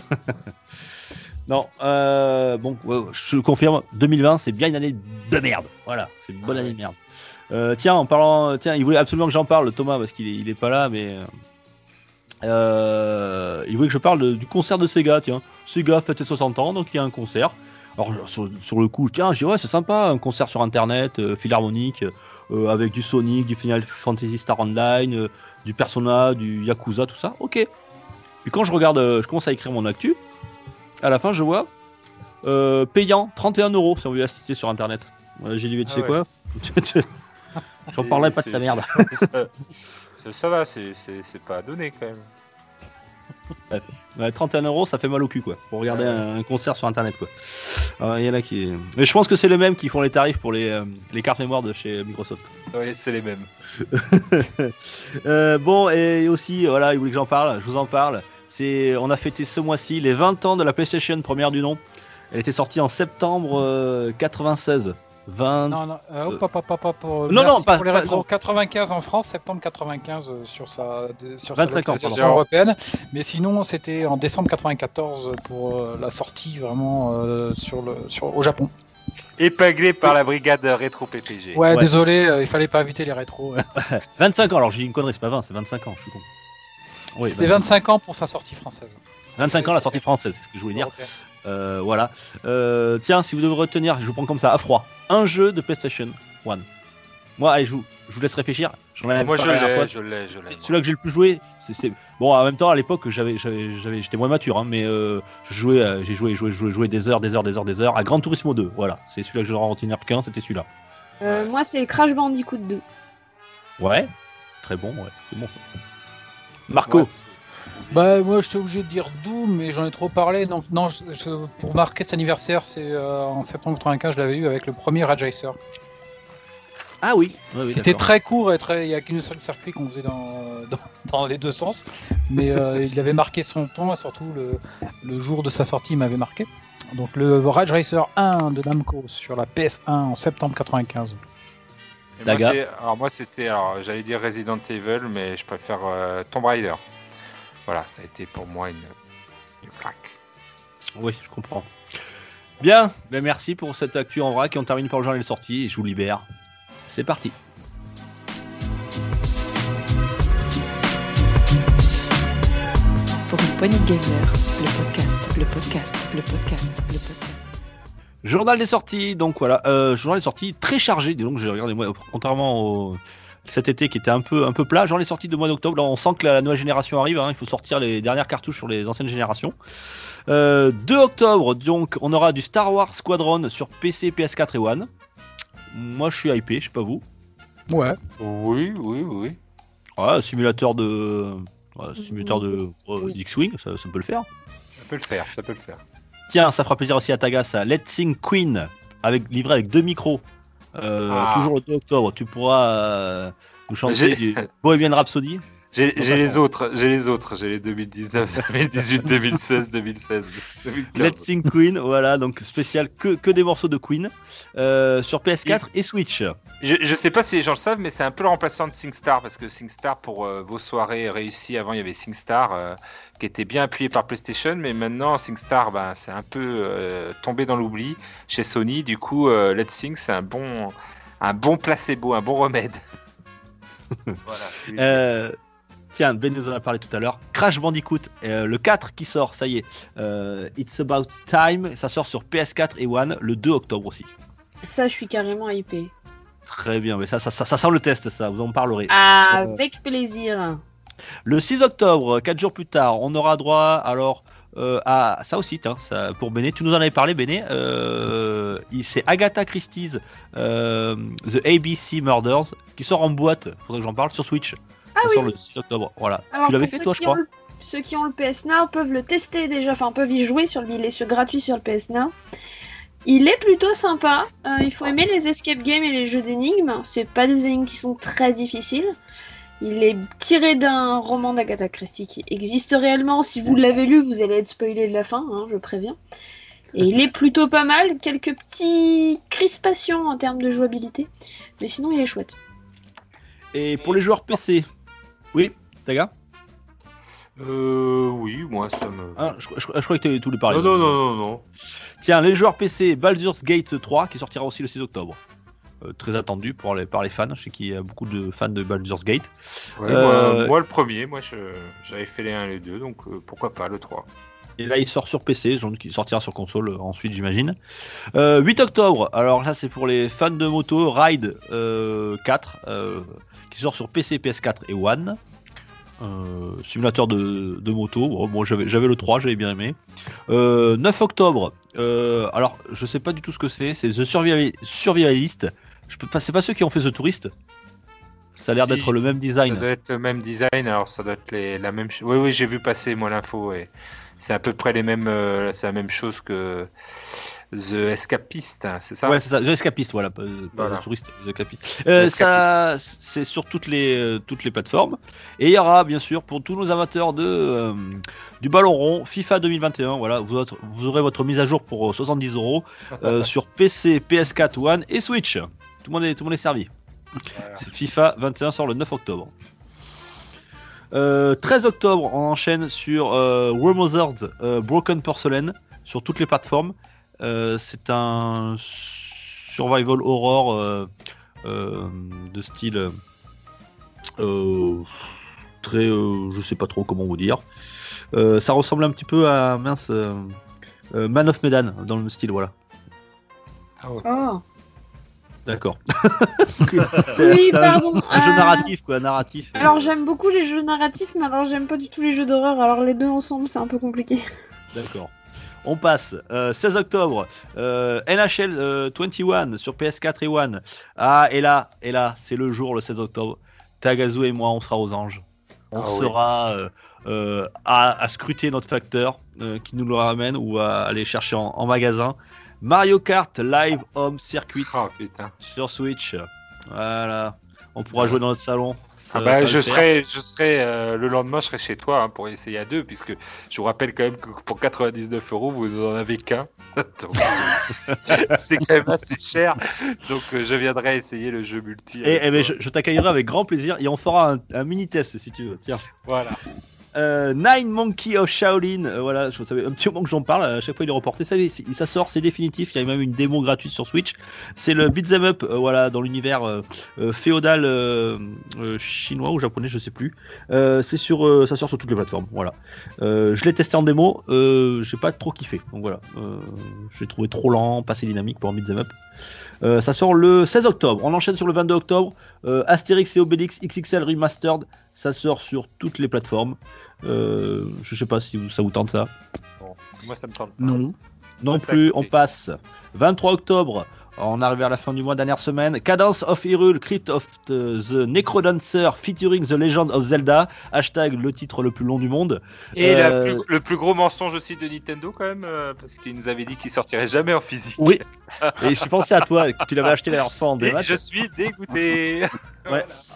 non, euh, bon, je confirme, 2020, c'est bien une année de merde. Voilà, c'est une bonne année de merde. Euh, tiens, en parlant, tiens, il voulait absolument que j'en parle, Thomas, parce qu'il est, il est pas là, mais euh, il voulait que je parle du concert de Sega. Tiens, Sega fête ses 60 ans, donc il y a un concert. Alors sur, le coup, tiens, je dis ouais, c'est sympa, un concert sur Internet, philharmonique. Euh, avec du Sonic, du Final Fantasy Star Online, du Persona, du Yakuza, tout ça. Ok. Puis quand je regarde, euh, je commence à écrire mon actu, à la fin, je vois euh, payant 31 euros si on veut assister sur internet. J'ai dit, mais tu Ah sais ouais. quoi J'en parlerai pas de ta merde. Ça, ça, va, c'est pas donné quand même. Ouais, 31 euros, ça fait mal au cul, quoi. Pour regarder Ouais. un, un concert sur internet, quoi. Alors, Il y en a qui. Mais je pense que c'est les mêmes qui font les tarifs pour les, euh, les cartes mémoire de chez Microsoft. Oui, c'est les mêmes. Euh, bon, et aussi, voilà, il voulait que j'en parle, je vous en parle. C'est, on a fêté ce mois-ci les 20 ans de la PlayStation première du nom. Elle était sortie en septembre euh, 96. 20. Non, non, euh, hop, hop, hop, hop, hop, euh, Non, merci non, pas- pour les pas- rétros. non. 95 en France, septembre 95 euh, sur sa, sur 25 sa localisation européenne. Mais sinon, c'était en décembre 94 pour euh, la sortie vraiment euh, sur le, sur, au Japon. Épinglé par la brigade rétro PPG. Ouais, Ouais. désolé, euh, il fallait pas éviter les rétros. 25 ans, alors j'ai dit une connerie, c'est pas 20, c'est 25 ans, je suis con. Oui, 25 25 ans pour sa sortie française. 25 ans la sortie française, c'est ce que je voulais dire. Euh, voilà. Euh, tiens, si vous devez retenir, je vous prends comme ça, à froid, un jeu de PlayStation 1. Moi, allez, je vous, je vous laisse réfléchir. J'en ai Moi, je l'ai, fois. je l'ai, je l'ai. C'est moi. celui-là que j'ai le plus joué. C'est, c'est- Bon, en même temps, à l'époque, j'avais, j'avais, j'avais- j'étais moins mature, hein, mais euh, euh, j'ai joué, joué, joué, joué des heures, des heures, des heures, des heures à Gran Turismo 2. Voilà, c'est celui-là que je en retenir qu'un, c'était celui-là. Euh, moi, c'est Crash Bandicoot 2. Ouais, très bon, ouais, c'est bon ça. Marco, Moi, Bah moi j'étais obligé de dire Doom mais j'en ai trop parlé. Donc non je- je- pour marquer cet anniversaire c'est euh, en septembre 95 je l'avais eu avec le premier Rage Racer. Ah oui, ouais, oui, qui était d'accord. très court et très il y a qu'une seule circuit qu'on faisait dans, dans, dans les deux sens. Mais euh, il avait marqué son temps et surtout le, le jour de sa sortie il m'avait marqué. Donc le Rage Racer 1 de Namco sur la PS1 en septembre 95 Et moi, alors moi c'était, alors j'allais dire Resident Evil, mais je préfère euh, Tomb Raider. Voilà, ça a été pour moi une, une claque. Oui, je comprends. Bien, ben merci pour cette actu en vrac et on termine par le journal des sorties et je vous libère. C'est parti. Pour une poignée de gamer, le podcast, le podcast, le podcast, le podcast. Journal des sorties, donc voilà, euh, journal des sorties très chargé, dis donc j'ai regardé moi, contrairement au cet été qui était un peu un peu plat, journal des sorties de mois d'octobre, là on sent que la nouvelle génération arrive, hein, il faut sortir les dernières cartouches sur les anciennes générations. Euh, 2 octobre, donc on aura du Star Wars Squadron sur PC, PS4 et One. Moi je suis hypé, je sais pas vous. ouais Oui, oui, oui. Ouais, simulateur de ouais, simulateur de euh, Oui. d'X-Wing, ça, ça peut le faire. Ça peut le faire, ça peut le faire. Tiens, ça fera plaisir aussi à Taga, ça. Let's Sing Queen, avec, livré avec deux micros. Euh, Ah. Toujours le 2 octobre. Tu pourras euh, nous chanter du Bohemian Rhapsody. J'ai les autres, j'ai les autres, j'ai les 2019, 2018, 2016, 2016, 2015. Let's Sing Queen, voilà, donc spécial que, que des morceaux de Queen euh, sur PS4 et Switch. Je, je sais pas si les gens le savent, mais c'est un peu le remplaçant de SingStar parce que SingStar pour euh, vos soirées réussies avant il y avait SingStar euh, qui était bien appuyé par PlayStation, mais maintenant SingStar ben, c'est un peu euh, tombé dans l'oubli chez Sony. Du coup, Let's Sing c'est un bon un bon placebo, un bon remède. voilà. Euh, tiens, Ben nous en a parlé tout à l'heure. Crash Bandicoot, euh, le 4 qui sort, ça y est. Euh, It's About Time, ça sort sur PS4 et One le 2 octobre aussi. Ça, je suis carrément hypé. Très bien, mais ça, ça, ça, ça sent le test, ça, vous en parlerez. Avec plaisir. Le 6 octobre, 4 jours plus tard, on aura droit alors euh, à ça aussi, ça, pour Béné. Tu nous en avais parlé, Béné. Euh, c'est Agatha Christie's euh, The ABC Murders qui sort en boîte. Faudrait que j'en parle sur Switch. Ah ça oui. sort le 6 octobre. Voilà. Alors, tu l'avais fait toi, je crois. le- Ceux qui ont le PS Now peuvent le tester déjà, enfin peuvent y jouer sur le il est sur- gratuit sur le PS Now. Il est plutôt sympa. euh, il faut aimer les escape games et les jeux d'énigmes. C'est pas des énigmes qui sont très difficiles. Il est tiré d'un roman d'Agatha Christie qui existe réellement. Si vous l'avez lu, vous allez être spoilé de la fin, hein, je préviens. Et il est plutôt pas mal. Quelques petits crispations en termes de jouabilité. Mais sinon, il est chouette. Et pour les joueurs PC, oui, Taga Euh, oui, moi ça me. Hein, je, je- je crois que tu avais tout les parler. non, non, non, non, non. Tiens, les joueurs PC, Baldur's Gate 3 qui sortira aussi le 6 octobre. Euh, très attendu pour les, par les fans. Je sais qu'il y a beaucoup de fans de Baldur's Gate. Ouais, Euh, moi, moi, le premier, moi j'avais fait les 1 et les 2, donc euh, pourquoi pas le 3. Et là, il sort sur PC, donc il sortira sur console euh, ensuite, j'imagine. Euh, 8 octobre, alors là, c'est pour les fans de moto, Ride euh, 4, euh, qui sort sur PC, PS4 et One. Euh, simulateur de, de moto. Bon, moi j'avais j'avais le 3, j'avais bien aimé. Euh, 9 octobre. euh, alors je sais pas du tout ce que c'est. C'est The Survival- Survivalist. Je peux pas. C'est pas ceux qui ont fait The Tourist? Ça a l'air Si, d'être le même Ça design. doit être le même design, alors ça doit être les- la même chose. Oui, oui, j'ai vu passer moi l'info. Et c'est à peu près les mêmes. euh, c'est la même chose que The Escapist, hein, c'est ça? Ouais, c'est ça. The Escapist, voilà, pas, Voilà. The Tourist, The Escapist. Euh, ça, c'est sur toutes les euh, toutes les plateformes. Et il y aura bien sûr pour tous nos amateurs de du ballon rond FIFA 2021. Voilà, vous, aurez- vous aurez votre mise à jour pour euh, 70 euros sur PC, PS4, One et Switch. Tout le monde est tout le monde est servi. Voilà. FIFA 21 sort le 9 octobre. Euh, 13 octobre, on enchaîne sur euh, Remothered euh, Broken Porcelain sur toutes les plateformes. Euh, c'est un survival horror euh, euh, de style euh, euh, très, euh, je sais pas trop comment vous dire. Euh, ça ressemble un petit peu à mince euh, euh, Man of Medan dans le style, voilà. Oh. D'accord. Oui, un- pardon. Un jeu euh, narratif, quoi, narratif. Alors j'aime beaucoup les jeux narratifs, mais alors j'aime pas du tout les jeux d'horreur. Alors les deux ensemble, c'est un peu compliqué. D'accord. On passe. Euh, 16 octobre. euh, NHL euh, 21 sur PS4 et One. Ah, et là, et là, c'est le jour, le 16 octobre. Tagazu et moi, on sera aux anges. On Ah oui. sera euh, euh, à, à scruter notre facteur euh, qui nous le ramène ou à aller chercher en, en magasin. Mario Kart Live Home Circuit Oh putain. sur Switch. Voilà. On pourra jouer dans notre salon. Ah bah, je serai, je serai euh, le lendemain, je serai chez toi hein, pour essayer à deux, puisque je vous rappelle quand même que pour 99 euros, vous n'en avez qu'un. Donc, c'est quand même assez cher. Donc, euh, je viendrai essayer le jeu multi. Et, avec eh ben, je, je t'accueillerai avec grand plaisir et on fera un, un mini test si tu veux. Tiens. Voilà. Euh, Nine Monkey of Shaolin, euh, voilà, je savais un petit moment que j'en parle, à chaque fois il est reporté, ça, ça sort, c'est définitif, il y a même une démo gratuite sur Switch. C'est le beat'em up, euh, voilà, dans l'univers euh, féodal chinois ou japonais, je sais plus. Sur, ça sort sur toutes les plateformes, voilà. Je l'ai testé en démo, j'ai pas trop kiffé, donc voilà. L'ai trouvé trop lent, pas assez dynamique pour un beat'em up. Euh, ça sort le 16 octobre. On enchaîne sur le 22 octobre. Euh, Astérix et Obélix XXL Remastered. Ça sort sur toutes les plateformes. Euh, je sais pas si vous- ça vous tente ça. Bon, moi, ça me tente. pas. Non. Non plus. On passe. 23 octobre. On arrive à la fin du mois, dernière semaine. Cadence of Hyrule, Crypt of the, Necrodancer featuring The Legend of Zelda. Hashtag le titre le plus long du monde. Et Euh, plus- le plus gros mensonge aussi de Nintendo, quand même, euh, parce qu'il nous avait dit qu'il sortirait jamais en physique. Oui. Et je pensais à toi, que tu l'avais acheté la dernière fois en Et démat. je suis dégoûté.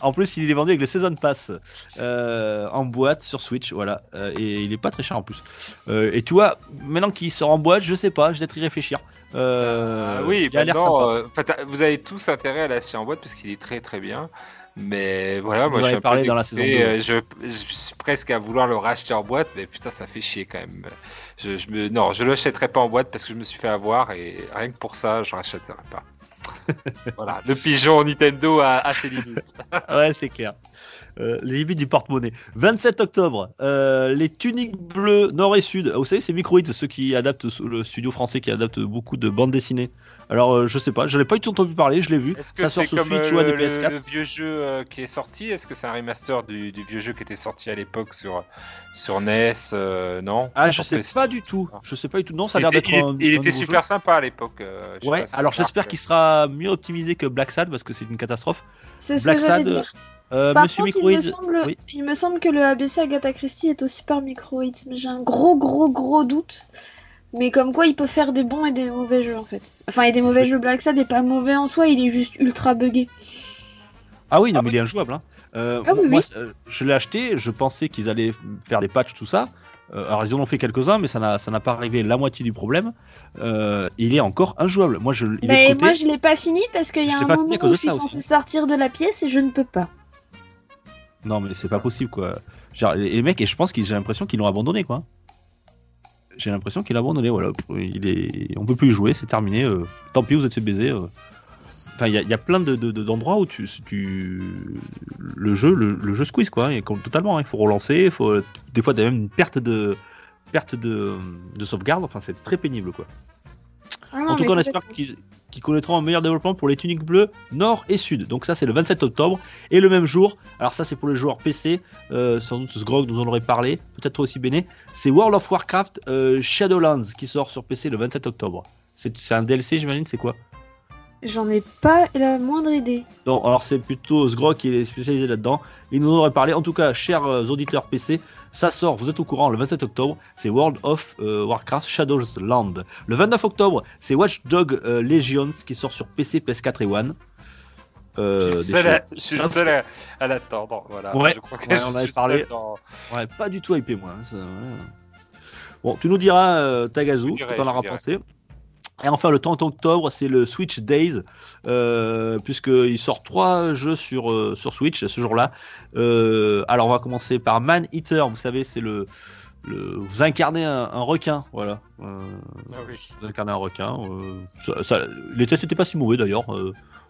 En plus, il est vendu avec le Season Pass euh, en boîte sur Switch, voilà. Euh, et il est pas très cher en plus. Euh, et tu vois, maintenant qu'il sort en boîte, je sais pas, je vais peut-être y réfléchir. Ah oui, il a l'air euh, vous avez tous intérêt à l'acheter en boîte parce qu'il est très très bien. Mais voilà, Vous moi je suis un parlé peu dans la saison euh, Je, je suis presque à vouloir le racheter en boîte, mais putain, ça fait chier quand même. Je, je me, non, je l'achèterai pas en boîte parce que je me suis fait avoir et rien que pour ça, je rachèterai pas. voilà, le pigeon Nintendo a, a ses limites. Ouais, c'est clair. Euh, les limites du porte-monnaie. 27 octobre, euh, les tuniques bleues nord et sud. Vous savez, c'est Microids, ceux qui adaptent le studio français qui adapte beaucoup de bandes dessinées. Alors, euh, je sais pas, je n'avais pas du tout entendu parler, je l'ai vu. Est-ce que Ça sort c'est sur comme Switch euh, ou à des le, le- PS4. le vieux jeu euh, qui est sorti? Est-ce que c'est un remaster du, du vieux jeu qui était sorti à l'époque sur, sur NES euh, Non? Ah, je sais pas du tout. Je sais pas du tout. Non, ça a l'air d'être il un. était- il était super jeu. sympa à l'époque. euh, Ouais, alors j'espère qu'il sera mieux optimisé que Black Sad parce que c'est une catastrophe. C'est ce Black que j'allais dire. Euh, Par Monsieur contre, il me, semble, oui. il me semble que le ABC Agatha Christie est aussi par Microids, mais j'ai un gros gros gros doute. Mais comme quoi il peut faire des bons et des mauvais jeux en fait. Enfin, et des mauvais jeux Black Sad est pas mauvais en soi, il est juste ultra buggé. Ah oui, non, mais il est injouable. Hein. Euh, Ah oui, moi, oui. euh, je l'ai acheté, je pensais qu'ils allaient faire des patchs, tout ça. Euh, alors, ils en ont fait quelques-uns, mais ça n'a ça n'a pas réglé la moitié du problème. Euh, il est encore injouable. Moi, je, il est Mais de côté. moi je l'ai pas fini parce qu'il y a un moment où je suis censé aussi. sortir de la pièce et je ne peux pas. Non, mais c'est pas possible, quoi. Genre, les les mecs, et je pense qu'ils j'ai l'impression qu'ils l'ont abandonné, quoi. J'ai l'impression qu'il a abandonné, voilà. Il est... On peut plus y jouer, c'est terminé. euh, Tant pis, vous êtes fait baiser. euh. Enfin, il y, a- plein de, de- d'endroits où tu, le jeu, le, le jeu squeeze, quoi. Comme- totalement, hein. il faut relancer. Faut... Des fois, t'as même une perte de perte de sauvegarde. Enfin, c'est très pénible, quoi. Ah non, En tout cas, on espère qu'ils connaîtront un meilleur développement pour les tuniques bleues nord et sud. Donc ça, c'est le 27 octobre. Et le même jour, alors ça, c'est pour les joueurs PC, euh, sans doute Sgrog nous en aurait parlé, peut-être toi aussi Béné, c'est World of Warcraft euh, Shadowlands qui sort sur PC le 27 octobre. C'est c'est un DLC, j'imagine, c'est quoi? J'en ai pas la moindre idée. Non, alors c'est plutôt Sgrog qui est spécialisé là-dedans. Il nous en aurait parlé. En tout cas, chers euh, auditeurs PC, ça sort, vous êtes au courant, le 27 octobre, c'est World of euh, Warcraft Shadowlands. Le 29 octobre, c'est Watch Dog euh, Legions qui sort sur PC, PS4 et One. Euh, je suis seul, à, choses- je suis le seul à, à l'attendre. Voilà. Ouais, je crois que ouais, je on avait parlé. dans- Ouais, pas du tout hypé, moi. hein, ça. Bon, tu nous diras, Tagazu, ce que t'en dirai. pensé. Et enfin, le 30 octobre, c'est le Switch Days, euh, puisqu'il sort trois jeux sur, euh, sur Switch ce jour-là. Euh, alors, on va commencer par Man Eater, vous savez, c'est le, le. Vous incarnez un, un requin, voilà. Ah oui. vous incarnez un requin. ça- ça- les tests n'étaient pas si mauvais d'ailleurs.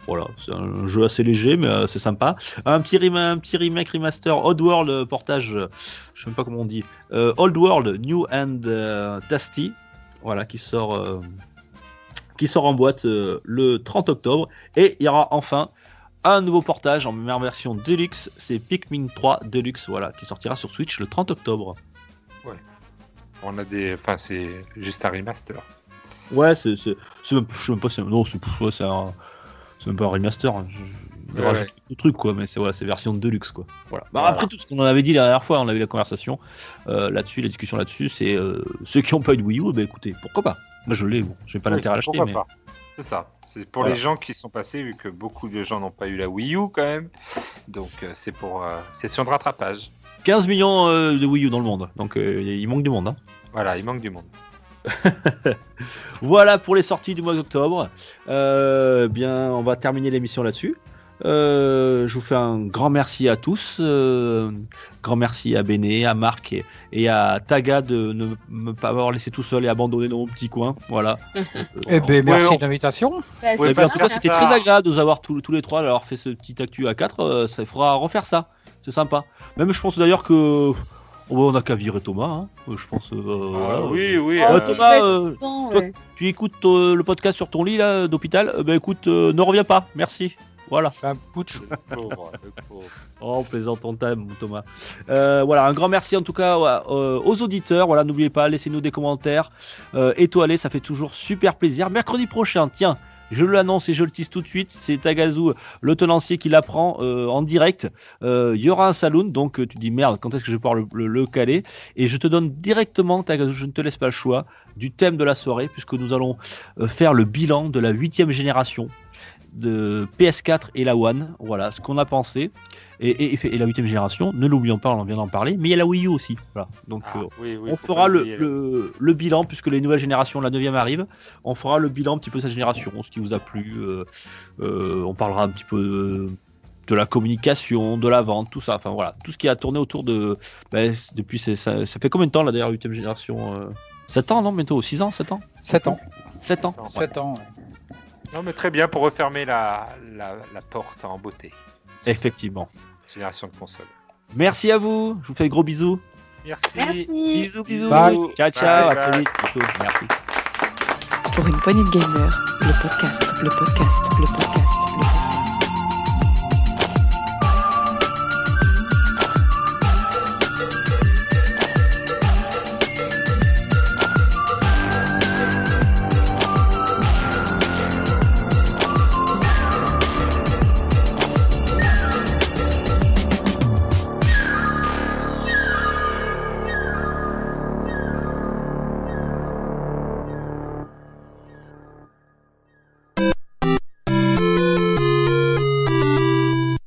voilà, c'est un jeu assez léger, mais c'est sympa. Un petit, un petit remake remaster, Odd World portage, je sais même pas comment on dit, Old World New and Tasty, voilà, qui sort, qui sort en boîte euh, le 30 octobre. Et il y aura enfin un nouveau portage en meilleure version Deluxe, c'est Pikmin 3 Deluxe, voilà, qui sortira sur Switch le 30 octobre. On a des. Enfin, c'est juste un remaster. Ouais, c'est, je sais même pas, non, c'est, ouais, un, c'est même pas un remaster. hein. Je- je Ouais, rajoute le truc, quoi, mais c'est, voilà, c'est version de luxe, quoi. Voilà. Bah, Voilà. Après tout ce qu'on en avait dit la dernière fois, on a eu la conversation euh, là-dessus, la discussion là-dessus, c'est euh, ceux qui n'ont pas eu de Wii U, bah écoutez, pourquoi pas Moi je l'ai, bon, je vais pas Oui, l'intérêt à l'acheter, mais. C'est ça. C'est pour Voilà. les gens qui sont passés, vu que beaucoup de gens n'ont pas eu la Wii U quand même. Donc euh, c'est pour euh, session de rattrapage. 15 millions euh, de Wii U dans le monde, donc il manque du monde. Hein. Voilà, il manque du monde. Voilà pour les sorties du mois d'octobre. Bien, on va terminer l'émission là-dessus. Euh, je vous fais un grand merci à tous. Euh, grand merci à Béné, à Marc et, et à Taga de ne me pas avoir laissé tout seul et abandonné dans mon petit coin. Voilà. Eh ben, merci on- de l'invitation. Bah, Ouais, Eh c'est bien, en ça. tout cas, c'était très agréable de vous avoir tous, tous les trois, d'avoir fait ce petit actu à 4. ça fera refaire ça. C'est sympa. Même, je pense d'ailleurs que. oh, on a qu'à virer Thomas. hein. Je pense. euh, voilà. Ah oui, oui. Euh, euh, Thomas, euh, Bon, toi- ouais. tu écoutes euh, le podcast sur ton lit là d'hôpital, euh, ben écoute, euh, ne reviens pas, merci. Voilà. Un putsch. le pauvre, le pauvre. Oh, on plaisante, on t'aime, Thomas. Euh, voilà, un grand merci en tout cas euh, aux auditeurs. Voilà, n'oubliez pas, laissez-nous des commentaires euh, étoilés, ça fait toujours super plaisir. Mercredi prochain, tiens. Je l'annonce et je le tease tout de suite, c'est Tagazu, le tenancier, qui l'apprend euh, en direct. Euh, Il y aura un saloon, donc euh, tu dis merde, quand est-ce que je vais pouvoir le, le- le caler? Et je te donne directement, Tagazu, je ne te laisse pas le choix, du thème de la soirée, puisque nous allons euh, faire le bilan de la huitième génération de PS4 et la One. Voilà ce qu'on a pensé. Et, et- et- la huitième génération, ne l'oublions pas, on vient d'en parler, mais il y a la Wii U aussi. Voilà. Donc Ah, euh, oui, oui, on fera le, le, le bilan, puisque les nouvelles générations, la neuvième arrive, on fera le bilan un petit peu de sa génération, ce qui vous a plu. euh, euh, on parlera un petit peu de, de la communication, de la vente, tout ça. Enfin voilà, tout ce qui a tourné autour de. ben, depuis, ça, ça fait combien de temps la dernière huitième génération euh? 7 ans, non Bientôt? 6 ans? 7 ans? 7 ans. 7 ans Non, ouais. 7 ans. Non, mais très bien pour refermer la, la, la porte en beauté. Effectivement. Génération de consoles. Merci à vous, je vous fais gros bisous. Merci. Merci. Bisous, bisous. Bye. Ciao, ciao, Bye, à très vite. Bientôt. Merci. Pour une poignée de gamer, le podcast, le podcast, le podcast, le podcast.